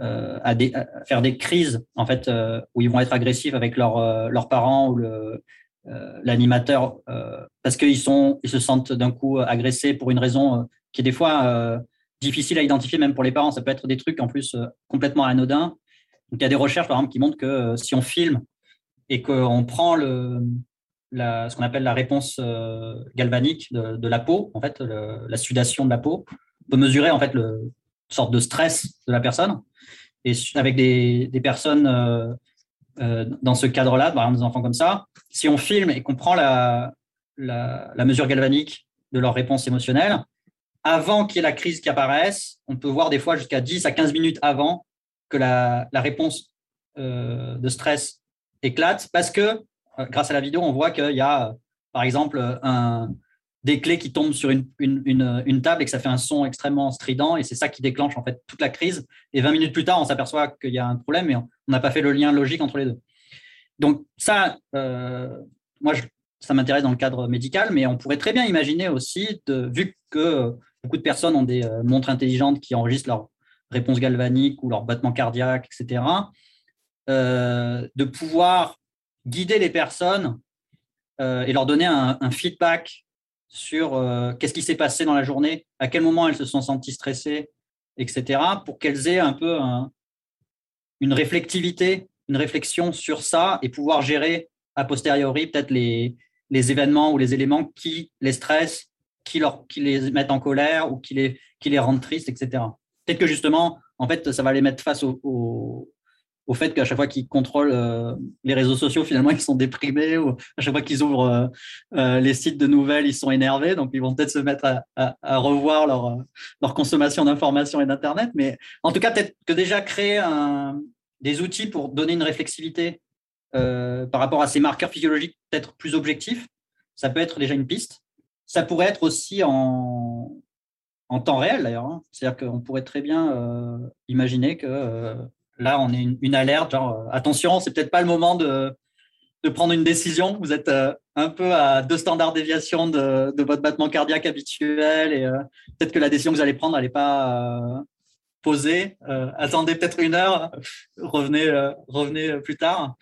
[SPEAKER 4] euh, à, faire des crises en fait euh, où ils vont être agressifs avec leur, euh, leurs parents ou l'animateur parce qu'ils sont ils se sentent d'un coup agressés pour une raison qui est des fois difficile à identifier même pour les parents. Ça peut être des trucs en plus complètement anodins. Donc il y a des recherches par exemple qui montrent que si on filme et qu'on prend le, ce qu'on appelle la réponse euh, galvanique de, la peau, en fait, la sudation de la peau. On peut mesurer en fait le, une sorte de stress de la personne. Et avec des, personnes euh, euh, dans ce cadre-là, par exemple des enfants comme ça, si on filme et qu'on prend la, mesure galvanique de leur réponse émotionnelle, avant qu'il y ait la crise qui apparaisse, on peut voir des fois jusqu'à 10 à 15 minutes avant que la, réponse de stress éclate parce que grâce à la vidéo, on voit qu'il y a, par exemple, des clés qui tombent sur une, une, table et que ça fait un son extrêmement strident et c'est ça qui déclenche en fait toute la crise. Et 20 minutes plus tard, on s'aperçoit qu'il y a un problème et on n'a pas fait le lien logique entre les deux. Donc ça, euh, moi, ça m'intéresse dans le cadre médical, mais on pourrait très bien imaginer aussi, de, vu que beaucoup de personnes ont des euh, montres intelligentes qui enregistrent leur réponse galvanique ou leur battement cardiaque, etc., de pouvoir guider les personnes euh, et leur donner un, feedback sur euh, qu'est-ce qui s'est passé dans la journée, à quel moment elles se sont senties stressées, etc., pour qu'elles aient un peu une réflectivité, une réflexion sur ça et pouvoir gérer a posteriori peut-être les, événements ou les éléments qui les stressent, qui, les mettent en colère ou qui les, qui les rendent tristes, etc. Peut-être que justement, en fait, ça va les mettre face au, au fait qu'à chaque fois qu'ils contrôlent euh, les réseaux sociaux, finalement, ils sont déprimés, ou à chaque fois qu'ils ouvrent euh, euh, les sites de nouvelles, ils sont énervés, donc ils vont peut-être se mettre à, revoir leur, leur consommation d'informations et d'Internet. Mais en tout cas, peut-être que déjà créer des outils pour donner une réflexivité par rapport à ces marqueurs physiologiques peut-être plus objectifs, ça peut être déjà une piste. Ça pourrait être aussi en, en temps réel d'ailleurs. Hein. C'est-à-dire qu'on pourrait très bien imaginer que là, on est une, alerte, genre, euh, attention, c'est peut-être pas le moment de, de, prendre une décision. Vous êtes euh, un peu à deux standards déviation de, de votre battement cardiaque habituel et euh, peut-être que la décision que vous allez prendre, elle n'est pas posée. attendez peut-être une heure, revenez, revenez plus tard.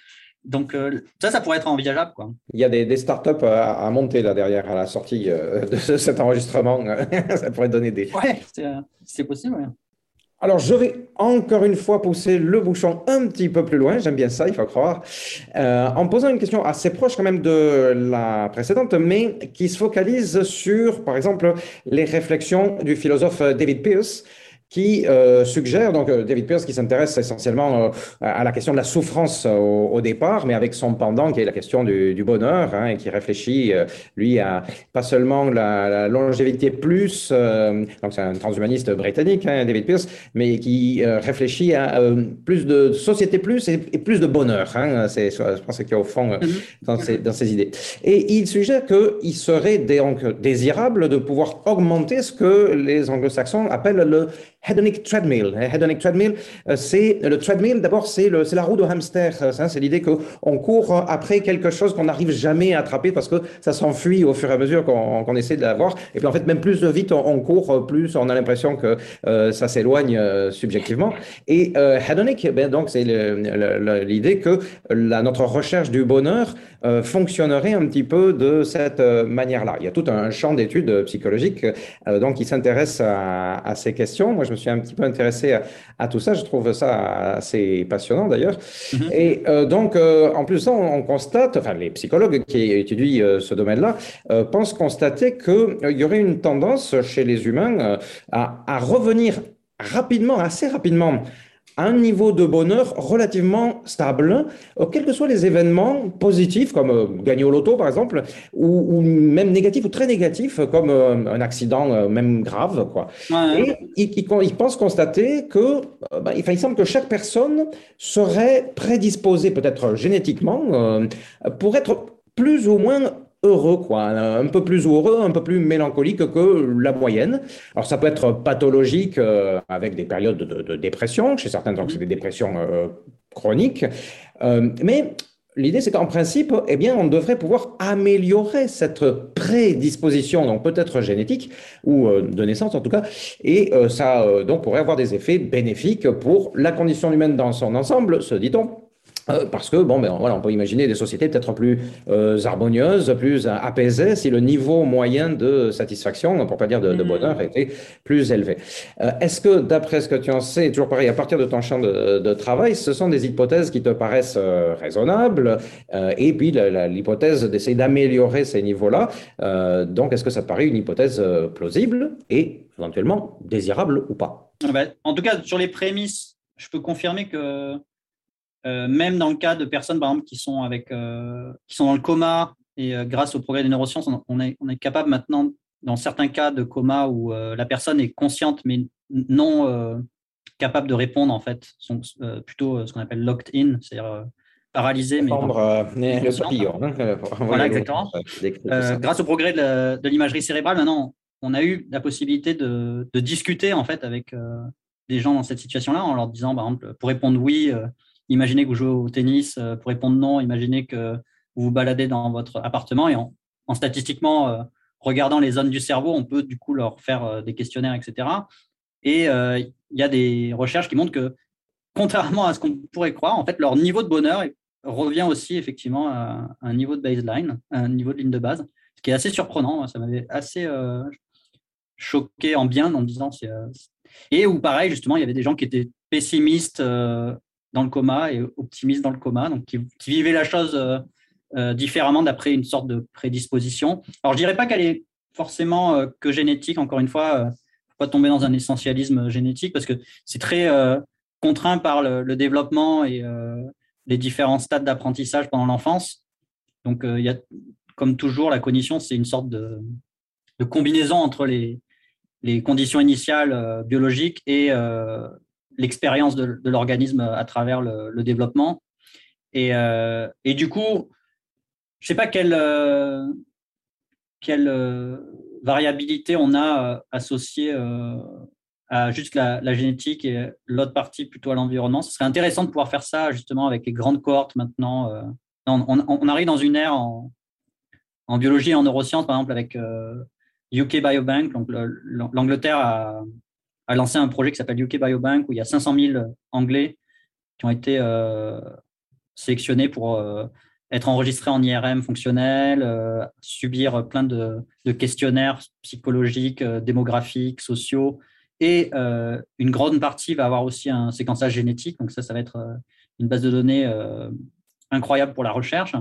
[SPEAKER 4] Donc ça, ça pourrait être envisageable. Quoi.
[SPEAKER 2] Il y a des, des startups à, à, monter là derrière à la sortie de cet enregistrement. ça pourrait donner des...
[SPEAKER 4] Oui, c'est possible. Ouais.
[SPEAKER 2] Alors, je vais encore une fois pousser le bouchon un petit peu plus loin, j'aime bien ça, il faut croire, euh, en posant une question assez proche quand même de la précédente, mais qui se focalise sur, par exemple, les réflexions du philosophe David Pearce, qui euh, suggère, donc euh, David Pierce qui s'intéresse essentiellement euh, à la question de la souffrance au, départ, mais avec son pendant qui est la question du, du bonheur, hein, et qui réfléchit, lui, à pas seulement la, la longévité plus, donc c'est un transhumaniste britannique, hein, David Pierce, mais qui réfléchit à plus de société plus et, plus de bonheur. Hein, c'est, je pense qu'il y a au fond mm-hmm. dans, ses, dans ses idées. Et il suggère qu'il serait donc désirable de pouvoir augmenter ce que les anglo-saxons appellent le hedonic treadmill. Hedonic treadmill, c'est le treadmill. D'abord, c'est la roue de hamster. C'est l'idée qu'on court après quelque chose qu'on n'arrive jamais à attraper parce que ça s'enfuit au fur et à mesure qu'on essaie de l'avoir. Et puis en fait, même plus vite on, court, plus on a l'impression que ça s'éloigne subjectivement. Et hedonic, ben, donc c'est l'idée que notre recherche du bonheur fonctionnerait un petit peu de cette manière-là. Il y a tout un champ d'études psychologiques donc qui s'intéresse à, ces questions. Me suis un petit peu intéressé à, tout ça. Je trouve ça assez passionnant d'ailleurs. Mm-hmm. Et euh, donc, euh, en plus, on, on, constate, enfin, les psychologues qui étudient euh, ce domaine-là pensent constater qu'il y aurait une tendance chez les humains à, à revenir rapidement, assez rapidement, un niveau de bonheur relativement stable, euh, quels que soient les événements positifs, comme euh, gagner au loto par exemple, ou, même négatifs ou très négatifs, comme euh, un accident même grave. Quoi. Et il, pense constater que, bah, il semble que chaque personne serait prédisposée, peut-être génétiquement, pour être plus ou moins heureux, quoi, un peu plus heureux, un peu plus mélancolique que la moyenne. Alors ça peut être pathologique euh, avec des périodes de, dépression, chez certains donc c'est des dépressions euh, chroniques, euh, mais L'idée, c'est qu'en principe, eh bien, on devrait pouvoir améliorer cette prédisposition, donc peut-être génétique ou de naissance en tout cas, et ça donc pourrait avoir des effets bénéfiques pour la condition humaine dans son ensemble, se dit-on, euh, parce que, bon, ben, voilà, on peut imaginer des sociétés peut-être plus euh, harmonieuses, plus apaisées, si le niveau moyen de satisfaction, pour pas dire de, mm. bonheur, était plus élevé. Euh, est-ce que, d'après ce que tu en sais, toujours pareil, à partir de ton champ de, travail, ce sont des hypothèses qui te paraissent raisonnables, et puis l'hypothèse d'essayer d'améliorer ces niveaux-là, donc est-ce que ça te paraît une hypothèse plausible et éventuellement désirable ou pas?
[SPEAKER 4] Ah ben, En tout cas, sur les prémices, je peux confirmer que euh, même dans le cas de personnes, par exemple, qui sont, avec, euh, qui sont dans le coma, et euh, grâce au progrès des neurosciences, on, est, on est capable maintenant, dans certains cas de coma où la personne est consciente, mais non capable de répondre, en fait, sont plutôt ce qu'on appelle locked in, c'est-à-dire paralysé. Mais
[SPEAKER 2] le
[SPEAKER 4] voilà, exactement. grâce au progrès de l'imagerie cérébrale, maintenant, on a eu la possibilité de, de discuter, en fait, avec des gens dans cette situation-là, en leur disant, par exemple, pour répondre oui, imaginez que vous jouez au tennis, euh, pour répondre non, imaginez que vous vous baladez dans votre appartement et en, statistiquement euh, regardant les zones du cerveau, on peut du coup leur faire euh, des questionnaires, etc. Et il y a des recherches qui montrent que, contrairement à ce qu'on pourrait croire, en fait, leur niveau de bonheur revient aussi effectivement à un niveau de baseline, un niveau de ligne de base, ce qui est assez surprenant. Ça m'avait assez choqué en bien en disant et où pareil justement il y avait des gens qui étaient pessimistes dans le coma et optimiste dans le coma, donc qui, vivait la chose euh, euh, différemment d'après une sorte de prédisposition. Alors, je dirais pas qu'elle est forcément euh, que génétique, encore une fois, pas tomber dans un essentialisme génétique parce que c'est très contraint par le, développement et les différents stades d'apprentissage pendant l'enfance. Donc, il y a, comme toujours, la cognition, c'est une sorte de, combinaison entre les conditions initiales biologiques et l'expérience de, l'organisme à travers le, développement. Et, euh, et, du coup, je ne sais pas quelle, euh, quelle euh, variabilité on a associée à juste la, génétique et l'autre partie plutôt à l'environnement. Ce serait intéressant de pouvoir faire ça justement avec les grandes cohortes maintenant. On, on, arrive dans une ère en, en, biologie et en neurosciences, par exemple, avec UK Biobank. Donc, l'Angleterre a, a lancé un projet qui s'appelle UK Biobank où il y a 500 000 Anglais qui ont été euh, sélectionnés pour euh, être enregistrés en IRM fonctionnel, euh, subir plein de, questionnaires psychologiques, démographiques, sociaux. Et une grande partie va avoir aussi un séquençage génétique. Donc ça, ça va être une base de données incroyable pour la recherche.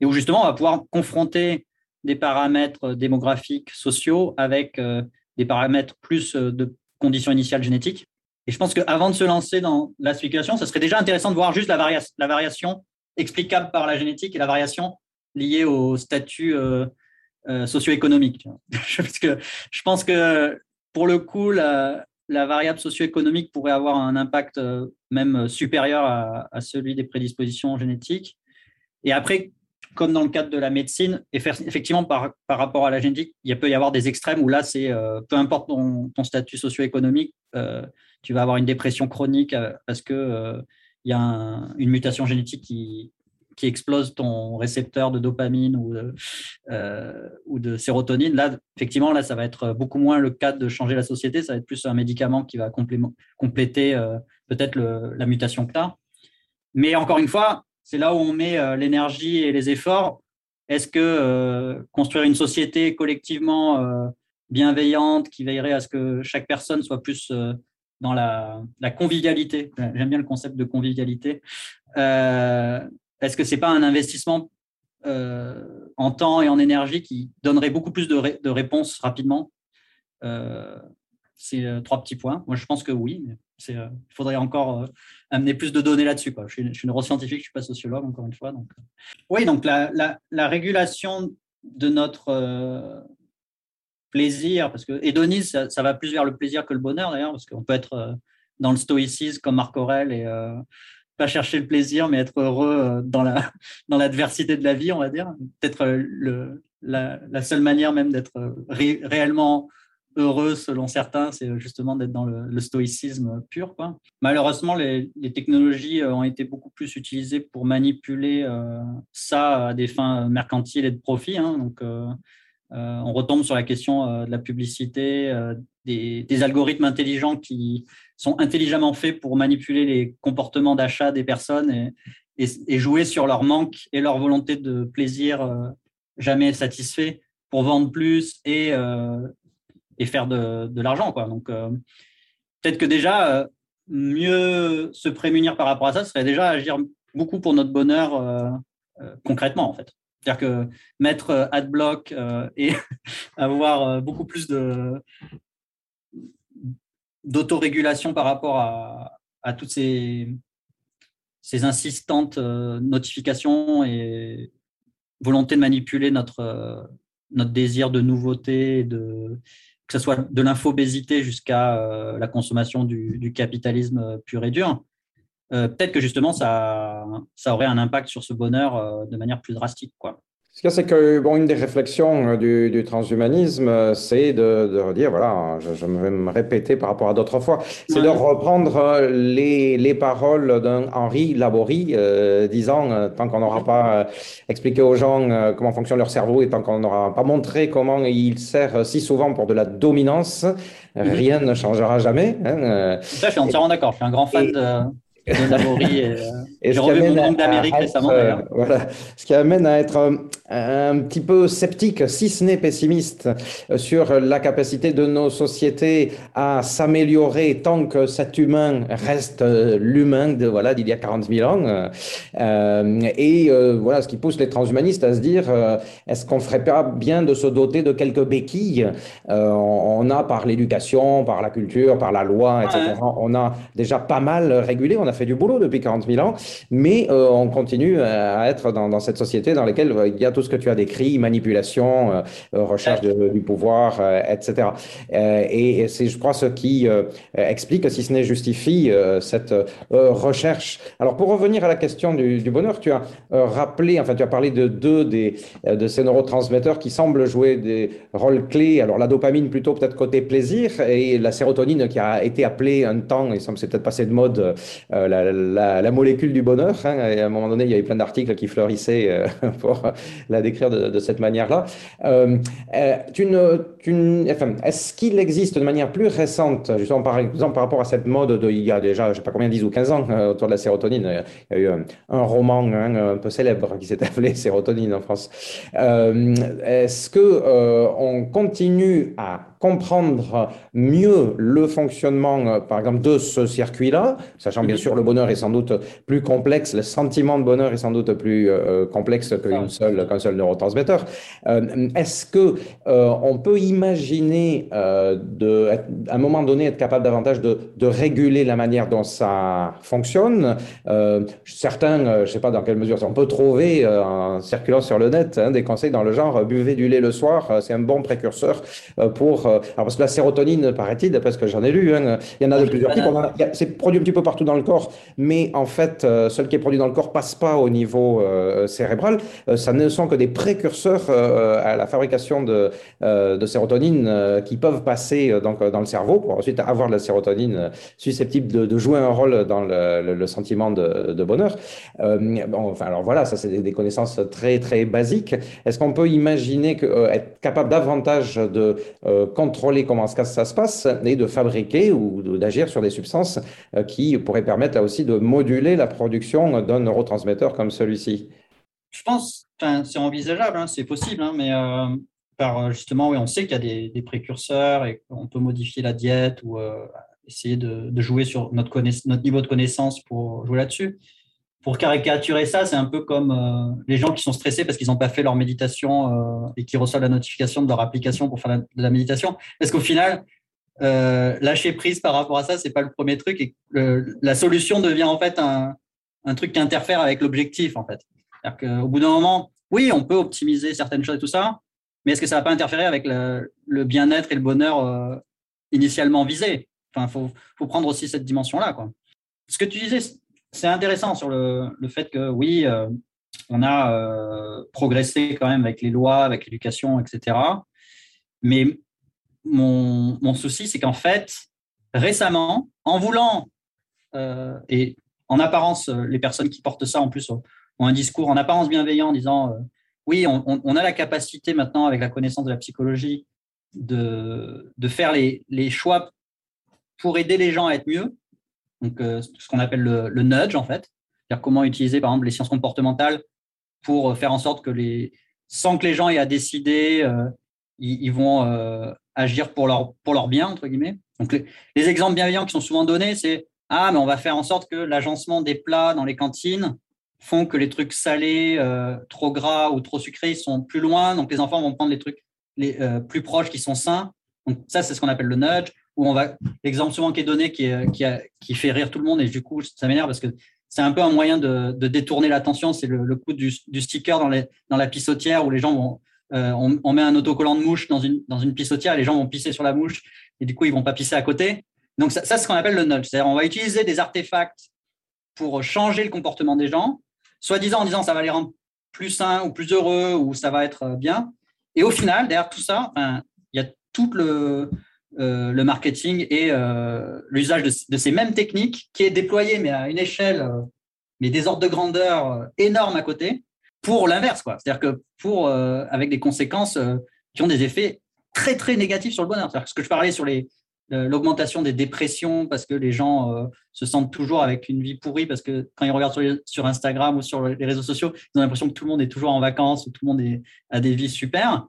[SPEAKER 4] Et où justement, on va pouvoir confronter des paramètres démographiques, sociaux avec des paramètres plus de conditions initiales génétiques. Et je pense qu'avant de se lancer dans la spéculation, ce serait déjà intéressant de voir juste la, la variation explicable par la génétique et la variation liée au statut euh, euh, socio-économique. Parce que je pense que pour le coup, la, variable socio-économique pourrait avoir un impact euh, même supérieur à, à, celui des prédispositions génétiques. Et après, comme dans le cadre de la médecine, effectivement, par, par rapport à la génétique, il peut y avoir des extrêmes où là, c'est euh, peu importe ton, statut socio-économique, euh, tu vas avoir une dépression chronique parce que il y a une mutation génétique qui, qui explose ton récepteur de dopamine ou de, euh, ou de sérotonine. Là, effectivement, là, ça va être beaucoup moins le cas de changer la société. Ça va être plus un médicament qui va compléter euh, peut-être la mutation que tu as. Mais encore une fois, c'est là où on met euh, l'énergie et les efforts. Est-ce que construire une société collectivement bienveillante qui veillerait à ce que chaque personne soit plus dans la, convivialité. J'aime bien le concept de convivialité. Euh, est-ce que c'est pas un investissement euh, en temps et en énergie qui donnerait beaucoup plus de, réponses rapidement? Euh, C'est euh, trois petits points. Moi, je pense que oui. Il faudrait encore amener plus de données là-dessus. Je suis, neuroscientifique, je ne suis pas sociologue, encore une fois. Donc, oui, donc la, régulation de notre plaisir, parce que hédonisme, ça, ça, va plus vers le plaisir que le bonheur d'ailleurs, parce qu'on peut être dans le stoïcisme comme Marc Aurèle et pas chercher le plaisir, mais être heureux euh, dans la dans l'adversité de la vie, on va dire. Peut-être euh, le, la, seule manière même d'être euh, réellement heureux, selon certains, c'est justement d'être dans le, stoïcisme pur. Quoi. Malheureusement, les, technologies ont été beaucoup plus utilisées pour manipuler ça à des fins mercantiles et de profit. Hein. donc, on retombe sur la question de la publicité, des, algorithmes intelligents qui sont intelligemment faits pour manipuler les comportements d'achat des personnes et, jouer sur leur manque et leur volonté de plaisir euh, jamais satisfait pour vendre plus et, euh, et faire de, de l'argent. Quoi. Donc, euh, peut-être que déjà, mieux se prémunir par rapport à ça, serait déjà agir beaucoup pour notre bonheur concrètement, en fait. C'est-à-dire que mettre adblock et avoir beaucoup plus de, d'autorégulation par rapport à, à toutes ces, ces insistantes euh, notifications et volonté de manipuler notre, euh, notre désir de nouveauté, de, que ce soit de l'infobésité jusqu'à euh, la consommation du, du, capitalisme pur et dur. Peut-être que justement, ça, ça aurait un impact sur ce bonheur de manière plus drastique. Quoi.
[SPEAKER 2] Ce qu'il y a, c'est que bon, une des réflexions euh, du, du transhumanisme, euh, c'est de, de, dire, voilà, je, je, vais me répéter par rapport à d'autres fois, c'est de reprendre euh, les, les paroles d'un Henri Laborie, euh, disant, tant qu'on n'aura pas expliqué aux gens comment fonctionne leur cerveau et tant qu'on n'aura pas montré comment il sert si souvent pour de la dominance, mhm. rien ne changera jamais.
[SPEAKER 4] Hein. Ça, je suis entièrement d'accord. Je suis un grand fan de et, j'ai revu mon d'Amérique récemment.
[SPEAKER 2] voilà, ce qui amène à être un petit peu sceptique, si ce n'est pessimiste, sur la capacité de nos sociétés à s'améliorer tant que cet humain reste l'humain de voilà d'il y a 40 000 ans. Euh, et euh, voilà ce qui pousse les transhumanistes à se dire euh, est-ce qu'on ferait pas bien de se doter de quelques béquilles? On, a par l'éducation, par la culture, par la loi, etc. On a déjà pas mal régulé. On a fait du boulot depuis 40 000 ans, mais on continue à être dans, cette société dans laquelle il y a tout ce que tu as décrit, manipulation, euh, euh, recherche du pouvoir, euh, etc. et c'est, je crois, ce qui explique, si ce n'est justifie, cette recherche. Alors, pour revenir à la question du, bonheur, tu as rappelé, enfin, tu as parlé de deux des, de ces neurotransmetteurs qui semblent jouer des rôles clés. Alors, la dopamine plutôt peut-être côté plaisir et la sérotonine qui a été appelée un temps, et ça me s'est peut-être passé de mode, la, molécule du bonheur. Hein, et à un moment donné, il y avait plein d'articles qui fleurissaient pour la décrire de, cette manière-là. Euh, euh, est-ce qu'il existe de manière plus récente, justement par exemple par rapport à cette mode de il y a déjà, je ne sais pas combien, 10 ou 15 ans, euh, autour de la sérotonine, il y a eu un, roman hein, un peu célèbre qui s'est appelé Sérotonine en France. est-ce que on continue à comprendre mieux le fonctionnement, par exemple, de ce circuit-là, sachant bien sûr le bonheur est sans doute plus complexe, le sentiment de bonheur est sans doute plus complexe qu'une seule, qu'un seul neurotransmetteur. Euh, est-ce que euh, on peut imaginer euh, de, à un moment donné être capable davantage de, de, réguler la manière dont ça fonctionne Certains, je ne sais pas dans quelle mesure, on peut trouver en circulant sur le net hein, des conseils dans le genre buvez du lait le soir, c'est un bon précurseur pour alors parce que la sérotonine, paraît-il, d'après ce que j'en ai lu, hein, il y en a de plusieurs types. C'est produit un petit peu partout dans le corps, mais en fait, ce qui est produit dans le corps passe pas au niveau cérébral. ça ne sont que des précurseurs à la fabrication de, de sérotonine qui peuvent passer donc, dans le cerveau pour ensuite avoir de la sérotonine susceptible de, jouer un rôle dans le, sentiment de, bonheur. bon, enfin, alors voilà, ça c'est des, connaissances très très basiques. Est-ce qu'on peut imaginer que, euh, être capable davantage de euh, contrôler comment ça, se passe et de fabriquer ou d'agir sur des substances euh, qui pourraient permettre là aussi de moduler la production d'un neurotransmetteur comme celui-ci?
[SPEAKER 4] Je pense, c'est envisageable, hein, c'est possible, hein, mais par justement, oui, on sait qu'il y a des, précurseurs et qu'on peut modifier la diète ou essayer de, jouer sur notre, notre niveau de connaissance pour jouer là-dessus pour caricaturer ça, c'est un peu comme euh, les gens qui sont stressés parce qu'ils n'ont pas fait leur méditation euh, et qui reçoivent la notification de leur application pour faire la, méditation. Parce qu'au final, euh, lâcher prise par rapport à ça, c'est pas le premier truc. Et la solution devient en fait un, truc qui interfère avec l'objectif en fait. C'est-à-dire qu'au bout d'un moment, oui, on peut optimiser certaines choses et tout ça, mais est-ce que ça va pas interférer avec le, bien-être et le bonheur initialement visé? Enfin, faut, prendre aussi cette dimension-là. Ce que tu disais, c'est intéressant sur le, fait que oui, euh, on a euh, progressé quand même avec les lois, avec l'éducation, etc. Mais mon, souci, c'est qu'en fait, récemment, en voulant, euh, et en apparence, les personnes qui portent ça en plus ont, un discours en apparence bienveillant en disant oui, on, a la capacité maintenant, avec la connaissance de la psychologie, de, faire les, choix pour aider les gens à être mieux donc euh, ce qu'on appelle le, nudge en fait, c'est-à-dire comment utiliser par exemple les sciences comportementales pour euh, faire en sorte que les, sans que les gens aient à décider, euh, ils, vont agir pour leur, pour leur bien, entre guillemets. Donc les, exemples bienveillants qui sont souvent donnés, c'est Ah, mais on va faire en sorte que l'agencement des plats dans les cantines font que les trucs salés, trop gras ou trop sucrés sont plus loin, donc les enfants vont prendre les trucs les, plus proches qui sont sains. Donc ça, c'est ce qu'on appelle le nudge où on va, l'exemple souvent qui est donné, qui, qui, fait rire tout le monde, et du coup, ça m'énerve parce que c'est un peu un moyen de, détourner l'attention. C'est le, coup du, sticker dans, les, dans la pissotière où les gens vont, euh, on, met un autocollant de mouche dans une, dans une pissotière, les gens vont pisser sur la mouche et du coup, ils vont pas pisser à côté. Donc, ça, c'est ce qu'on appelle le nudge. C'est-à-dire, on va utiliser des artefacts pour changer le comportement des gens, soi-disant en disant ça va les rendre plus sains ou plus heureux ou ça va être bien. Et au final, derrière tout ça, il y a tout le, euh, marketing et euh, l'usage de, ces mêmes techniques qui est déployé mais à une échelle, euh, mais des ordres de grandeur énormes à côté pour l'inverse. C'est-à-dire que pour, avec des conséquences qui ont des effets très très négatifs sur le bonheur. C'est-à-dire ce que je parlais sur les, l'augmentation des dépressions parce que les gens se sentent toujours avec une vie pourrie parce que quand ils regardent sur, Instagram ou sur les réseaux sociaux, ils ont l'impression que tout le monde est toujours en vacances ou tout le monde a des vies super.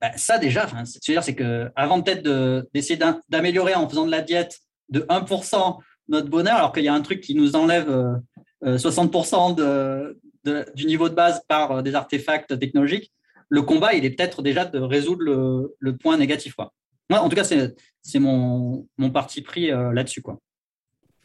[SPEAKER 4] Bah, ça déjà, c'est c'est que avant peut-être d'essayer d'améliorer en faisant de la diète de 1% notre bonheur, alors qu'il y a un truc qui nous enlève 60% euh, euh, du niveau de base par euh, des artefacts technologiques, le combat, il est peut-être déjà de résoudre le, point négatif. Moi, en tout cas, c'est mon, mon parti pris là-dessus. Quoi.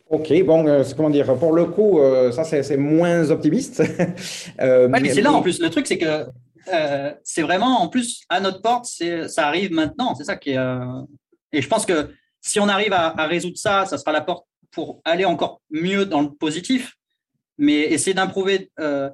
[SPEAKER 2] Ok, bon, comment dire, pour le coup, ça c'est moins optimiste.
[SPEAKER 4] mais c'est là en plus. Le truc, c'est que euh, c'est vraiment, en plus, à notre porte, ça arrive maintenant. C'est ça qui est. Euh, et je pense que si on arrive à, résoudre ça, ça sera la porte pour aller encore mieux dans le positif. Mais essayer d'improver, euh,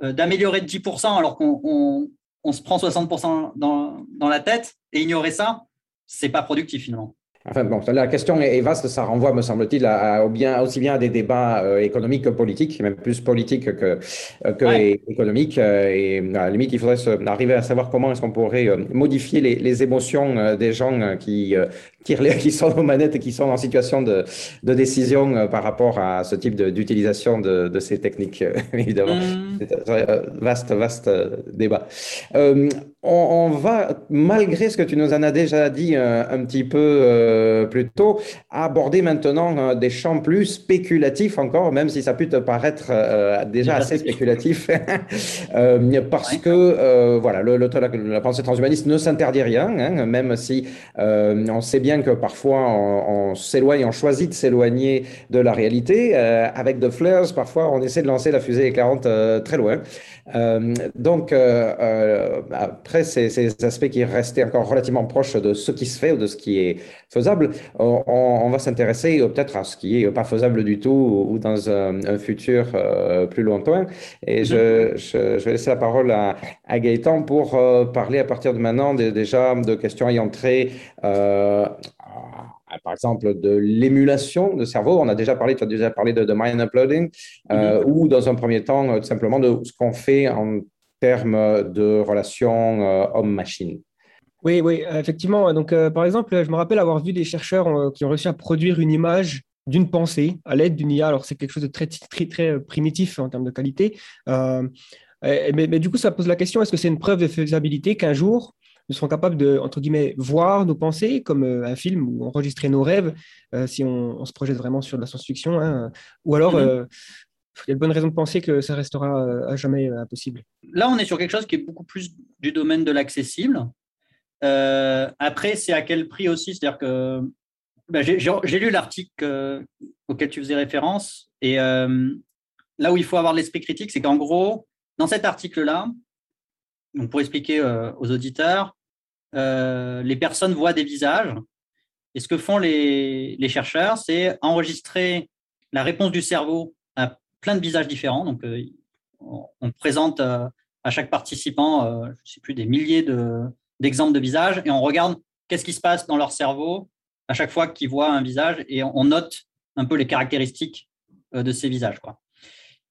[SPEAKER 4] d'améliorer de 10% alors qu'on se prend 60% dans, dans la tête et ignorer ça, c'est pas productif finalement.
[SPEAKER 2] Enfin bon, la question est vaste, ça renvoie, me semble-t-il, à, bien, aussi bien à des débats euh, économiques que politiques, même plus politiques que, euh, que économiques. Euh, et à la limite, il faudrait arriver à savoir comment est-ce qu'on pourrait modifier les, les émotions des gens qui, qui, qui sont aux manettes et qui sont en situation de, de décision par rapport à ce type d'utilisation de, de, ces techniques, évidemment. Mm. C'est un vaste, vaste débat. On, va, malgré ce que tu nous en as déjà dit un petit peu, euh, plutôt aborder maintenant euh, des champs plus spéculatifs encore, même si ça peut te paraître euh, déjà assez spéculatif, parce que voilà, le, la, pensée transhumaniste ne s'interdit rien, hein, même si on sait bien que parfois on, s'éloigne, on choisit de s'éloigner de la réalité. avec The Flares, parfois on essaie de lancer la fusée éclairante très loin. donc, après ces, aspects qui restaient encore relativement proches de ce qui se fait ou de ce qui est faisable, on, va s'intéresser peut-être à ce qui est pas faisable du tout ou, dans un, futur plus lointain. Et je, je, vais laisser la parole à, à Gaëtan pour parler à partir de maintenant déjà de questions ayant trait par exemple, de l'émulation de cerveau. On a déjà parlé, tu as déjà parlé de, mind uploading, euh, mm-hmm. ou dans un premier temps, euh, tout simplement de ce qu'on fait en termes de relation euh, homme-machine.
[SPEAKER 1] Oui, oui, effectivement. Donc, par exemple, je me rappelle avoir vu des chercheurs qui ont réussi à produire une image d'une pensée à l'aide d'une IA. Alors, c'est quelque chose de très, très, très primitif en termes de qualité. mais, mais, du coup, ça pose la question est-ce que c'est une preuve de faisabilité qu'un jour, nous serons capables de, entre guillemets, voir nos pensées comme euh, un film ou enregistrer nos rêves euh, si on, se projette vraiment sur de la science-fiction. Hein. Ou alors, euh, il y a de bonnes raisons de penser que ça restera à jamais impossible.
[SPEAKER 4] Là, on est sur quelque chose qui est beaucoup plus du domaine de l'accessible. après, c'est à quel prix aussi? C'est-à-dire que bah, j'ai lu l'article auquel tu faisais référence et là où il faut avoir l'esprit critique, c'est qu'en gros, dans cet article-là, pour expliquer euh, aux auditeurs, euh, les personnes voient des visages. Et ce que font les, chercheurs, c'est enregistrer la réponse du cerveau plein de visages différents. Donc, euh, on, présente à chaque participant, je ne sais plus, des milliers d'exemples de, visages et on regarde qu'est-ce qui se passe dans leur cerveau à chaque fois qu'ils voient un visage et on, note un peu les caractéristiques de ces visages.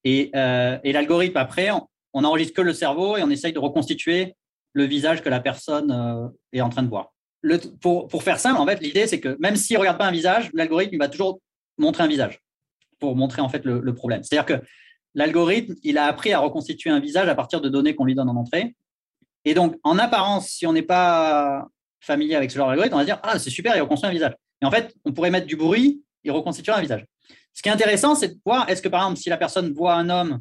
[SPEAKER 4] Et, l'algorithme, après, on n'enregistre que le cerveau et on essaye de reconstituer le visage que la personne euh, est en train de voir. pour, faire simple, en fait, l'idée, c'est que même s'il ne regarde pas un visage, l'algorithme va toujours montrer un visage pour montrer en fait le, problème. C'est-à-dire que l'algorithme, il a appris à reconstituer un visage à partir de données qu'on lui donne en entrée. Et donc, en apparence, si on n'est pas familier avec ce genre d'algorithme, on va dire Ah, c'est super, il reconstruit un visage. Et en fait, on pourrait mettre du bruit et reconstituer un visage. Ce qui est intéressant, c'est de voir est-ce que, par exemple, si la personne voit un homme,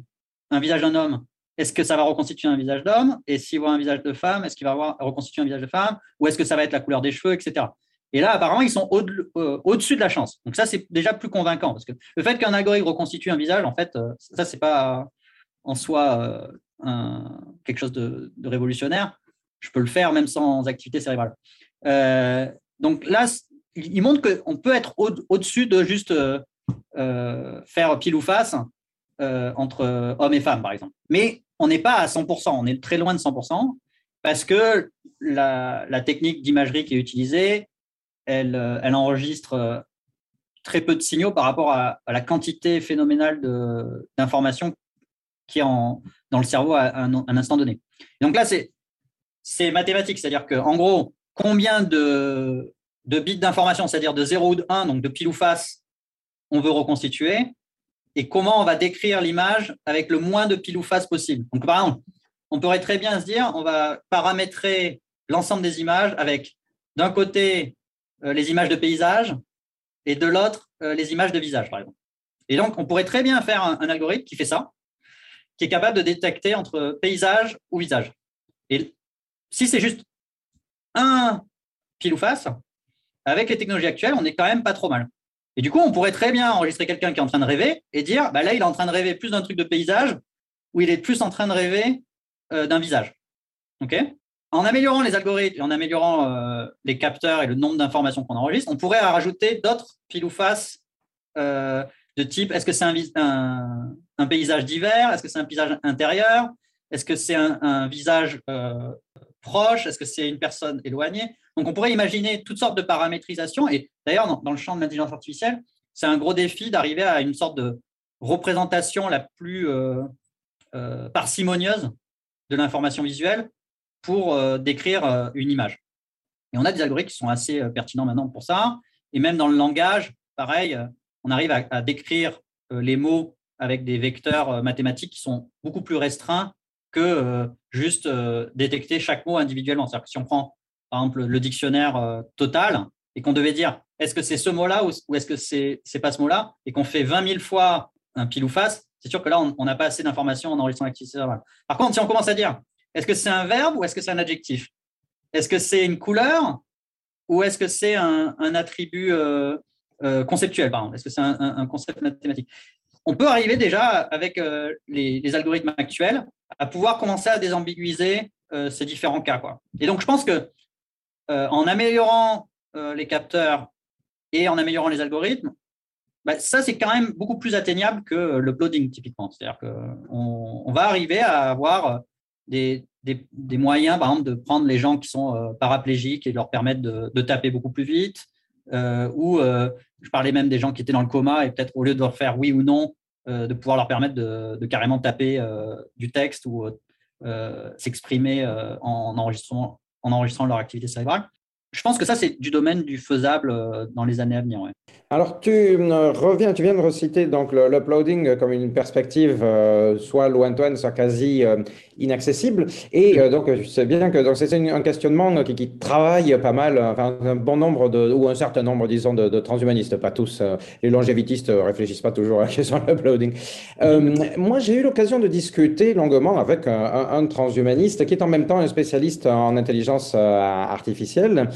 [SPEAKER 4] un visage d'un homme, est-ce que ça va reconstituer un visage d'homme? Et s'il voit un visage de femme, est-ce qu'il va reconstituer un visage de femme? Ou est-ce que ça va être la couleur des cheveux, etc. Et là, apparemment, ils sont euh, au-dessus de la chance. Donc ça, c'est déjà plus convaincant. Parce que le fait qu'un algorithme reconstitue un visage, en fait, euh, ça, c'est pas en soi euh, quelque chose de, révolutionnaire. Je peux le faire même sans activité cérébrale. donc là, il montre qu'on peut être au-dessus de juste faire pile ou face entre hommes et femmes, par exemple. Mais on n'est pas à 100%, on est très loin de 100%, parce que la, technique d'imagerie qui est utilisée, elle, euh, elle, enregistre euh, très peu de signaux par rapport à, la quantité phénoménale d'informations qui est en, dans le cerveau à un, instant donné. donc là, c'est mathématique, c'est-à-dire qu'en gros, combien de, de bits d'information, c'est-à-dire de 0 ou de 1, donc de pile ou face, on veut reconstituer, et comment on va décrire l'image avec le moins de pile ou face possible. Donc, par exemple, on pourrait très bien se dire, on va paramétrer l'ensemble des images avec d'un côté les images de paysage et de l'autre euh, les images de visage, par exemple. Et donc, on pourrait très bien faire un, algorithme qui fait ça, qui est capable de détecter entre paysage ou visage. Et si c'est juste un pile ou face, avec les technologies actuelles, on n'est quand même pas trop mal. Et du coup, on pourrait très bien enregistrer quelqu'un qui est en train de rêver et dire, bah là, il est en train de rêver plus d'un truc de paysage ou il est plus en train de rêver euh, d'un visage. OK? En améliorant les algorithmes en améliorant euh, les capteurs et le nombre d'informations qu'on enregistre, on pourrait rajouter d'autres pile ou face euh, de type est-ce que c'est un, paysage d'hiver Est-ce que c'est un paysage intérieur? Est-ce que c'est un, visage proche? Est-ce que c'est une personne éloignée? Donc, on pourrait imaginer toutes sortes de paramétrisation. Et d'ailleurs, dans, le champ de l'intelligence artificielle, c'est un gros défi d'arriver à une sorte de représentation la plus euh, euh, parcimonieuse de l'information visuelle pour euh, décrire une image. Et on a des algorithmes qui sont assez pertinents maintenant pour ça. Et même dans le langage, pareil, on arrive à décrire les mots avec des vecteurs mathématiques qui sont beaucoup plus restreints que euh, juste euh, détecter chaque mot individuellement. C'est-à-dire que si on prend, par exemple, le dictionnaire euh, total et qu'on devait dire est-ce que c'est ce mot-là ou, est-ce que c'est n'est pas ce mot-là et qu'on fait 20 000 fois un pile ou face, c'est sûr que là, on n'a pas assez d'informations en enregistrant l'activité. Par contre, si on commence à dire est-ce que c'est un verbe ou est-ce que c'est un adjectif? Est-ce que c'est une couleur ou est-ce que c'est un, attribut conceptuel, par exemple Est-ce que c'est un, concept mathématique? On peut arriver déjà avec les, algorithmes actuels à pouvoir commencer à désambiguiser ces différents cas. Quoi. Et donc, je pense que en améliorant les capteurs et en améliorant les algorithmes, bah, ça, c'est quand même beaucoup plus atteignable que le uploading, typiquement. C'est-à-dire qu'on on va arriver à avoir des, des, moyens, par exemple, de prendre les gens qui sont euh, paraplégiques et de leur permettre de, taper beaucoup plus vite. Euh, ou euh, je parlais même des gens qui étaient dans le coma et peut-être au lieu de leur faire oui ou non, de pouvoir leur permettre de, carrément taper du texte ou s'exprimer en, enregistrant, en enregistrant leur activité cérébrale je pense que ça, c'est du domaine du faisable euh, dans les années à venir.
[SPEAKER 2] Alors, tu euh, reviens, tu viens de reciter l'uploading comme une perspective euh, soit lointaine, soit quasi inaccessible. Et donc, je sais bien que c'est un questionnement qui, travaille pas mal, enfin, un bon nombre de, ou un certain nombre, disons, de, transhumanistes, pas tous. les longévitistes réfléchissent pas toujours à la question de l'uploading. moi, j'ai eu l'occasion de discuter longuement avec un, transhumaniste qui est en même temps un spécialiste en intelligence artificielle.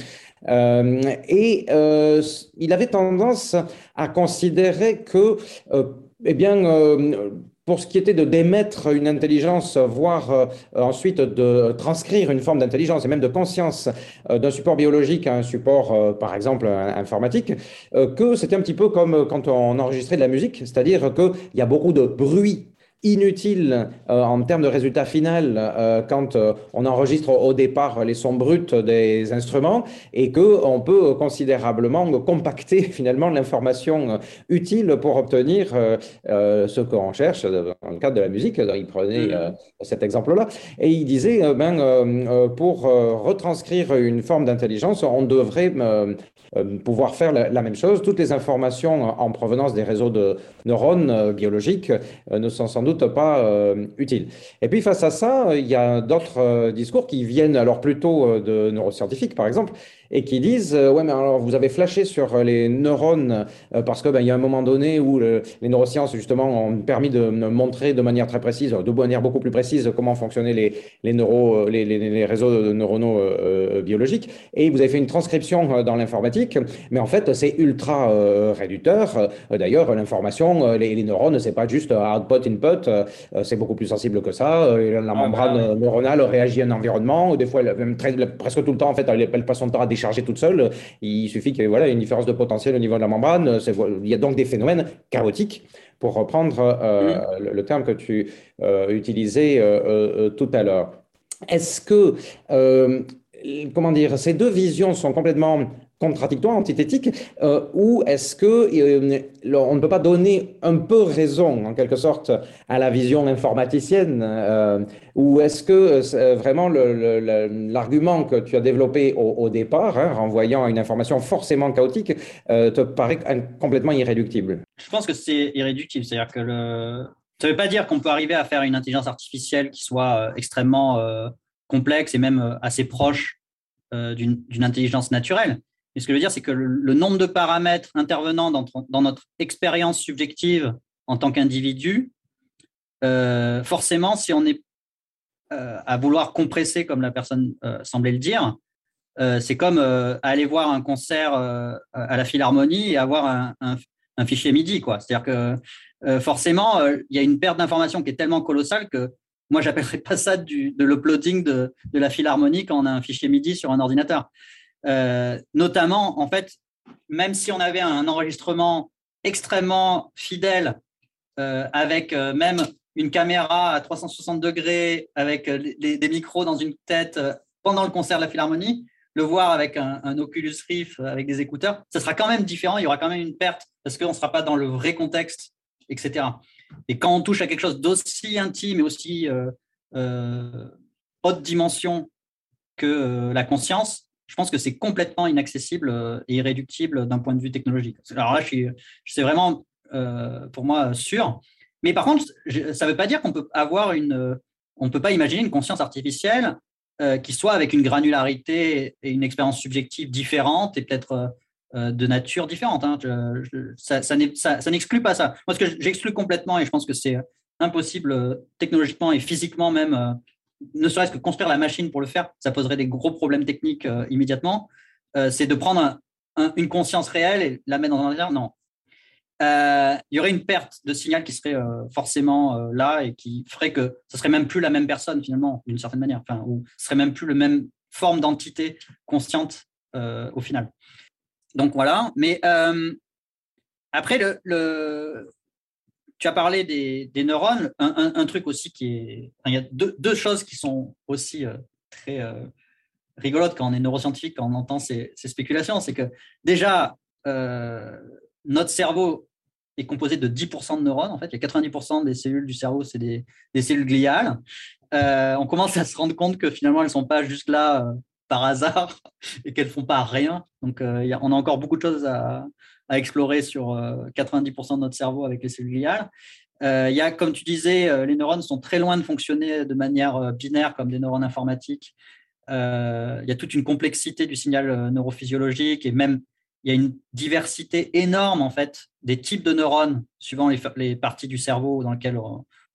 [SPEAKER 2] Euh, et euh, il avait tendance à considérer que, euh, eh bien, pour ce qui était de démettre une intelligence, voire ensuite de transcrire une forme d'intelligence et même de conscience d'un support biologique à un support, par exemple, informatique, que c'était un petit peu comme quand on enregistrait de la musique, c'est-à-dire qu'il y a beaucoup de bruit inutile euh, en termes de résultat final euh, quand euh, on enregistre au départ les sons bruts des instruments et qu'on peut considérablement compacter finalement l'information utile pour obtenir ce qu'on cherche dans le cadre de la musique. Il prenait mm. cet exemple-là et il disait ben, pour retranscrire une forme d'intelligence, on devrait pouvoir faire la, même chose. Toutes les informations en provenance des réseaux de neurones biologiques ne sont sans doute pas euh, utile. Et puis face à ça, il y a d'autres euh, discours qui viennent alors plutôt euh, de neuroscientifiques, par exemple, et qui disent ouais mais alors vous avez flashé sur les neurones parce que ben, il y a un moment donné où les neurosciences justement ont permis de montrer de manière très précise, de manière beaucoup plus précise comment fonctionnaient les les, neuro, les, les, réseaux neuronaux biologiques et vous avez fait une transcription dans l'informatique, mais en fait c'est ultra réducteur. D'ailleurs l'information, les, neurones c'est pas juste output input euh, c'est beaucoup plus sensible que ça. Euh, la ah, membrane bah neuronale réagit à un environnement. Des fois, même presque tout le temps, en fait, elle, passe son temps à décharger toute seule. Il suffit qu'il y ait voilà, une différence de potentiel au niveau de la membrane. Il y a donc des phénomènes chaotiques pour reprendre euh, mm. le, terme que tu utilisais tout à l'heure. Est-ce que, comment dire, ces deux visions sont complètement contradictoire, antithétique, euh, ou est-ce que euh, on ne peut pas donner un peu raison, en quelque sorte, à la vision informaticienne, euh, ou est-ce que vraiment l'argument que tu as développé au, départ, hein, renvoyant à une information forcément chaotique, te paraît complètement irréductible?
[SPEAKER 4] Je pense que c'est irréductible, c'est-à-dire que ça ne veut pas dire qu'on peut arriver à faire une intelligence artificielle qui soit extrêmement complexe et même assez proche d'une intelligence naturelle. Mais ce que je veux dire, c'est que le, nombre de paramètres intervenant dans, notre expérience subjective en tant qu'individu, euh, forcément, si on est euh, à vouloir compresser, comme la personne euh, semblait le dire, c'est comme aller voir un concert à la Philharmonie et avoir un, fichier MIDI. C'est-à-dire que forcément, il y a une perte d'information qui est tellement colossale que moi, j'appellerais pas ça de l'uploading de, la Philharmonie quand on a un fichier MIDI sur un ordinateur. Euh, notamment, en fait, même si on avait un enregistrement extrêmement fidèle, euh, avec euh, même une caméra à 360 degrés, avec des micros dans une tête pendant le concert de la Philharmonie, le voir avec un, Oculus Rift, avec des écouteurs, ça sera quand même différent, il y aura quand même une perte, parce qu'on ne sera pas dans le vrai contexte, etc. Et quand on touche à quelque chose d'aussi intime et aussi haute dimension que la conscience, je pense que c'est complètement inaccessible euh, et irréductible d'un point de vue technologique. Alors là, c'est vraiment euh, pour moi sûr. Mais par contre, ça ne veut pas dire qu'on peut avoir une, euh, on peut pas imaginer une conscience artificielle qui soit avec une granularité et une expérience subjective différente et peut-être de nature différente. Hein. ça, ça n'exclut pas ça. Moi, ce que j'exclus complètement, et je pense que c'est impossible technologiquement et physiquement même ne serait-ce que construire la machine pour le faire, ça poserait des gros problèmes techniques euh, immédiatement. Euh, c'est de prendre une conscience réelle et la mettre dans un ordinateur. Non. il y aurait une perte de signal qui serait forcément là et qui ferait que ce serait même plus la même personne finalement, d'une certaine manière, enfin, ou ce serait même plus le même forme d'entité consciente au final. Donc voilà, mais après, le, tu as parlé des, neurones. Un, truc aussi qui est. il y a deux, choses qui sont aussi euh, très euh, rigolotes quand on est neuroscientifique, quand on entend ces, spéculations. C'est que déjà, euh, notre cerveau est composé de 10% de neurones. En fait, il y a 90% des cellules du cerveau, c'est des, cellules gliales. on commence à se rendre compte que finalement, elles ne sont pas juste là par hasard et qu'elles ne font pas rien. Donc, on a encore beaucoup de choses à, à explorer sur 90% euh, de notre cerveau avec les cellules gliales. Euh, il y a, comme tu disais, euh, les neurones sont très loin de fonctionner de manière binaire comme des neurones informatiques. il y a toute une complexité du signal neurophysiologique et même il y a une diversité énorme en fait des types de neurones suivant les, parties du cerveau dans lesquelles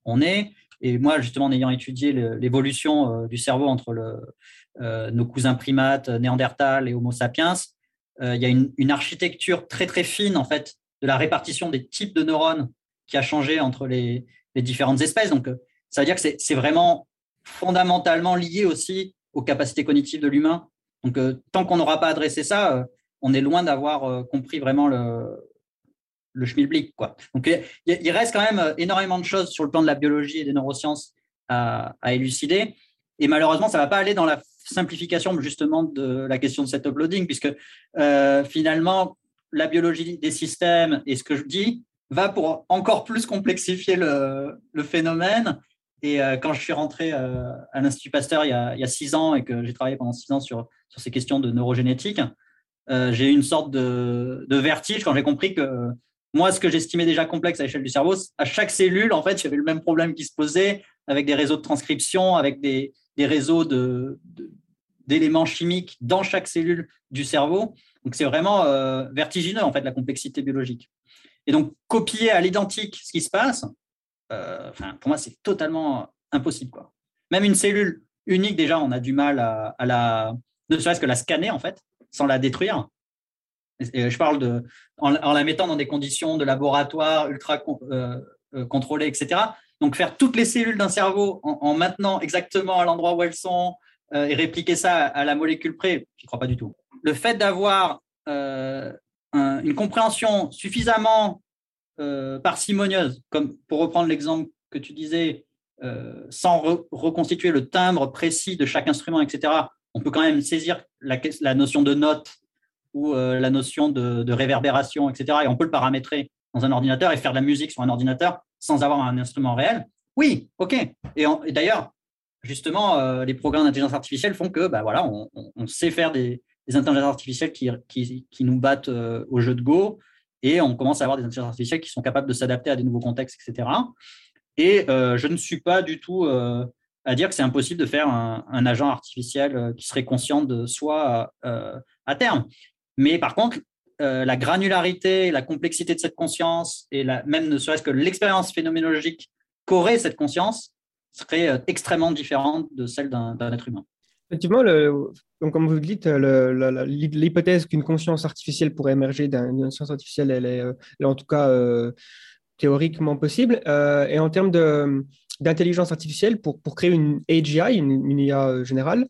[SPEAKER 4] on est. Et moi, justement, en ayant étudié l'évolution du cerveau entre nos cousins primates, Néandertal et Homo sapiens, euh, il y a une, architecture très très fine en fait de la répartition des types de neurones qui a changé entre les, différentes espèces. Donc, euh, ça veut dire que c'est vraiment fondamentalement lié aussi aux capacités cognitives de l'humain. Donc, euh, tant qu'on n'aura pas adressé ça, on est loin d'avoir compris vraiment le, le schmilblick. Donc, il, reste quand même énormément de choses sur le plan de la biologie et des neurosciences à, à élucider. Et malheureusement, ça ne va pas aller dans la simplification justement de la question de cet uploading, puisque euh, finalement, la biologie des systèmes et ce que je dis va pour encore plus complexifier le, phénomène. Et euh, quand je suis rentré euh, à l'Institut Pasteur il y, a, six ans et que j'ai travaillé pendant six ans sur, sur ces questions de neurogénétique, j'ai eu une sorte de, de vertige quand j'ai compris que moi, ce que j'estimais déjà complexe à l'échelle du cerveau, à chaque cellule, en fait, il y avait le même problème qui se posait avec des réseaux de transcription, avec des, des réseaux d'éléments chimiques dans chaque cellule du cerveau. Donc c'est vraiment euh, vertigineux en fait la complexité biologique. Et donc copier à l'identique ce qui se passe, euh, pour moi c'est totalement impossible quoi. Même une cellule unique déjà on a du mal à, la ne serait-ce que la scanner en fait sans la détruire. Je parle de en, la mettant dans des conditions de laboratoire ultra euh, contrôlées etc. Donc faire toutes les cellules d'un cerveau en, en maintenant exactement à l'endroit où elles sont, euh, et répliquer ça à la molécule près, je crois pas du tout. Le fait d'avoir euh, une compréhension suffisamment euh, parcimonieuse, comme pour reprendre l'exemple que tu disais, sans reconstituer le timbre précis de chaque instrument, etc., on peut quand même saisir la, notion de note ou la notion de, réverbération, etc., et on peut le paramétrer dans un ordinateur et faire de la musique sur un ordinateur sans avoir un instrument réel. Oui, OK. et d'ailleurs, justement, euh, les programmes d'intelligence artificielle font que bah, voilà, on, sait faire des, intelligences artificielles qui, qui, nous battent euh, au jeu de Go et on commence à avoir des intelligences artificielles qui sont capables de s'adapter à des nouveaux contextes, etc. Et euh, je ne suis pas du tout à dire que c'est impossible de faire un, agent artificiel qui serait conscient de soi à terme. Mais par contre, la granularité, la complexité de cette conscience et la, même ne serait-ce que l'expérience phénoménologique qu'aurait cette conscience, serait euh, extrêmement différente de celle d'un être humain.
[SPEAKER 1] Effectivement, donc comme vous le dites, l'hypothèse qu'une conscience artificielle pourrait émerger d'une science artificielle, elle est, euh, en tout cas euh, théoriquement possible. et en termes d'intelligence artificielle, pour, pour, créer une AGI, une, IA générale,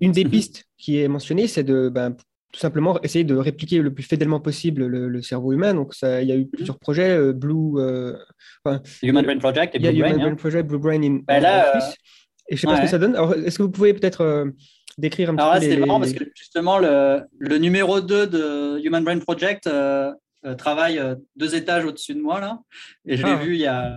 [SPEAKER 1] une des mhm. pistes qui est mentionnée, c'est de, ben, tout simplement essayer de répliquer le plus fidèlement possible le, cerveau humain. Donc, ça, il y a eu mhm. plusieurs projets, euh, Blue. Euh,
[SPEAKER 4] Human Brain Project et Blue
[SPEAKER 1] Brain.
[SPEAKER 4] Human
[SPEAKER 1] Brain Project, Blue Brain in, ben là, euh, Et je ne sais pas ce que ça donne. Alors, est-ce que vous pouvez peut-être décrire un
[SPEAKER 4] Alors
[SPEAKER 1] petit
[SPEAKER 4] peu c'est marrant parce que justement, le, le, numéro 2 de Human Brain Project travaille deux étages au-dessus de moi, là. Et je l'ai ah. vu il y a.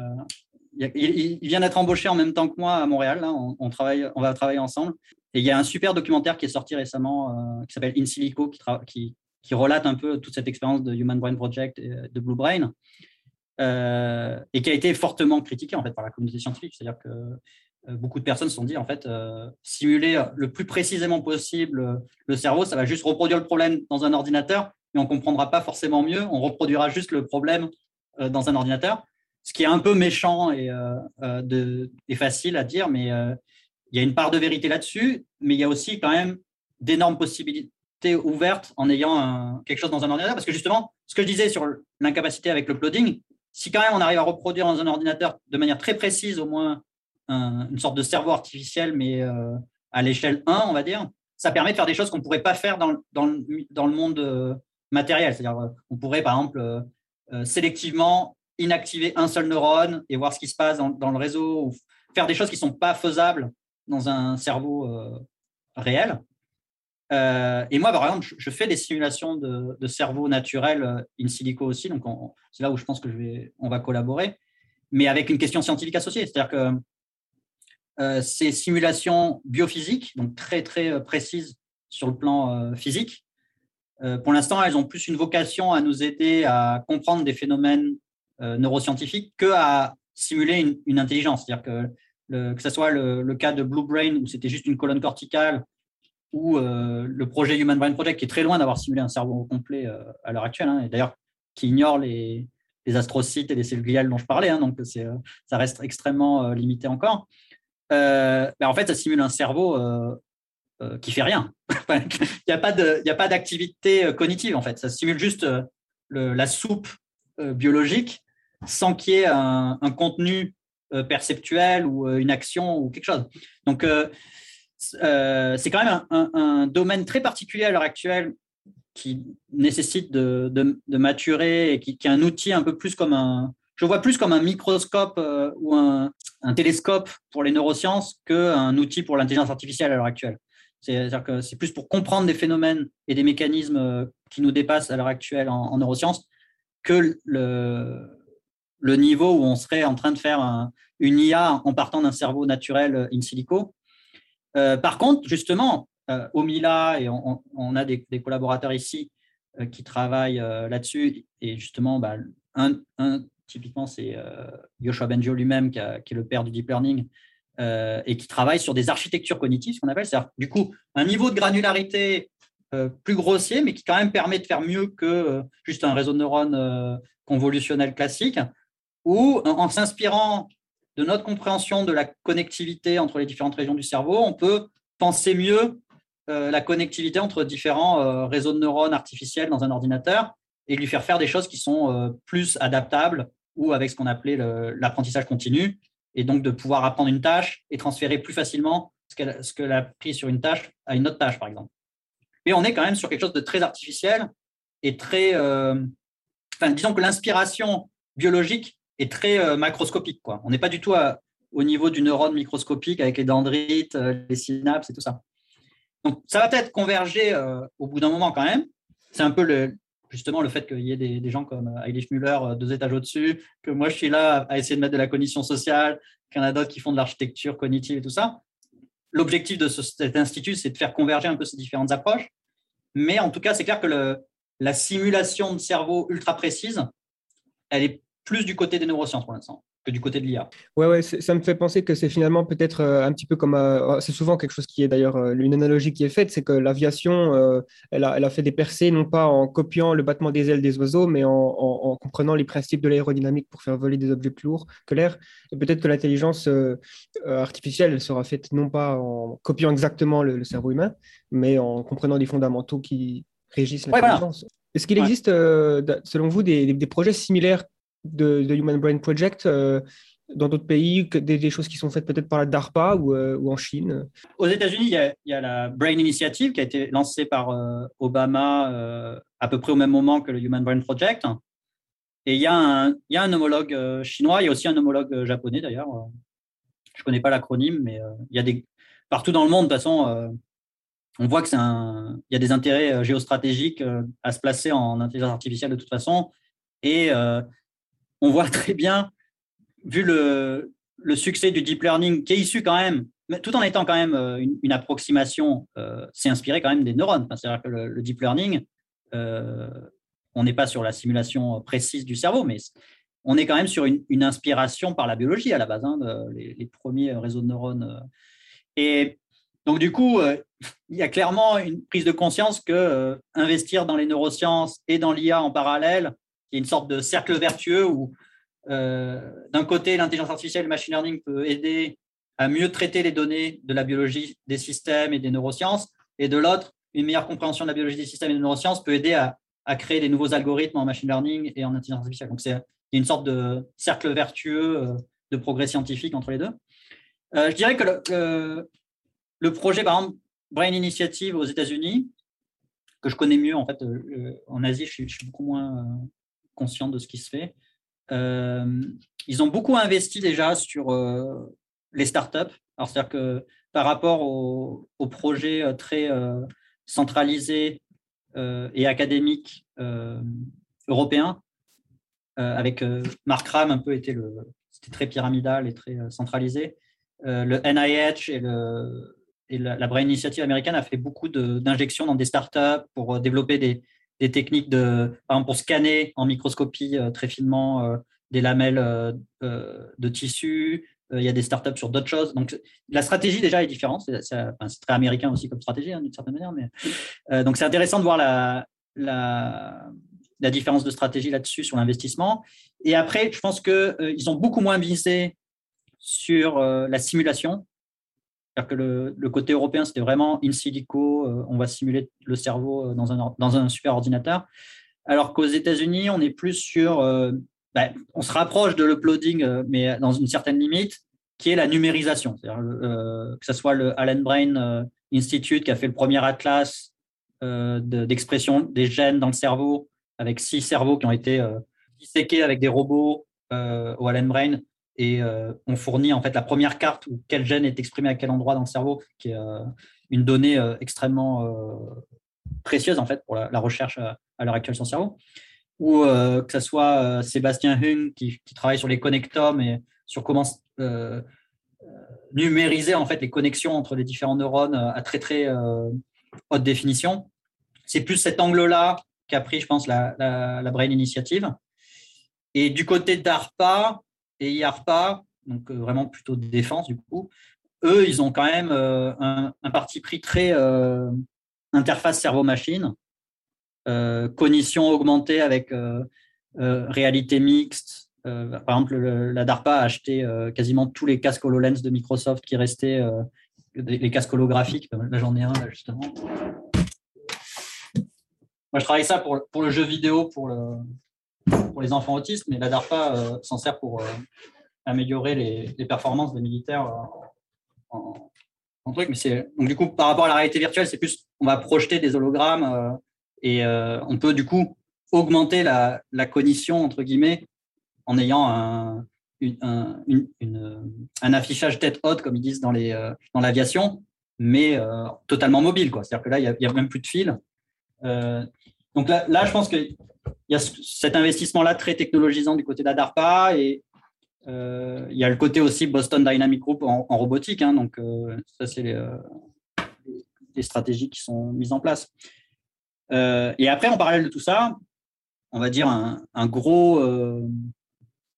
[SPEAKER 4] Il, vient d'être embauché en même temps que moi à Montréal. Là. On, travaille, on va travailler ensemble. Et il y a un super documentaire qui est sorti récemment euh, qui s'appelle In Silico, qui, relate un peu toute cette expérience de Human Brain Project et de Blue Brain, euh, et qui a été fortement critiqué en fait par la communauté scientifique. C'est-à-dire que euh, beaucoup de personnes se sont dit en fait simuler le plus précisément possible le cerveau, ça va juste reproduire le problème dans un ordinateur, mais on comprendra pas forcément mieux. On reproduira juste le problème dans un ordinateur, ce qui est un peu méchant et, et facile à dire, mais il y a une part de vérité là-dessus, mais il y a aussi quand même d'énormes possibilités capacité ouverte en ayant quelque chose dans un ordinateur. Parce que justement, ce que je disais sur l'incapacité avec le uploading, si quand même on arrive à reproduire dans un ordinateur de manière très précise, au moins une sorte de cerveau artificiel, mais euh, à l'échelle 1, on va dire, ça permet de faire des choses qu'on ne pourrait pas faire dans, dans, le, monde euh, matériel. C'est-à-dire, euh, on pourrait, par exemple, sélectivement inactiver un seul neurone et voir ce qui se passe dans, le réseau, ou faire des choses qui ne sont pas faisables dans un cerveau réel. et moi, par exemple, je fais des simulations de, cerveau naturel in silico aussi, donc c'est là où je pense que je vais, on va collaborer, mais avec une question scientifique associée. C'est-à-dire que euh, ces simulations biophysiques, donc très très euh, précises sur le plan euh, physique. pour l'instant, elles ont plus une vocation à nous aider à comprendre des phénomènes neuroscientifiques que à simuler une, intelligence. C'est-à-dire que que ce soit le, cas de Blue Brain, où c'était juste une colonne corticale, ou le projet Human Brain Project, qui est très loin d'avoir simulé un cerveau complet à l'heure actuelle, hein, et d'ailleurs qui ignore les, astrocytes et les cellules gliales dont je parlais, hein, donc ça reste extrêmement limité encore. Euh, ben, en fait, ça simule un cerveau euh, euh, qui fait rien. Il n'y a pas d'activité cognitive, en fait. Ça simule juste la soupe biologique sans qu'il y ait un, contenu perceptuel ou une action ou quelque chose. Donc, c'est quand même un, domaine très particulier à l'heure actuelle qui nécessite de, maturer et qui, est un outil un peu plus comme un, je vois plus comme un microscope euh, ou un, télescope pour les neurosciences qu'un outil pour l'intelligence artificielle à l'heure actuelle. C'est-à-dire que c'est plus pour comprendre des phénomènes et des mécanismes euh, qui nous dépassent à l'heure actuelle en, neurosciences que le, le, niveau où on serait en train de faire une IA en partant d'un cerveau naturel euh, in silico. par contre, justement, au Mila, et on, a des, collaborateurs ici qui travaillent là-dessus, et justement, bah, un, un, typiquement, c'est euh, Yoshua Benjo lui-même, qui, est le père du deep learning, euh, et qui travaille sur des architectures cognitives, ce qu'on appelle, c'est-à-dire du coup un niveau de granularité euh, plus grossier, mais qui quand même permet de faire mieux que juste un réseau de neurones convolutionnel classique, ou en, s'inspirant de notre compréhension de la connectivité entre les différentes régions du cerveau, on peut penser mieux la connectivité entre différents réseaux de neurones artificiels dans un ordinateur et lui faire faire des choses qui sont plus adaptables ou avec ce qu'on appelait l'apprentissage continu, et donc de pouvoir apprendre une tâche et transférer plus facilement ce qu'elle ce a pris sur une tâche à une autre tâche, par exemple. Mais on est quand même sur quelque chose de très artificiel et très... Euh, disons que l'inspiration biologique est très euh, macroscopique. Quoi. On n'est pas du tout au niveau du neurone microscopique avec les dendrites, euh, les synapses et tout ça. Donc, ça va peut-être converger au bout d'un moment quand même. C'est un peu justement le fait qu'il y ait des, gens comme Eilish Müller euh, deux étages au-dessus, que moi je suis là à essayer de mettre de la cognition sociale, qu'il y en a d'autres qui font de l'architecture cognitive et tout ça. L'objectif de cet institut, c'est de faire converger un peu ces différentes approches. Mais en tout cas, c'est clair que la simulation de cerveau ultra précise, elle est plus du côté des neurosciences pour l'instant que du côté de l'IA.
[SPEAKER 1] Ouais, ouais, ça me fait penser que c'est finalement peut-être euh, un petit peu comme. Euh, c'est souvent quelque chose qui est d'ailleurs euh, une analogie qui est faite, c'est que l'aviation, elle, a, elle, a, fait des percées non pas en copiant le battement des ailes des oiseaux, mais en, comprenant les principes de l'aérodynamique pour faire voler des objets plus lourds que l'air. Et peut-être que l'intelligence artificielle, elle sera faite non pas en copiant exactement le, cerveau humain, mais en comprenant les fondamentaux qui régissent l'intelligence. Est-ce qu'il existe, selon vous, des, des projets similaires de, Human Brain Project euh, dans d'autres pays, des, choses qui sont faites peut-être par la DARPA ou, euh, en Chine
[SPEAKER 4] Aux États-Unis, il, y, a la Brain Initiative qui a été lancée par euh, Obama à peu près au même moment que le Human Brain Project. Et il y a un, il y a un homologue chinois, il y a aussi un homologue japonais d'ailleurs. Je ne connais pas l'acronyme, mais il y a des partout dans le monde, de toute façon, on voit c'est un, y a des intérêts géostratégiques à se placer en intelligence artificielle de toute façon. Et on voit très bien, vu le, succès du deep learning, qui est issu quand même, tout en étant quand même euh, une, approximation, euh, c'est inspiré quand même des neurones. C'est-à-dire que le, deep learning, euh, on n'est pas sur la simulation précise du cerveau, mais on est quand même sur une, inspiration par la biologie à la base, hein, les, premiers réseaux de neurones. Et donc, du coup, il y a clairement une prise de conscience que investir dans les neurosciences et dans l'IA en parallèle, une sorte de cercle vertueux où, euh, d'un côté, l'intelligence artificielle, le machine learning peut aider à mieux traiter les données de la biologie des systèmes et des neurosciences, et de l'autre, une meilleure compréhension de la biologie des systèmes et de neurosciences peut aider à, créer des nouveaux algorithmes en machine learning et en intelligence artificielle. Donc, c'est une sorte de cercle vertueux de progrès scientifique entre les deux. je dirais que le, projet, par exemple, Brain Initiative aux États-Unis, que je connais mieux en fait en Asie, je suis beaucoup moins conscient de ce qui se fait. Euh, ils ont beaucoup investi déjà sur euh, les startups. Alors, c'est-à-dire que par rapport aux au projets euh, très centralisés et académiques européens, avec Mark Ram un peu était le, c'était très pyramidal et très centralisé. le NIH et la, la, Brain Initiative américaine a fait beaucoup d'injections dans des startups pour développer des, des techniques de, pour scanner en microscopie euh, très finement euh, des lamelles euh, de tissu. Il y a des startups sur d'autres choses. Donc, la stratégie déjà est différente. C'est très américain aussi comme stratégie, hein, d'une certaine manière. Mais, donc, c'est intéressant de voir la, la, la différence de stratégie là-dessus sur l'investissement. Et après, je pense qu'ils ont beaucoup moins visé sur la simulation c'est-à-dire que le, côté européen, c'était vraiment in silico, euh, on va simuler le cerveau euh, dans un, dans un super ordinateur. Alors qu'aux États-Unis, on est plus sur. Euh, ben, on se rapproche de l'uploading, mais dans une certaine limite, qui est la numérisation. C'est-à-dire que ce soit le Allen Brain Institute qui a fait le premier atlas d'expression des gènes dans le cerveau, avec six cerveaux qui ont été disséqués avec des robots au Allen Brain et euh, on fournit en fait la première carte où quel gène est exprimé à quel endroit dans le cerveau, qui est euh, une donnée euh, extrêmement précieuse en fait pour la, recherche à, l'heure actuelle sur le cerveau. Ou que ce soit Sébastien Hung qui, travaille sur les connectomes et sur comment numériser en fait les connexions entre les différents neurones à très très haute définition. C'est plus cet angle-là qu'a pris, je pense, la, la Brain Initiative. Et du côté d'ARPA, et IARPA, donc euh, vraiment plutôt de défense du coup, eux, ils ont quand même euh, un, parti pris très euh, interface cerveau-machine, cognition augmentée avec réalité mixte. par exemple, la DARPA a acheté quasiment tous les casques HoloLens de Microsoft qui restaient, les casques holographiques. Là, j'en ai un, justement. Moi, je travaille ça pour, pour le jeu vidéo, pour le, pour les enfants autistes, mais la DARPA euh, s'en sert pour euh, améliorer les, performances des militaires euh, en, truc. Mais c'est donc du coup par rapport à la réalité virtuelle, c'est plus on va projeter des hologrammes et on peut du coup augmenter la, cognition entre guillemets en ayant un, un affichage tête haute comme ils disent dans les dans l'aviation, mais totalement mobile quoi. C'est-à-dire que là il n'y a, même plus de fil. donc là, là, je pense que il y a cet investissement-là très technologisant du côté d'Adarpa et euh, il y a le côté aussi Boston Dynamic Group en, robotique. Hein, donc, euh, ça, c'est les, euh, les, stratégies qui sont mises en place. et après, en parallèle de tout ça, on va dire un, un gros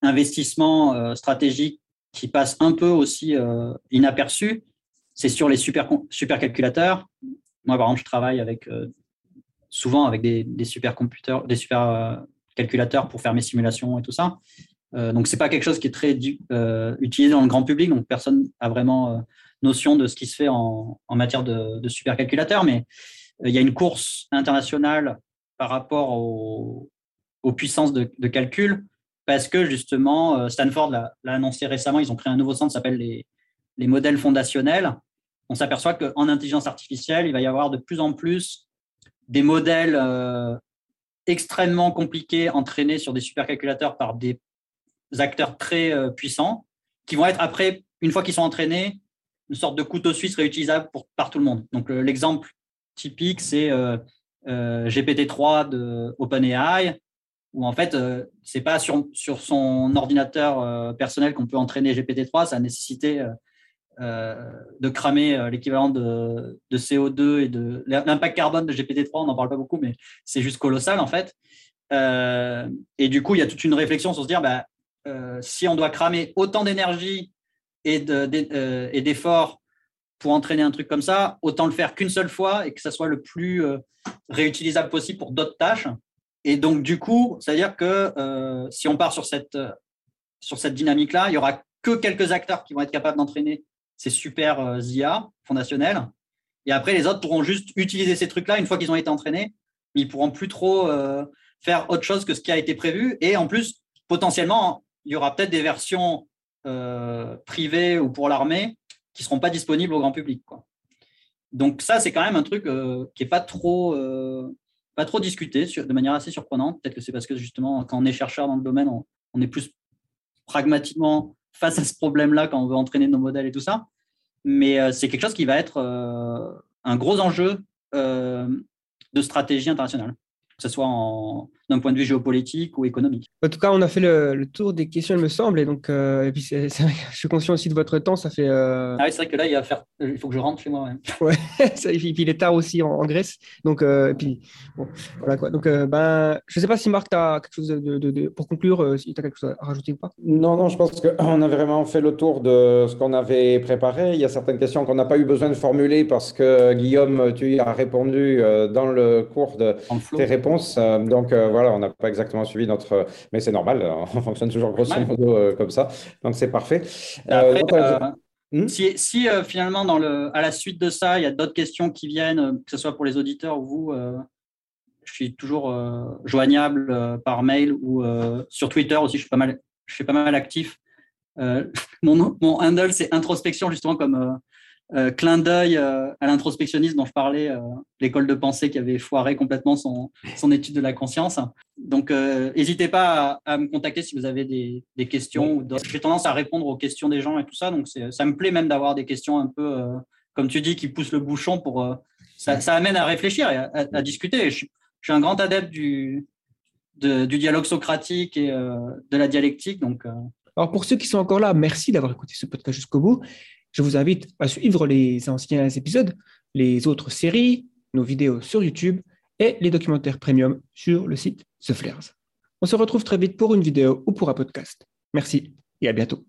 [SPEAKER 4] investissement stratégique qui passe un peu aussi inaperçu, c'est sur les super, supercalculateurs. Moi, par exemple, je travaille avec souvent avec des, des supercomputers, des super euh, calculateurs pour faire mes simulations et tout ça. Euh, donc, c'est pas quelque chose qui est très euh, utilisé dans le grand public, donc personne a vraiment notion de ce qui se fait en, matière de, de supercalculateurs, mais il y a une course internationale par rapport aux puissances de, de, calcul, parce que justement, Stanford l'a annoncé récemment, ils ont créé un nouveau centre qui s'appelle les, les modèles fondationnels. On s'aperçoit qu'en intelligence artificielle, il va y avoir de plus en plus des modèles euh, extrêmement compliqués entraînés sur des supercalculateurs par des acteurs très euh, puissants qui vont être après, une fois qu'ils sont entraînés, une sorte de couteau suisse réutilisable pour, par tout le monde. Donc l'exemple typique, c'est euh, GPT-3 de OpenAI, où en fait, c'est pas sur, sur son ordinateur personnel qu'on peut entraîner GPT-3, ça a nécessité euh, de cramer euh, l'équivalent de, CO2 et de l'impact carbone de GPT-3, on n'en parle pas beaucoup, mais c'est juste colossal en fait. Euh, et du coup, il y a toute une réflexion sur se dire, bah, si on doit cramer autant d'énergie et d'efforts pour entraîner un truc comme ça, autant le faire qu'une seule fois et que ça soit le plus réutilisable possible pour d'autres tâches. Et donc, du coup, c'est-à-dire que si on part sur cette, sur cette dynamique-là, il y aura que quelques acteurs qui vont être capables d'entraîner ces super IA euh, fondationnels. Et après, les autres pourront juste utiliser ces trucs-là une fois qu'ils ont été entraînés. Mais ils pourront plus trop euh, faire autre chose que ce qui a été prévu. Et en plus, potentiellement, il y aura peut-être des versions euh, privées ou pour l'armée qui seront pas disponibles au grand public. Donc ça, c'est quand même un truc qui est pas trop, pas trop discuté de manière assez surprenante. Peut-être que c'est parce que justement, quand on est chercheur dans le domaine, on est plus pragmatiquement face à ce problème-là quand on veut entraîner nos modèles et tout ça. Mais euh, c'est quelque chose qui va être euh, un gros enjeu euh, de stratégie internationale que ce soit d'un point de vue géopolitique ou économique.
[SPEAKER 1] En tout cas, on a fait le, tour des questions, il me semble, et donc et puis je suis conscient aussi de votre temps, ça fait.
[SPEAKER 4] Ah oui, c'est vrai que là, il, va faire, il faut que je rentre chez moi.
[SPEAKER 1] Ouais, et puis il est tard aussi en, Grèce, donc et puis bon, voilà quoi. Donc ben, je ne sais pas si Marc, tu as quelque chose de, pour conclure, si tu as quelque chose à rajouter ou pas?
[SPEAKER 2] Non, non, je pense qu'on a vraiment fait le tour de ce qu'on avait préparé. Il y a certaines questions qu'on n'a pas eu besoin de formuler parce que Guillaume, tu y as répondu dans le cours de tes réponses euh, donc euh, voilà, on n'a pas exactement suivi notre. Mais c'est normal, on fonctionne toujours grosso modo euh, comme ça. Donc c'est parfait.
[SPEAKER 4] Si, finalement, dans le, à la suite de ça, il y a d'autres questions qui viennent, que ce soit pour les auditeurs ou vous, je suis toujours joignable par mail ou sur Twitter aussi. Je suis pas mal, je suis pas mal actif. mon, mon handle, c'est introspection, justement, comme euh, clin d'œil euh, à l'introspectionnisme dont je parlais, euh, l'école de pensée qui avait foiré complètement son, son étude de la conscience. Donc, n'hésitez pas à, me contacter si vous avez des, des questions. J'ai tendance à répondre aux questions des gens et tout ça. Donc, ça me plaît même d'avoir des questions un peu, comme tu dis, qui poussent le bouchon pour. Ça, ça, amène à réfléchir et à, discuter. Je, suis un grand adepte du, du dialogue socratique et de la dialectique. Donc,
[SPEAKER 1] Alors, pour ceux qui sont encore là, merci d'avoir écouté ce podcast jusqu'au bout. Je vous invite à suivre les anciens épisodes, les autres séries, nos vidéos sur YouTube et les documentaires premium sur le site The Flares. On se retrouve très vite pour une vidéo ou pour un podcast. Merci et à bientôt.